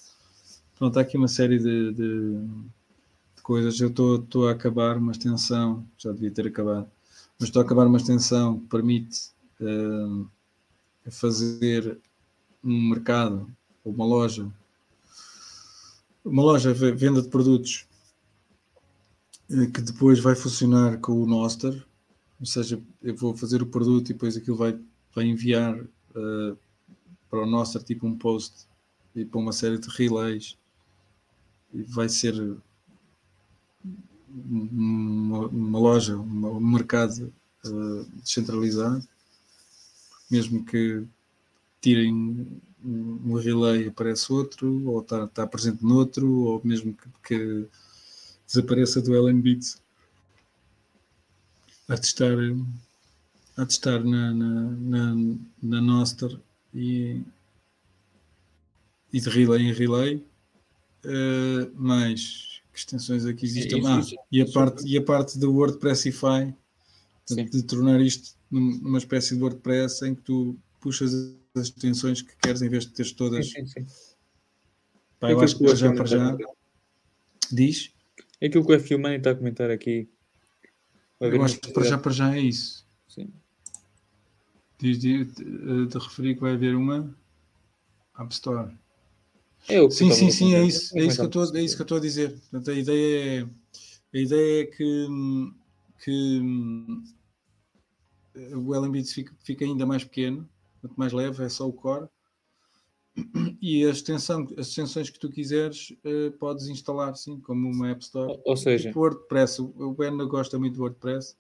Pronto, há aqui uma série de, de, de coisas. Eu estou a acabar uma extensão, já devia ter acabado, mas estou a acabar uma extensão que permite uh, fazer um mercado ou uma loja uma loja venda de produtos eh, que depois vai funcionar com o Noster, ou seja, eu vou fazer o produto e depois aquilo vai, vai enviar uh, para o Noster tipo um post e para uma série de relays. E vai ser uma, uma loja, uma, um mercado uh, descentralizado, mesmo que tirem um relay aparece outro, ou está, está presente noutro, ou mesmo que, que desapareça do Beats. A testar, a testar na, na, na, na Noster e, e de relay em relay. Uh, mais que extensões aqui existem? Ah, e, a parte, e a parte do WordPressify, de tornar isto numa espécie de WordPress em que tu puxas as extensões que queres em vez de teres todas. Sim, sim, sim. Pá, eu acho que já para já. Diz? É aquilo que o F Money está a comentar aqui. Eu acho que para já para já é isso. Sim. Diz de, de, de referir que vai haver uma App Store. É sim, sim, sim, é isso. É isso, que eu estou, é isso que eu estou a dizer. Portanto, a ideia é, a ideia é que, que o Elembits fica, fica ainda mais pequeno quanto mais leve é só o core. E a extensão, as extensões que tu quiseres, uh, podes instalar, sim, como uma App Store. Ou seja, tipo WordPress. O Ben gosta muito de WordPress.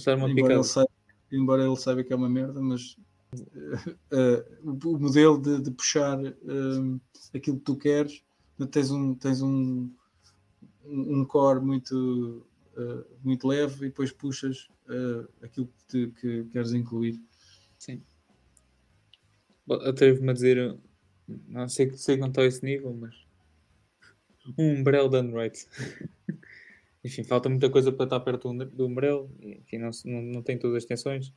Embora ele, saiba, embora ele, saiba, que é uma merda, mas uh, uh, o, modelo de, de puxar aquilo que tu queres, tens um, tens um, um core muito, muito leve e depois puxas aquilo que, te, que queres incluir. Sim atrevo-me a dizer, não sei, sei que não a esse nível, mas um Umbrel done right. enfim, falta muita coisa para estar perto do, do Umbrel, enfim, não, não, não tem todas as tensões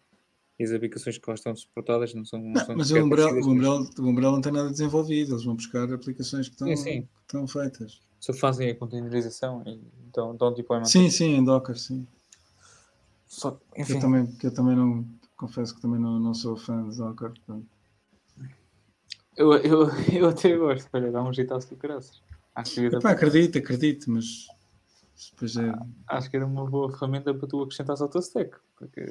e as aplicações que lá estão suportadas não são. Não, não são mas o Umbrel, o, Umbrel, o Umbrel não tem nada desenvolvido, eles vão buscar aplicações que estão, sim, sim. Que estão feitas. Só fazem a containerização e então dão deployment. Sim, sim, em Docker, sim. Só, enfim. Que eu também, que eu também não, confesso que também não, não sou fã de Docker, portanto. Eu, eu, eu até gosto, olha, dá um jeito do caraças. Epá, acredito, acredito, mas depois é... Acho que era uma boa ferramenta para tu acrescentares ao teu stack, porque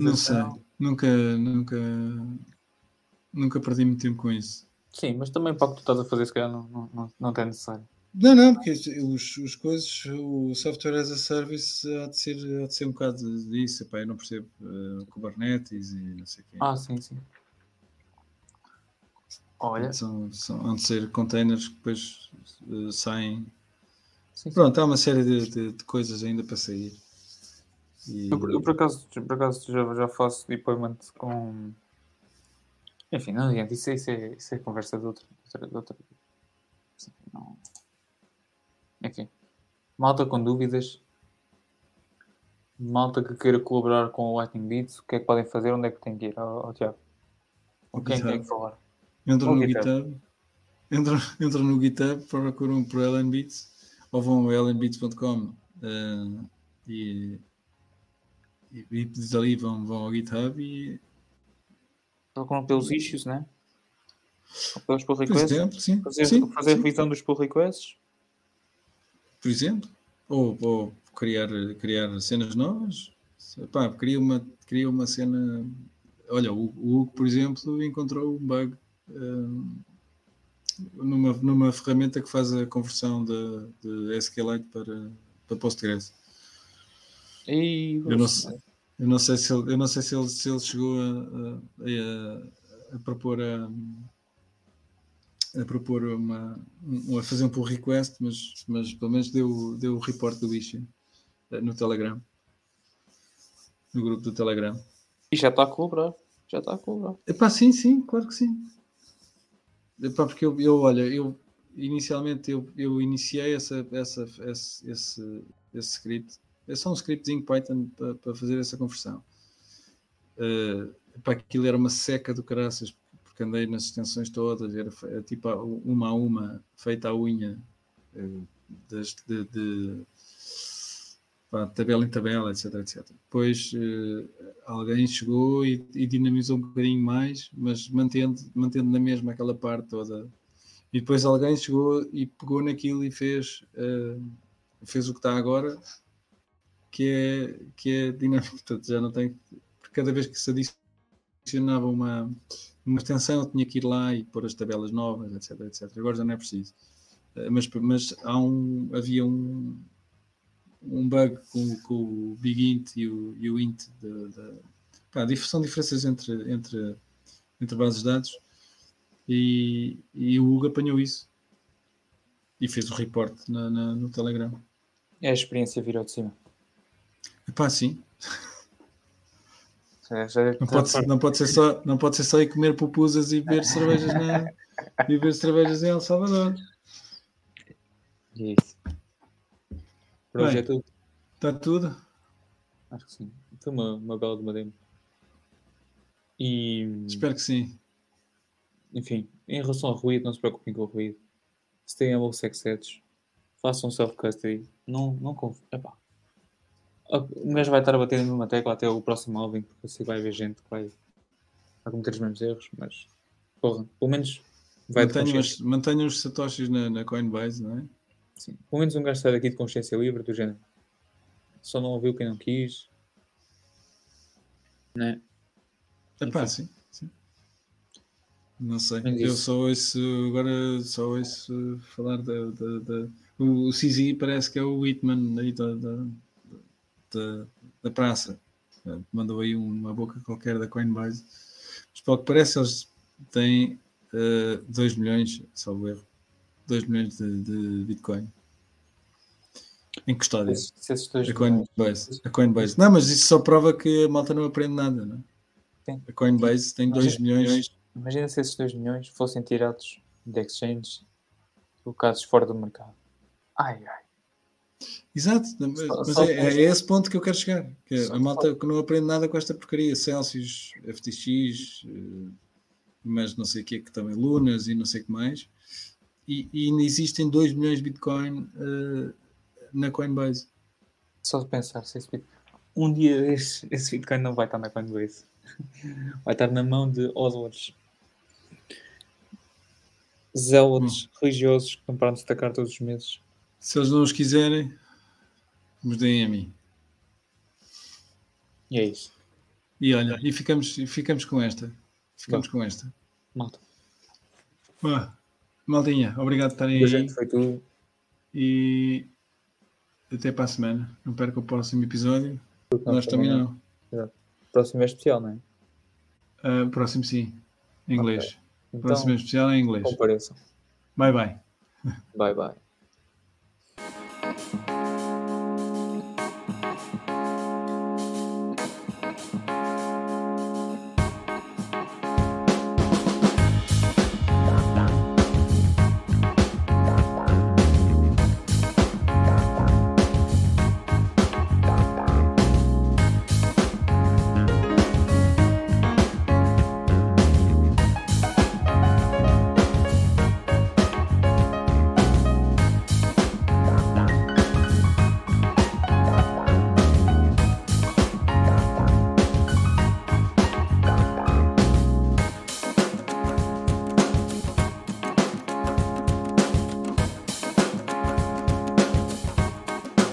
Não sei, nunca, nunca, nunca perdi muito tempo com isso. Sim, mas também para o que tu estás a fazer, se calhar não, não, não, não é necessário. Não, não, porque os, os coisas, o software as a service há de ser, há de ser um bocado disso. Epá, eu não percebo uh, Kubernetes e não sei o quê. Ah, sim, sim. Olha. São, são, vão ser containers que depois uh, saem. Sim, Pronto, há uma série de, de, de, coisas ainda para sair. E... Eu, eu, por acaso, por acaso já, já faço deployment com. Enfim, não adianta, isso, isso, é, isso é conversa de outra. De outra, não... Enfim, malta com dúvidas, malta que queira colaborar com o Lightning Beats, o que é que podem fazer? Onde é que tem que ir? Ao, ao Tiago? O que é que tem que falar? Entram no GitHub, entram, entram no GitHub, procuram por Ellen Beats ou vão ao ellenbeats.com uh, e, e, e dali vão, vão ao GitHub e procuram pelos issues, né? Pelos pull requests. Por exemplo, sim. Fazer, sim, fazer sim. revisão dos pull requests. Por exemplo. Ou, ou criar, criar cenas novas. Pá, cria uma, cria uma cena. Olha, o Hugo, por exemplo, encontrou um bug numa, numa ferramenta que faz a conversão de, de SQLite para, para Postgres. E Eu não sei, eu não sei se ele, eu não sei se ele, se ele chegou a, a, a- propor a, a propor uma, um- a fazer um pull request, mas, mas pelo menos deu, deu o report do issue eh, no Telegram. No grupo do Telegram. E já está a cobrar. Já está a cobrar. Epá, sim, sim, claro que sim. Epá, porque eu, eu olha, eu inicialmente eu, eu iniciei essa, essa, esse, esse, esse script. É só um scriptzinho Python para, para fazer essa conversão. Uh, epá, aquilo era uma seca do caraças, porque andei nas extensões todas, era, era tipo uma a uma, feita à unha, eh, das- de, de- pá, tabela em tabela, etc, etc. Depois eh, alguém chegou e, e dinamizou um bocadinho mais, mas mantendo, mantendo na mesma aquela parte toda. E depois alguém chegou e pegou naquilo e fez, eh, fez o que está agora, que é, que é dinâmico. Portanto, já não tem. Cada vez que se adicionava uma, uma extensão, eu tinha que ir lá e pôr as tabelas novas, etc, etc. Agora já não é preciso. Eh, Mas, mas há um, havia um, um bug com, com o Big Int e o, e o Int. De, de, pá, são diferenças entre, entre, entre bases de dados e, e o Hugo apanhou isso e fez o report na, na- no Telegram. É a experiência virou de cima. Epá, sim, Já, já não pode, ser, não, pode ser só, não pode ser só ir comer pupusas e beber cervejas, na, e beber cervejas em El Salvador. É isso. Bem. tudo. Está tudo? Acho que sim. Foi uma, uma bela de uma demo. E, Espero que sim. enfim, em relação ao ruído, não se preocupem com o ruído. Se têm low sex sets, façam self-custody. Não, não conf... Epá. O gajo vai estar a bater na mesma tecla até o próximo álbum, porque assim vai haver gente que vai, vai cometer os mesmos erros, mas porra, pelo menos vai Mantenham os, mantenham os satoshis na, na Coinbase, não é? Sim. Pelo menos um gajo sai daqui de consciência livre, do género. Só não ouviu quem não quis. Né? Epá, Enfim. sim, sim. Não sei. Eu isso. só ouço agora só ouço falar da. da, da- o, o CZ parece que é o Whitman aí da, da, da, da praça. Eh, Mandou aí uma boca qualquer da Coinbase. Mas pelo que parece, eles têm 2 milhões, salvo erro, 2 milhões de, de Bitcoin em custódia. Se esses dois A Coinbase. A Coinbase. Não, mas isso só prova que a malta não aprende nada, não é? Sim. A Coinbase tem 2 Imagina- milhões. Imagina se esses 2 milhões fossem tirados de exchanges colocados fora do mercado. Ai, ai. Exato, mas Só- mas só é, é a esse ponto que eu quero chegar. Que é Só- a malta que não aprende nada com esta porcaria. Celsius, FTX, eh, mas não sei o que, que também Lunas e não sei o que mais. E, e ainda existem 2 milhões de Bitcoin eh, na Coinbase. Só de pensar se esse Bitcoin. Um dia esse, esse Bitcoin não vai estar na Coinbase. Vai estar na mão de odores. Zélotes religiosos que compraram destacar todos os meses. Se eles não os quiserem, nos deem a mim. E é isso. E olha, e ficamos, ficamos com esta. Ficamos com esta. Malta. Vá. Maldinha, obrigado por estarem Hoje aí. gente foi tudo. E até para a semana. Não perca o próximo episódio. Porque Nós também não. Próximo é especial, não é? O próximo sim. Em inglês. O Então, próximo é especial em inglês. compareçam. Bye bye. Bye bye.